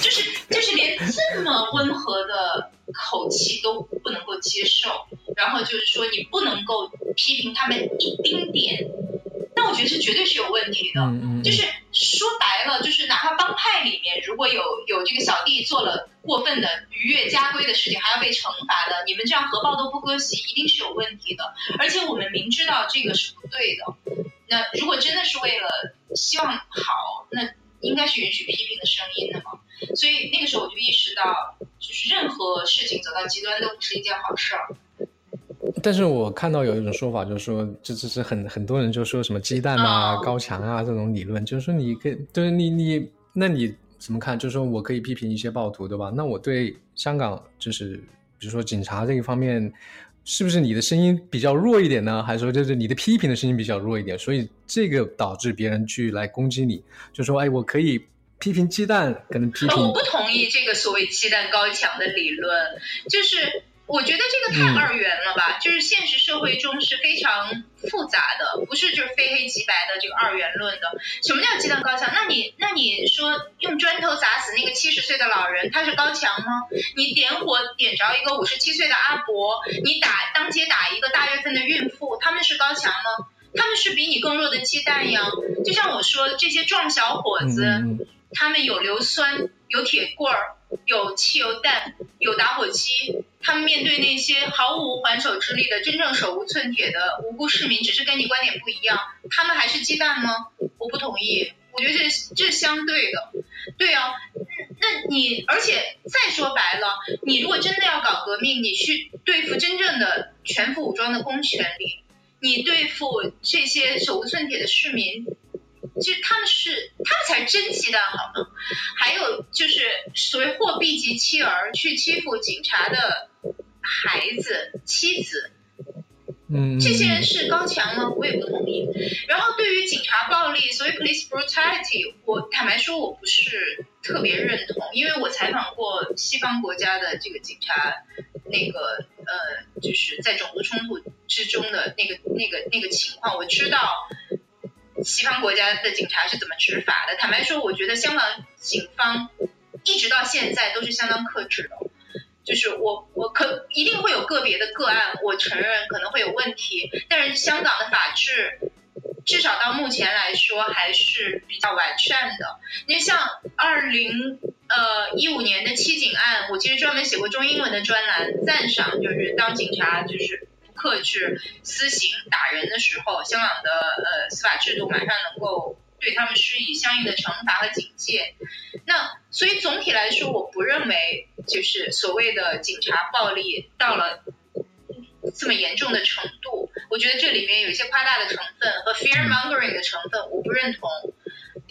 E: 就是就是连这么温和的口气都不能够接受，然后就是说你不能够批评他们一丁点。那我觉得是绝对是有问题的，就是说白了，就是哪怕帮派里面如果有有这个小弟做了过分的逾越家规的事情，还要被惩罚的，你们这样合抱都不割席，一定是有问题的。而且我们明知道这个是不对的，那如果真的是为了希望好，那应该是允许批评的声音的嘛。所以那个时候我就意识到，就是任何事情走到极端都不是一件好事儿。
D: 但是我看到有一种说法，就是说，这这是很很多人就说什么鸡蛋啊、高墙啊这种理论，就是说你可以，就是你你，那你怎么看？就是说我可以批评一些暴徒，对吧？那我对香港就是，比如说警察这一方面，是不是你的声音比较弱一点呢？还是说就是你的批评的声音比较弱一点？所以这个导致别人去来攻击你，就说哎，我可以批评鸡蛋，可能批评。
E: 我不同意这个所谓鸡蛋高墙的理论，就是。我觉得这个太二元了吧，就是现实社会中是非常复杂的，不是就是非黑即白的这个二元论的。什么叫鸡蛋高墙？那你那你说用砖头砸死那个七十岁的老人，他是高墙吗？你点火点着一个五十七岁的阿伯，你打当街打一个大月份的孕妇，他们是高墙吗？他们是比你更弱的鸡蛋呀。就像我说，这些壮小伙子，他们有硫酸，有铁棍儿。有汽油弹，有打火机，他们面对那些毫无还手之力的真正手无寸铁的无辜市民，只是跟你观点不一样，他们还是鸡蛋吗？我不同意，我觉得这这是相对的，对啊，那你而且再说白了，你如果真的要搞革命，你去对付真正的全副武装的公权力，你对付这些手无寸铁的市民。其实他们是，他们才真鸡蛋好吗？还有就是所谓货币及妻儿去欺负警察的孩子、妻子，
D: 嗯，
E: 这些人是高墙吗？我也不同意。然后对于警察暴力，所谓 police brutality，我坦白说我不是特别认同，因为我采访过西方国家的这个警察，那个呃，就是在种族冲突之中的那个那个那个情况，我知道。西方国家的警察是怎么执法的？坦白说，我觉得香港警方一直到现在都是相当克制的。就是我我可一定会有个别的个案，我承认可能会有问题，但是香港的法治至少到目前来说还是比较完善的。你像二零呃一五年的七警案，我其实专门写过中英文的专栏，赞赏就是当警察就是。克制私刑打人的时候，香港的呃司法制度马上能够对他们施以相应的惩罚和警戒。那所以总体来说，我不认为就是所谓的警察暴力到了这么严重的程度。我觉得这里面有一些夸大的成分和 fear mongering 的成分，我不认同。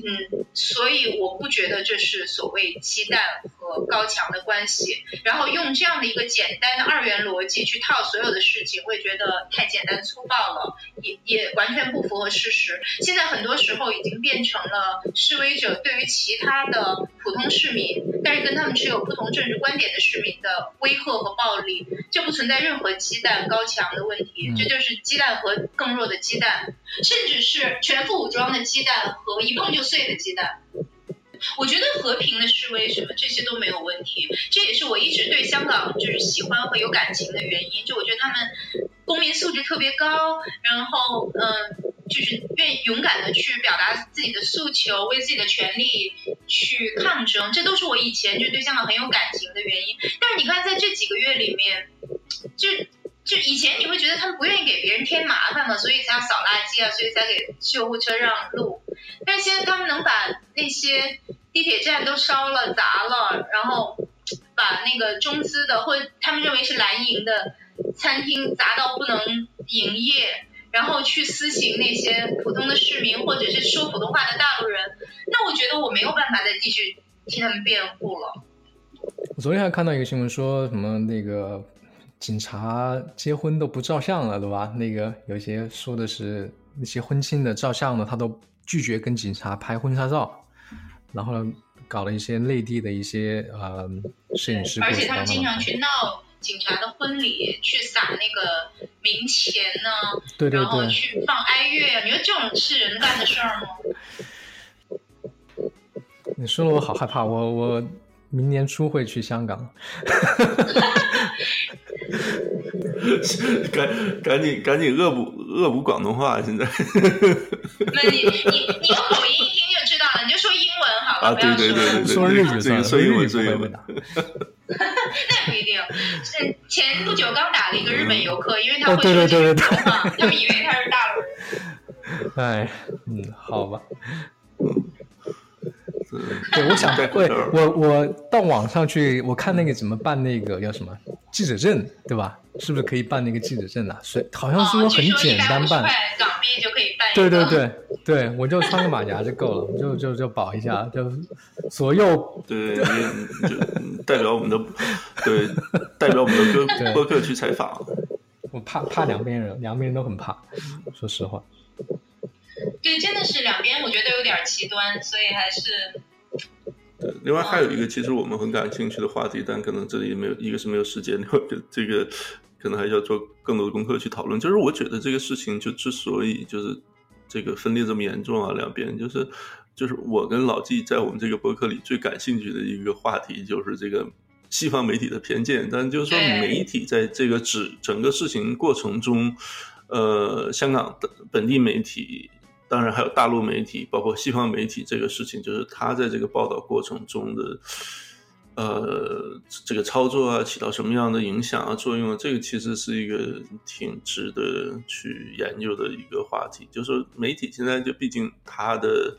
E: 嗯，所以我不觉得这是所谓鸡蛋和高墙的关系。然后用这样的一个简单的二元逻辑去套所有的事情，我也觉得太简单粗暴了，也也完全不符合事实。现在很多时候已经变成了示威者对于其他的普通市民，但是跟他们持有不同政治观点的市民的威吓和暴力，这不存在任何鸡蛋高墙的问题，这就是鸡蛋和更弱的鸡蛋，甚至是全副武装的鸡蛋和一碰就碎的鸡蛋。我觉得和平的示威什么这些都没有问题，这也是我一直对香港就是喜欢和有感情的原因。就我觉得他们公民素质特别高，然后嗯，就是愿意勇敢的去表达自己的诉求，为自己的权利去抗争，这都是我以前就对香港很有感情的原因。但是你看在这几个月里面，就就以前你会觉得他们不愿意给别人添麻烦嘛，所以才要扫垃圾啊，所以才给救护车让路。但现在他们能把那些地铁站都烧了、砸了，然后把那个中资的或者他们认为是蓝营的餐厅砸到不能营业，然后去私刑那些普通的市民或者是说普通话的大陆人，那我觉得我没有办法再继续替他们辩护了。
D: 我昨天还看到一个新闻，说什么那个警察结婚都不照相了，对吧？那个有些说的是那些婚庆的照相的，他都。拒绝跟警察拍婚纱照，然后呢，搞了一些内地的一些呃摄影师，
E: 而且他们经常去闹警察的婚礼，去撒那个冥钱呢，
D: 对对对，
E: 然后去放哀乐，你说这种是人干的事儿吗？
D: 你说的我好害怕，我我明年初会去香港。
F: 赶赶紧赶紧恶补恶补广东话，现在。
E: 那你你你用口音一听就知道了，你就说英文好了，
F: 不要说
D: 说日语，
F: 这个
D: 说
F: 日语
D: 最会打。
E: 那不一定，是前不久刚打了一个日本游客，因为他会说
D: 日语
E: 嘛，他们以为他是大陆人。
D: 哎，嗯，好吧。对，我想会，我我到网上去，我看那个怎么办那个叫什么记者证，对吧？是不是可以办那个记者证啊？所以好像是说很简单办，
E: 港币就可以办。
D: 对对对对，我就穿个马甲就够了，就就就保一下，就左右。
F: 对，就代表我们的，对，代表我们的哥播客去采访。
D: 我怕怕两边人，两边人都很怕，说实话。
E: 对，真的是两边，我觉得有点极端，所以还是。
F: 对，另外还有一个，其实我们很感兴趣的话题，但可能这里没有，一个是没有时间，这个可能还要做更多的功课去讨论。就是我觉得这个事情，就之所以就是这个分裂这么严重啊，两边就是就是我跟老纪在我们这个博客里最感兴趣的一个话题，就是这个西方媒体的偏见。但就是说，媒体在这个指整个事情过程中，呃，香港的本地媒体。当然还有大陆媒体，包括西方媒体，这个事情就是他在这个报道过程中的，呃，这个操作啊，起到什么样的影响啊、作用啊，这个其实是一个挺值得去研究的一个话题。就是说，媒体现在就毕竟它的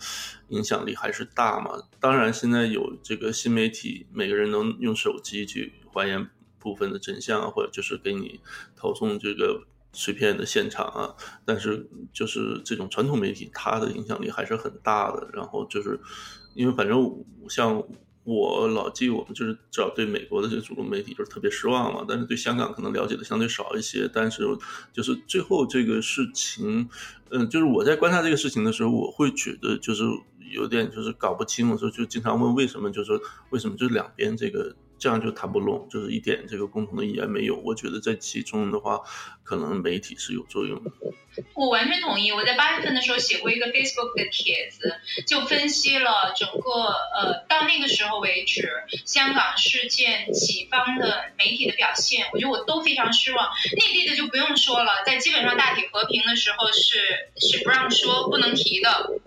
F: 影响力还是大嘛。当然，现在有这个新媒体，每个人能用手机去还原部分的真相，或者就是给你投送这个。碎片的现场啊，但是就是这种传统媒体，它的影响力还是很大的。然后就是，因为反正像我老记，我们就是至少对美国的这些主流媒体就是特别失望嘛。但是对香港可能了解的相对少一些。但是就是最后这个事情，嗯，就是我在观察这个事情的时候，我会觉得就是有点就是搞不清。我说就经常问为什么，就是说为什么就两边这个。这样就谈不拢，就是一点这个共同的语言没有。我觉得在其中的话，可能媒体是有作用的。
E: 我完全同意。我在八月份的时候写过一个 Facebook 的帖子，就分析了整个呃到那个时候为止香港事件几方的媒体的表现，我觉得我都非常失望。内地的就不用说了，在基本上大体和平的时候是是不让说、不能提的。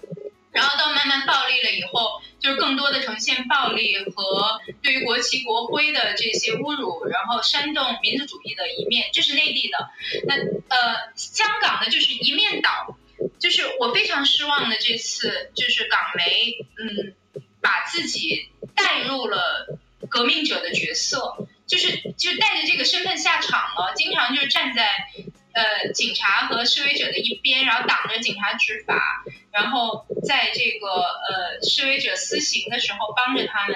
E: 然后到慢慢暴力了以后，就是更多的呈现暴力和对于国旗国徽的这些侮辱，然后煽动民族主义的一面，这是内地的。那呃，香港的就是一面倒，就是我非常失望的这次，就是港媒嗯，把自己带入了革命者的角色，就是就带着这个身份下场了，经常就是站在。呃，警察和示威者的一边，然后挡着警察执法，然后在这个呃示威者私刑的时候帮着他们，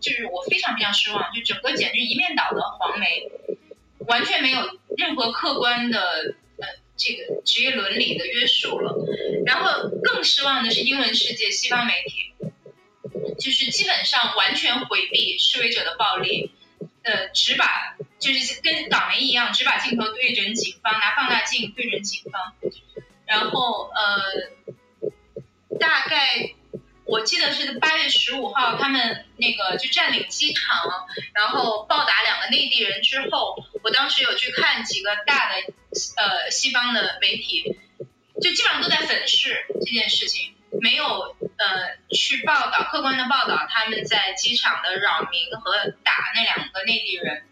E: 就是我非常非常失望，就整个简直一面倒的黄媒，完全没有任何客观的呃这个职业伦理的约束了。然后更失望的是英文世界西方媒体，就是基本上完全回避示威者的暴力。呃，只把就是跟港媒一样，只把镜头对准警方，拿放大镜对准警方，然后呃，大概我记得是八月十五号，他们那个就占领机场，然后暴打两个内地人之后，我当时有去看几个大的呃西方的媒体，就基本上都在粉饰这件事情，没有呃去报道客观的报道他们在机场的扰民和打那两个内地人。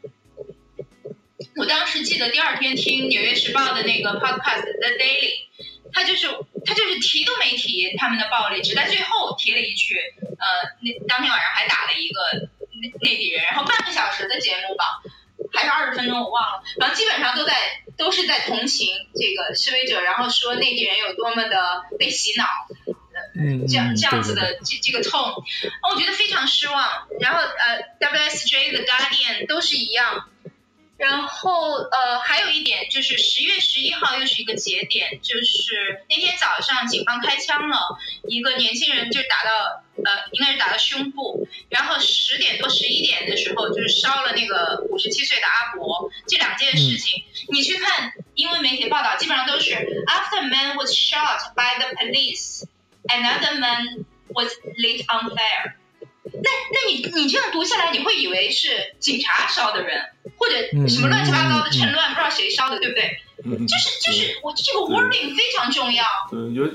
E: 我当时记得第二天听《纽约时报》的那个 podcast The Daily，他就是他就是提都没提他们的暴力，只在最后提了一句，呃，那当天晚上还打了一个内内地人，然后半个小时的节目吧，还是二十分钟我忘了，然后基本上都在都是在同情这个示威者，然后说内地人有多么的被洗脑，这样这样子的这这个 tone，我觉得非常失望。然后呃，WSJ、The Guardian 都是一样。然后呃，还有一点就是十月十一号又是一个节点，就是那天早上警方开枪了，一个年轻人就打到呃，应该是打到胸部，然后十点多十一点的时候就是烧了那个五十七岁的阿伯，这两件事情、你去看英文媒体报道，基本上都是 After man was shot by the police, another man was lit on fire。那那你你这样读下来，你会以为是警察烧的人，或者什么乱七八糟的趁乱，不知道谁烧的，对不对？
F: 嗯，
E: 就是就是我这个 wording 非常重要。
F: 对，尤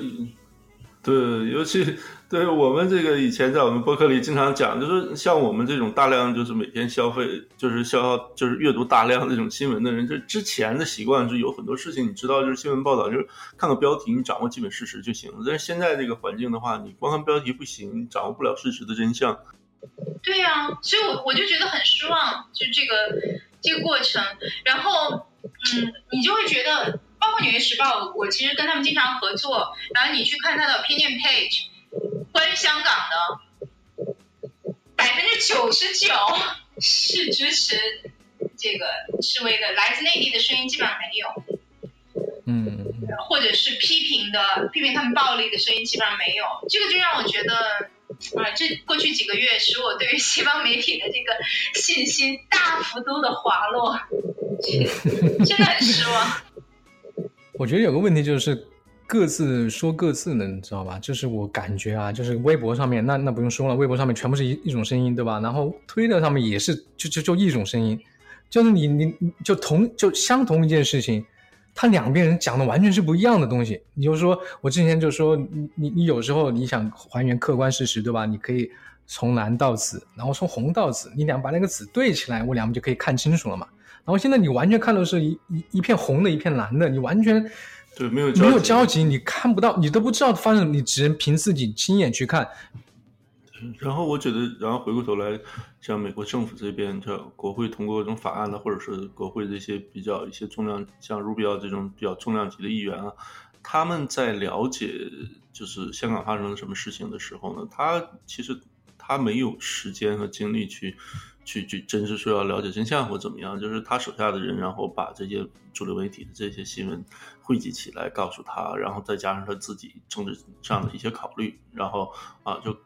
F: 对，尤其 对我们这个以前在我们博客里经常讲，就是像我们这种大量就是每天消费，就是消耗，就是阅读大量这种新闻的人，就之前的习惯是有很多事情你知道，就是新闻报道，就是看个标题，你掌握基本事实就行了。但是现在这个环境的话，你光看标题不行，你掌握不了事实的真相。
E: 对呀、所以我我就觉得很失望，就这个这个过程。然后，嗯，你就会觉得，包括《纽约时报》，我其实跟他们经常合作。然后你去看他的 opinion page，关于香港的，百分之九十九是支持这个示威的，来自内地的声音基本上没有。
D: 嗯，
E: 或者是批评的、批评他们暴力的声音基本上没有，这个就让我觉得，啊、这过去几个月使我对于西方媒体的这个信心大幅度的滑落，真的很失望。
D: 我觉得有个问题就是各自说各自的，你知道吧？就是我感觉啊，就是微博上面那那不用说了，微博上面全部是一一种声音，对吧？然后推特上面也是就就就一种声音，就是你你你就同就相同一件事情。他两边人讲的完全是不一样的东西。你就说，我之前就说，你你你有时候你想还原客观事实，对吧？你可以从蓝到紫，然后从红到紫，你两把那个紫对起来，我两边就可以看清楚了嘛。然后现在你完全看到是一一一片红的，一片蓝的，你完全
F: 对，没有
D: 没有
F: 交
D: 交集，你看不到，你都不知道发生什么，你只能凭自己亲眼去看。
F: 然后我觉得，然后回过头来，像美国政府这边，这国会通过这种法案呢，或者是国会这些比较一些重量，像 Rubio 这种比较重量级的议员啊，他们在了解就是香港发生了什么事情的时候呢，他其实他没有时间和精力去去去真是说要了解真相或怎么样，就是他手下的人，然后把这些主流媒体的这些新闻汇集起来告诉他，然后再加上他自己政治上的一些考虑，然后啊就。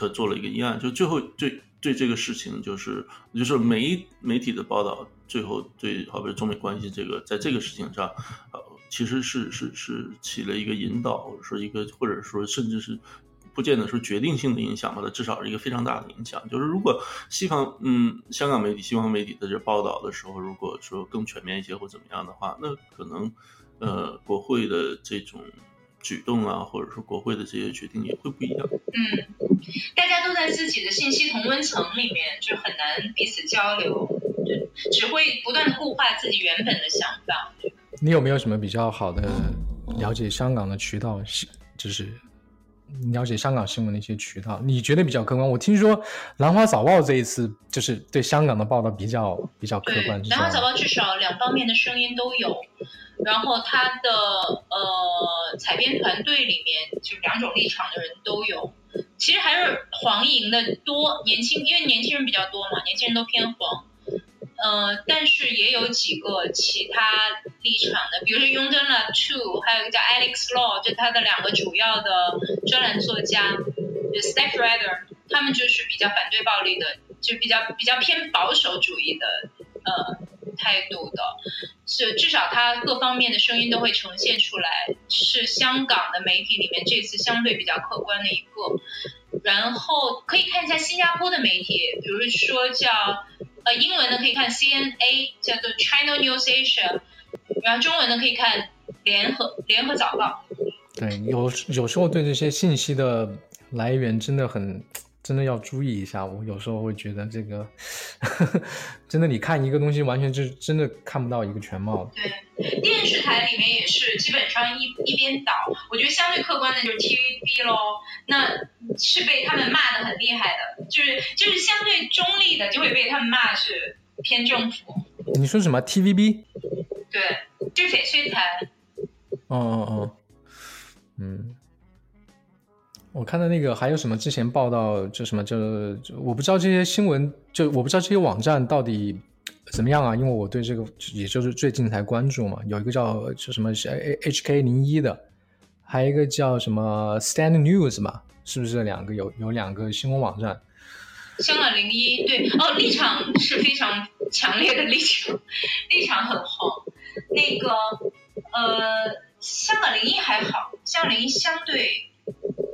F: 他做了一个议案，就最后对对这个事情，就是就是媒媒体的报道，最后对好比中美关系这个，在这个事情上，呃，其实是是是起了一个引导，或者说一个，或者说甚至是不见得说决定性的影响吧，它至少是一个非常大的影响。就是如果西方嗯香港媒体、西方媒体在这报道的时候，如果说更全面一些或怎么样的话，那可能呃国会的这种。举动啊，或者说国会的这些决定也会不一样。
E: 嗯，大家都在自己的信息同温层里面，就很难彼此交流，就只会不断的固化自己原本的想法。
D: 你有没有什么比较好的了解香港的渠道？是就是了解香港新闻的一些渠道，你觉得比较客观？我听说《兰花早报》这一次就是对香港的报道比较比较客观。
E: 《兰花早报》至少两方面的声音都有。然后他的呃采编团队里面就两种立场的人都有，其实还是黄营的多，年轻因为年轻人比较多嘛，年轻人都偏黄，呃，但是也有几个其他立场的，比如说 Yongdana Two，还有一个叫 Alex Law，就他的两个主要的专栏作家，就 Steph Rather，他们就是比较反对暴力的，就比较比较偏保守主义的呃态度的。是至少他各方面的声音都会呈现出来，是香港的媒体里面这次相对比较客观的一个。然后可以看一下新加坡的媒体，比如说叫呃英文呢可以看 CNA，叫做 China News Asia，然后中文呢可以看联合联合早报。
D: 对，有有时候对这些信息的来源真的很。真的要注意一下，我有时候会觉得这个，呵 呵真的，你看一个东西，完全就真的看不到一个全貌。
E: 对，电视台里面也是基本上一一边倒。我觉得相对客观的就是 TVB 喽，那是被他们骂的很厉害的，就是就是相对中立的就会被他们骂是偏政府。
D: 你说什么 TVB？
E: 对，就是翡翠台。
D: 哦哦哦，嗯。我看到那个还有什么之前报道，就什么就就我不知道这些新闻，就我不知道这些网站到底怎么样啊？因为我对这个也就是最近才关注嘛。有一个叫叫什么 HK 零一的，还有一个叫什么 Stand News 嘛，是不是两个有有两个新闻网站？
E: 香港零一对哦，立场是非常强烈的立场，立场很红。那个呃，香港零一还好，香港零一相对。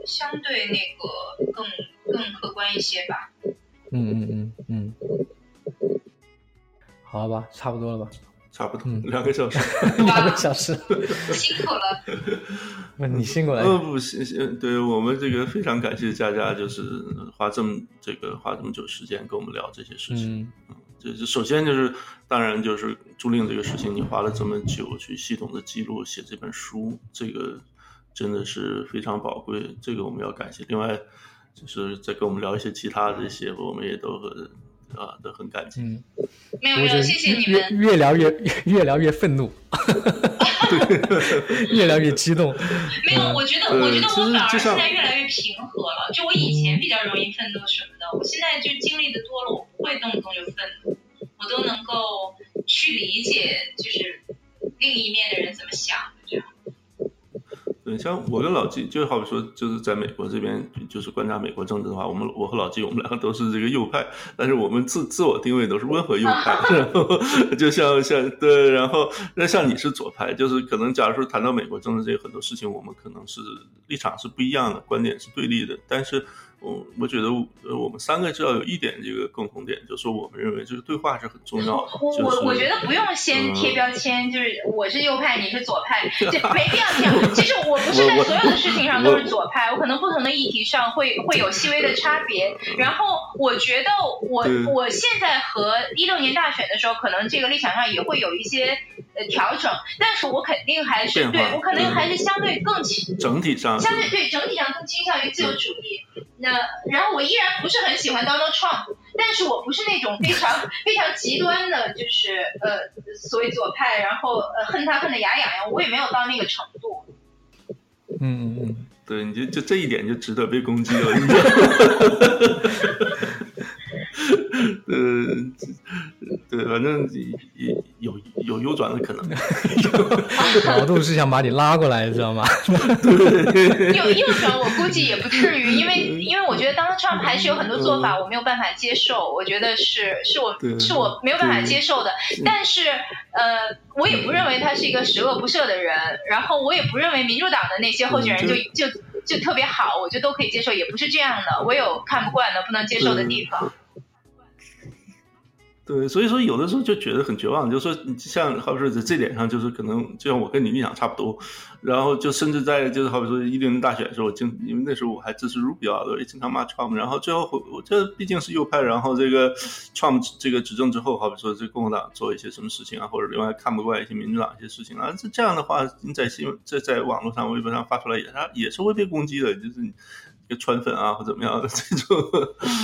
E: 相对那个更更客观一些吧。
D: 嗯嗯嗯嗯，好吧，差不多了吧？
F: 差不多，两个小时，
D: 两个小时，
E: 辛苦了。
D: 那你辛苦了。
F: 呃不，谢谢，对我们这个非常感谢佳佳，就是花这么这个花这么久时间跟我们聊这些事情。嗯，就首先就是，当然就是租赁这个事情，你花了这么久去系统的记录写这本书，这个。真的是非常宝贵，这个我们要感谢。另外，就是再跟我们聊一些其他这些，我们也都很啊都很感激。
E: 嗯，没有没有，谢谢你们。
D: 越聊越越聊越愤怒，越聊越激动。
E: 没有，我觉得我觉得我反而现在越来越平和了。就我以前比较容易愤怒什么的，我现在就经历的多了，我不会动不动就愤怒，我都能够去理解，就是另一面的人怎么想。
F: 对，像我跟老纪，就好比说，就是在美国这边，就是观察美国政治的话，我们我和老纪，我们两个都是这个右派，但是我们自自我定位都是温和右派。然后，就像像对，然后那像你是左派，就是可能假如说谈到美国政治这些很多事情，我们可能是立场是不一样的，观点是对立的，但是。我我觉得，呃，我们三个就要有一点这个共同点，就是说，我们认为就是对话是很重要的。
E: 我我觉得不用先贴标签，就是我是右派，你是左派，这没必要这样。其实我不是在所有的事情上都是左派，我可能不同的议题上会会有细微的差别。然后我觉得，我我现在和一六年大选的时候，可能这个立场上也会有一些呃调整，但是我肯定还是对我可能还是相对更倾
F: 整体上
E: 相对对整体上更倾向于自由主义。那然后我依然不是很喜欢 Donald Trump，但是我不是那种非常 非常极端的，就是呃所谓左派，然后呃恨他恨得牙痒痒，我也没有到那个程度。
D: 嗯嗯嗯，
F: 对，你就就这一点就值得被攻击了，你知道吗？呃，对，反正有有有转的可能。
D: 毛度是想把你拉过来，知道吗？
E: 右右转，我估计也不至于，因为因为我觉得当 Trump 还是有很多做法我没有办法接受，我觉得是是我是我没有办法接受的。但是呃，我也不认为他是一个十恶不赦的人，然后我也不认为民主党的那些候选人就就就特别好，我觉得都可以接受，也不是这样的。我有看不惯的、不能接受的地方。
F: 对，所以说有的时候就觉得很绝望，就是说你像好比说在这点上，就是可能就像我跟你立场差不多，然后就甚至在就是好比说一六年大选的时候，经因为那时候我还支持 Rubio，也经常骂 Trump，然后最后我这毕竟是右派，然后这个 Trump 这个执政之后，好比说这共和党做一些什么事情啊，或者另外看不惯一些民主党一些事情啊，这这样的话，你在新闻在在网络上微博上发出来，也他也是会被攻击的，就是。一个川粉啊，或怎么样的这种。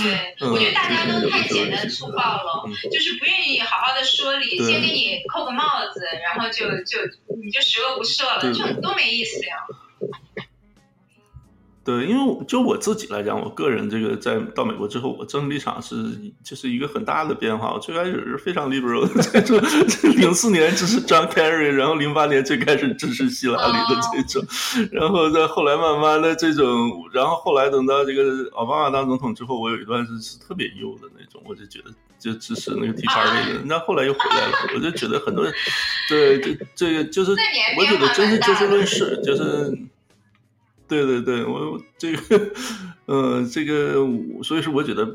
E: 对，我觉得大家都太简单粗暴了，就是不愿意好好的说理，先给你扣个帽子，然后就就你就十恶不赦了，就多没意思呀。
F: 对，因为就我自己来讲，我个人这个在到美国之后，我政治立场是就是一个很大的变化。我最开始是非常 liberal，这 种零四年支持 John Kerry，然后零八年最开始支持希拉里的这种，然后再后来慢慢的这种，然后后来等到这个奥巴马当总统之后，我有一段是是特别右的那种，我就觉得就支持那个 Tea Party 的，那后来又回来了，我就觉得很多人对这这个就是我觉得真是就事论事，就是。对对对，我这个，呃，这个，所以说我觉得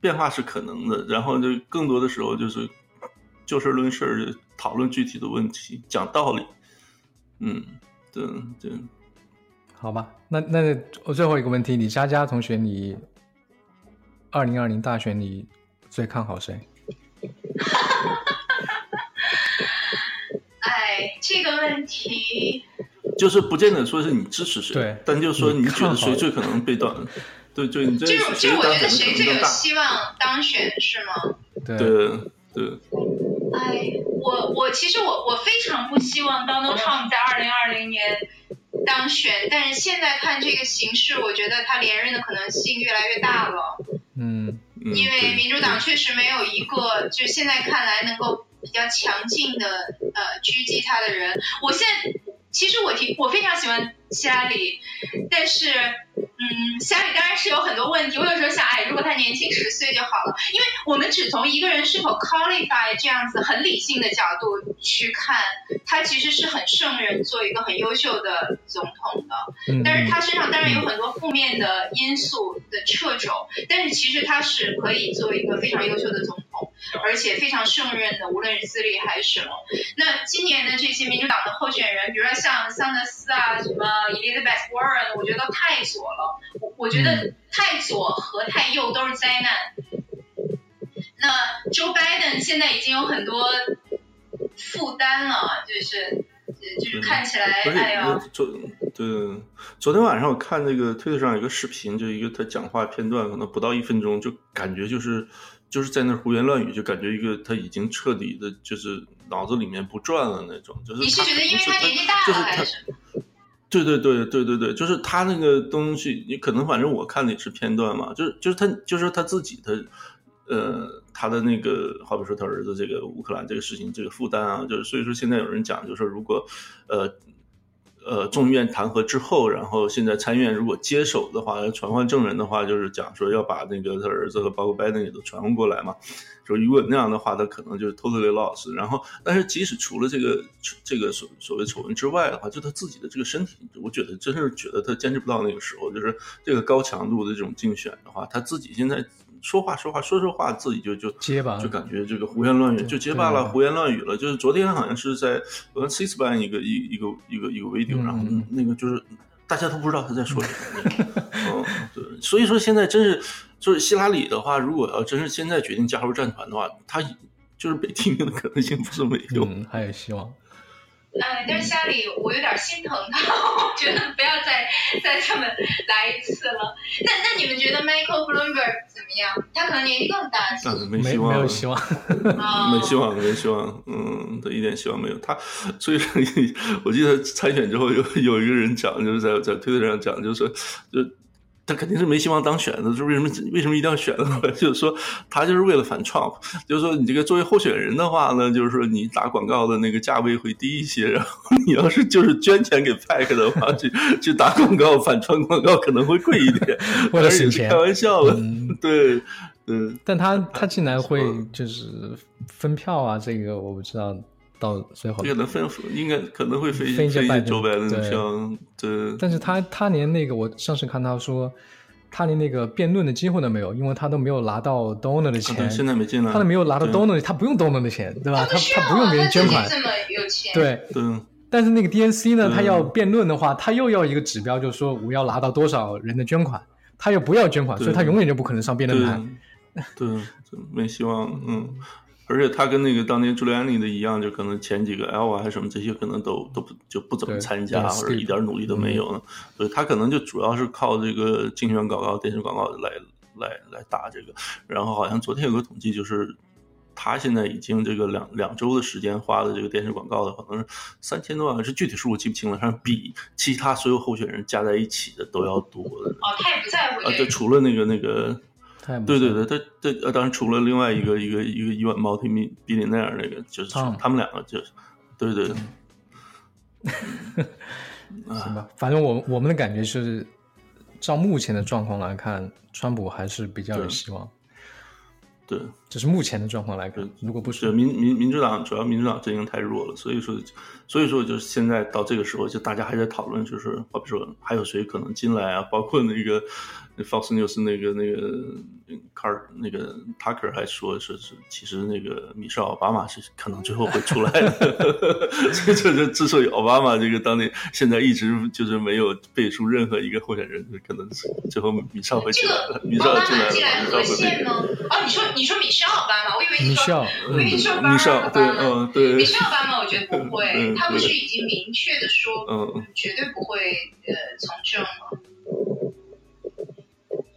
F: 变化是可能的。然后就更多的时候就是就事论事，讨论具体的问题，讲道理。嗯，对对。
D: 好吧，那那我最后一个问题，李佳佳同学，你二零二零大选你最看好谁？
E: 哎，这个问题
F: 就是不见得说是你支持谁，
D: 对，
F: 但就说你觉得谁最可能被断？对对，你这
E: 就就我觉得谁最有？希望当选是吗？
D: 对
F: 对对，
E: 哎，我我其实我我非常不希望 Donald Trump 在二零二零年当选，但是现在看这个形势，我觉得他连任的可能性越来越大了。
D: 嗯，
F: 嗯
E: 因为民主党确实没有一个，就现在看来能够比较强劲的呃狙击他的人。我现在其实我挺我非常喜欢希拉里，但是嗯，希拉里当然是有很多问题。我有时候想，哎，如果他年轻十岁就好了，因为我们只从一个人是否 qualify 这样子很理性的角度去看，他其实是很胜任做一个很优秀的总统的。
D: 嗯
E: 但是他身上当然有很多负面的因素的掣肘，但是其实他是可以做一个非常优秀的总统，而且非常胜任的，无论是资历还是什么。那今年的这些民主党的候选人，比如说像桑德斯啊，什么 Elizabeth Warren，我觉得太左了。我我觉得太左和太右都是灾难。那 Joe Biden 现在已经有很多负担了，就是就是看起来，
F: 而
E: 哎呀
F: 对昨天晚上我看那个推特上有个视频，就一个他讲话片段，可能不到一分钟，就感觉就是就是在那胡言乱语，就感觉一个他已经彻底的就是脑子里面不转了那种。就是
E: 你是觉得因为他年纪大
F: 就是他
E: 了还是？
F: 对对对对对对，就是他那个东西，你可能反正我看的也是片段嘛，就是就是他就是他自己的，呃，他的那个，好比说他儿子这个乌克兰这个事情这个负担啊，就是所以说现在有人讲，就是说如果，呃。呃，众议院弹劾之后，然后现在参议院如果接手的话，传唤证人的话，就是讲说要把那个他儿子和包括拜登也都传唤过来嘛。说如果那样的话，他可能就是 totally lost。然后，但是即使除了这个这个所所谓丑闻之外的话，就他自己的这个身体，我觉得真是觉得他坚持不到那个时候，就是这个高强度的这种竞选的话，他自己现在说话说话说说话，自己就就
D: 结巴
F: 就感觉这个胡言乱语，就结巴了，胡言乱语了。就是昨天好像是在呃 C 斯班一个一一个一个一个 video，
D: 嗯
F: 然后
D: 嗯
F: 那个就是大家都不知道他在说什么。嗯，对，所以说现在真是就是希拉里的话，如果要真是现在决定加入战团的话，他就是被提名的可能性不是没有。
D: 嗯，还有希望。
E: 哎，但是家里我有点心疼他，我觉得不要再再这么来一次了。那那你们觉得 Michael Bloomberg 怎么样？他可能年纪更大，
F: 但是没
D: 没
F: 希望了，
D: 没有希望。
E: 啊
F: 没希望，没希望，嗯，对一点希望没有。他，所以说，我记得参选之后有有一个人讲，就是在在推特上讲，就是说，就他肯定是没希望当选的，就是为什么为什么一定要选呢？就是说他就是为了反 Trump，就是说你这个作为候选人的话呢，就是说你打广告的那个价位会低一些，然后你要是就是捐钱给 PAC 的话，去去打广告反串广告可能会贵一点，
D: 为了省钱
F: 是开玩笑的，
D: 嗯
F: 对。嗯，
D: 但他他进来会就是分票啊，这个我不知道到最后。
F: 可能分应该可能会飞
D: 飞一些拜登
F: 的
D: 对
F: 票，对，
D: 但是他他连那个我上次看他说，他连那个辩论的机会都没有，因为他都没有拿到 donor 的钱，
F: 啊对现在没进来，
D: 他都没有拿到 donor，他不用 donor 的钱，对吧？他他不用别人捐款
E: 这么有钱，，
D: 对。
F: 对
D: 但是那个 DNC 呢，他要辩论的话，他又要一个指标，就是说我要拿到多少人的捐款，他又不要捐款，所以他永远就不可能上辩论台。
F: 对没希望，嗯。而且他跟那个当年朱利安尼的一样，就可能前几个 L 啊还是什么这些，可能都都不就不怎么参加，或者一点努力都没有呢。所以他可能就主要是靠这个竞选广告、电视广告来来来打这个。然后好像昨天有个统计，就是他现在已经这个两两周的时间花的这个电视广告的，可能是三千多万，是具体数我记不清了，反正比其他所有候选人加在一起的都要多的。
E: 哦，他也不在乎
F: 啊，对，除了那个那个。对对对，他对呃，当然除了另外一个一个一个伊万 multi 比利那样那个，就是
D: 汤。
F: 他们两个就是，对对，
D: 行吧，反正我我们的感觉是，照目前的状况来看，川普还是比较有希望。
F: 对。
D: 这是目前的状况来看，如果不是
F: 民民民主党主要民主党阵营太弱了，所以说所以说就是现在到这个时候，就大家还在讨论，就是好比说还有谁可能进来啊，包括那个 Fox News 那个那个 Car 那个 Tucker 还说说是其实那个米少奥巴马是可能最后会出来的，这这之所以奥巴马这个当年现在一直就是没有背书任何一个候选人，可能是最后米少会进来了，米少进来了，米少会？
E: 哦，你说你说米。米少奥巴马，我以为你说，我以为你说
F: 米少，对，
E: 嗯，
F: 对，
E: 米少奥巴马，我觉得不会，他不是已经明确的说，嗯，绝对不会呃从政吗？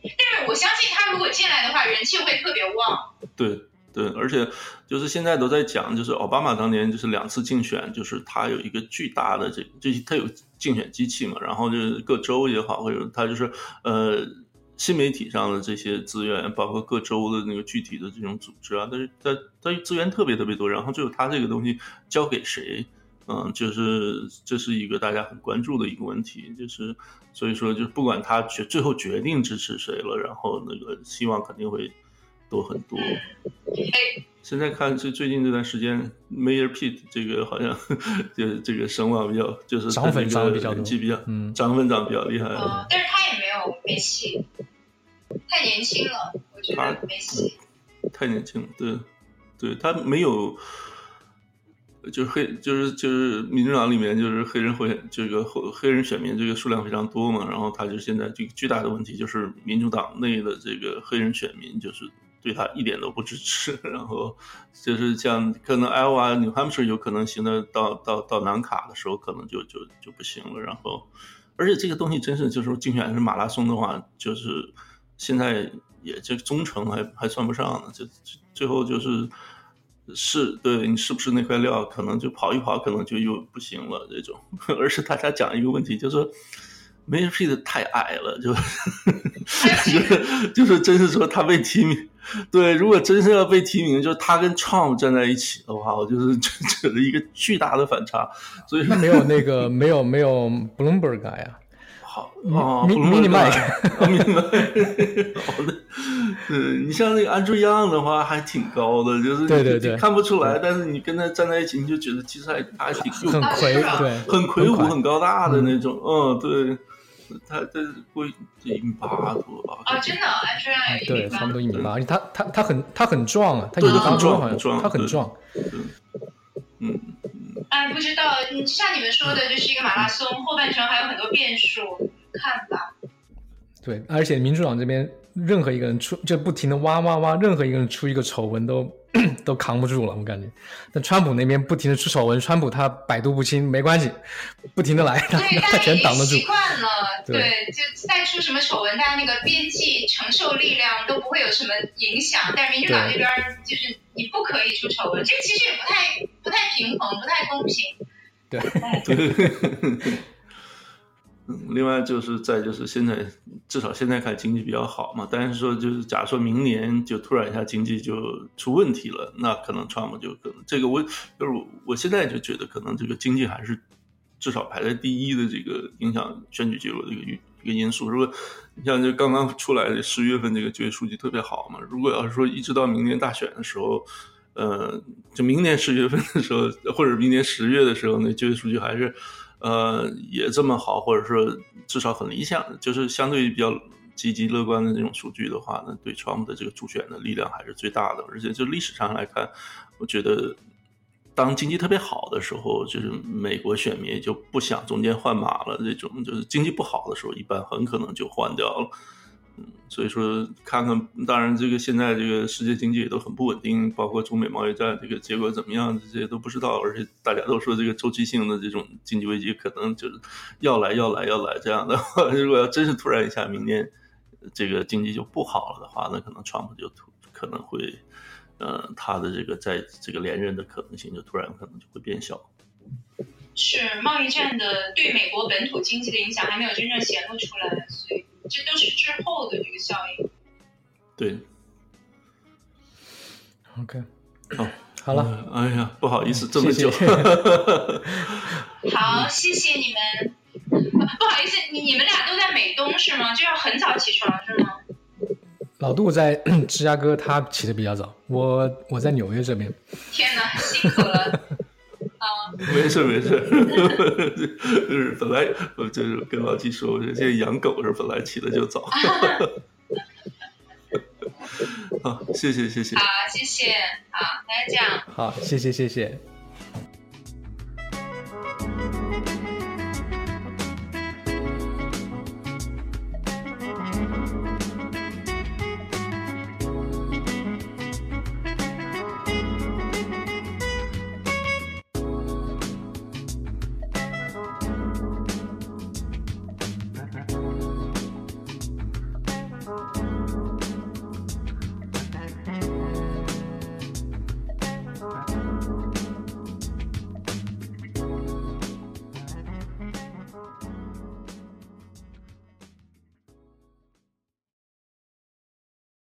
E: 但是我相信他如果进来的话，人气会特别旺。
F: 对对，而且就是现在都在讲，就是奥巴马当年就是两次竞选，就是他有一个巨大的这，这他有竞选机器嘛，然后就是各州也好，或者他就是呃。新媒体上的这些资源，包括各州的那个具体的这种组织啊，但是他他资源特别特别多，然后最后他这个东西交给谁，嗯，就是这是一个大家很关注的一个问题，就是所以说，就是不管他决最后决定支持谁了，然后那个希望肯定会多很多。现在看这最近这段时间，Mayor Pete 这个好像就这个声望比较，就是
D: 涨粉涨
F: 比
D: 较
F: 比较，嗯，涨粉涨比较厉害。
E: 但是他也没有没戏。太年轻了，我觉得没戏。
F: 太年轻了，对，对他没有，就是黑，就是就是民主党里面就是黑人会这个黑人选民这个数量非常多嘛，然后他就现在这个巨大的问题就是民主党内的这个黑人选民就是对他一点都不支持，然后就是像可能 Iowa、New Hampshire 有可能行的，到到到南卡的时候可能就就就不行了，然后而且这个东西真是就是竞选是马拉松的话，就是。现在也这忠诚还还算不上呢，就最后就是是对你是不是那块料，可能就跑一跑，可能就又不行了这种。而是大家讲一个问题，就是说 m f i e 太矮了，就就 是就是真是说他被提名，对，如果真是要被提名，就是他跟 Trump 站在一起的话，我就是 觉得一个巨大的反差。所以
D: 说没有那个没有没有 Bloomberg 呀。
F: 好哦，
D: 迷迷你麦，
F: 迷你麦，好的。嗯，你像那个安卓样的话，还挺高的，就是
D: 对对对，
F: 看不出来，但是你跟他站在一起，你就觉得其实还还挺
D: 很魁，对，
F: 很魁梧、很高大的那种。嗯，对，他他过一米八多吧？
E: 啊，真的，安卓样也对，
D: 差不多一米八，而且他他他很他很壮啊，他
F: 有
D: 个
F: 很壮，
D: 很壮，他很壮。
F: 嗯。
E: 哎，不知道，像你们说的，就是一个马拉松，后半程还有很多变数，看吧。
D: 对，而且民主党这边任何一个人出就不停的挖挖挖，任何一个人出一个丑闻都 都扛不住了，我感觉。但川普那边不停的出丑闻，川普他百毒不侵，没关系，不停的来，他 他全挡得住。
E: 习惯了，对，就再出什么丑闻，大家那个边际承受力量都不会有什么影响。但是民主党这边就是你不可以出丑闻，这其实也不太不太平衡，不太公平。
D: 对。
F: 嗯，另外就是再就是现在至少现在看经济比较好嘛，但是说就是假如说明年就突然一下经济就出问题了，那可能川普就可能这个我就是我现在就觉得可能这个经济还是至少排在第一的这个影响选举结果的一个一个因素。如果你像就刚刚出来的十月份这个就业数据特别好嘛，如果要是说一直到明年大选的时候，呃，就明年十月份的时候或者明年十月的时候，那就业数据还是。呃，也这么好，或者说至少很理想，就是相对比较积极乐观的这种数据的话呢，对川普的这个助选的力量还是最大的。而且就历史上来看，我觉得当经济特别好的时候，就是美国选民就不想中间换马了。这种就是经济不好的时候，一般很可能就换掉了。嗯，所以说看看，当然这个现在这个世界经济也都很不稳定，包括中美贸易战这个结果怎么样，这些都不知道。而且大家都说这个周期性的这种经济危机可能就是要来要来要来这样的。话，如果要真是突然一下明年这个经济就不好了的话，那可能川普就突可能会，呃，他的这个在这个连任的可能性就突然可能就会变小。
E: 是贸易战的对美国本土经济的影响还没有真正显露出来，所以。这都是之后的这个效应。对。OK。
F: 好，
D: 好了。
F: 哎呀，不好意思，这么久。
E: 好，谢谢你们。不好意思，你你们俩都在美东是吗？就要很早起床是吗？
D: 老杜在 芝加哥，他起的比较早，我我在纽约这边。
E: 天哪，辛苦了。啊，
F: 没事没事，就是本来我就是跟老季说，我说这在养狗是本来起的就早。好，谢谢谢谢。
E: 好，谢谢，好，大家这样。
D: 好，谢谢谢谢。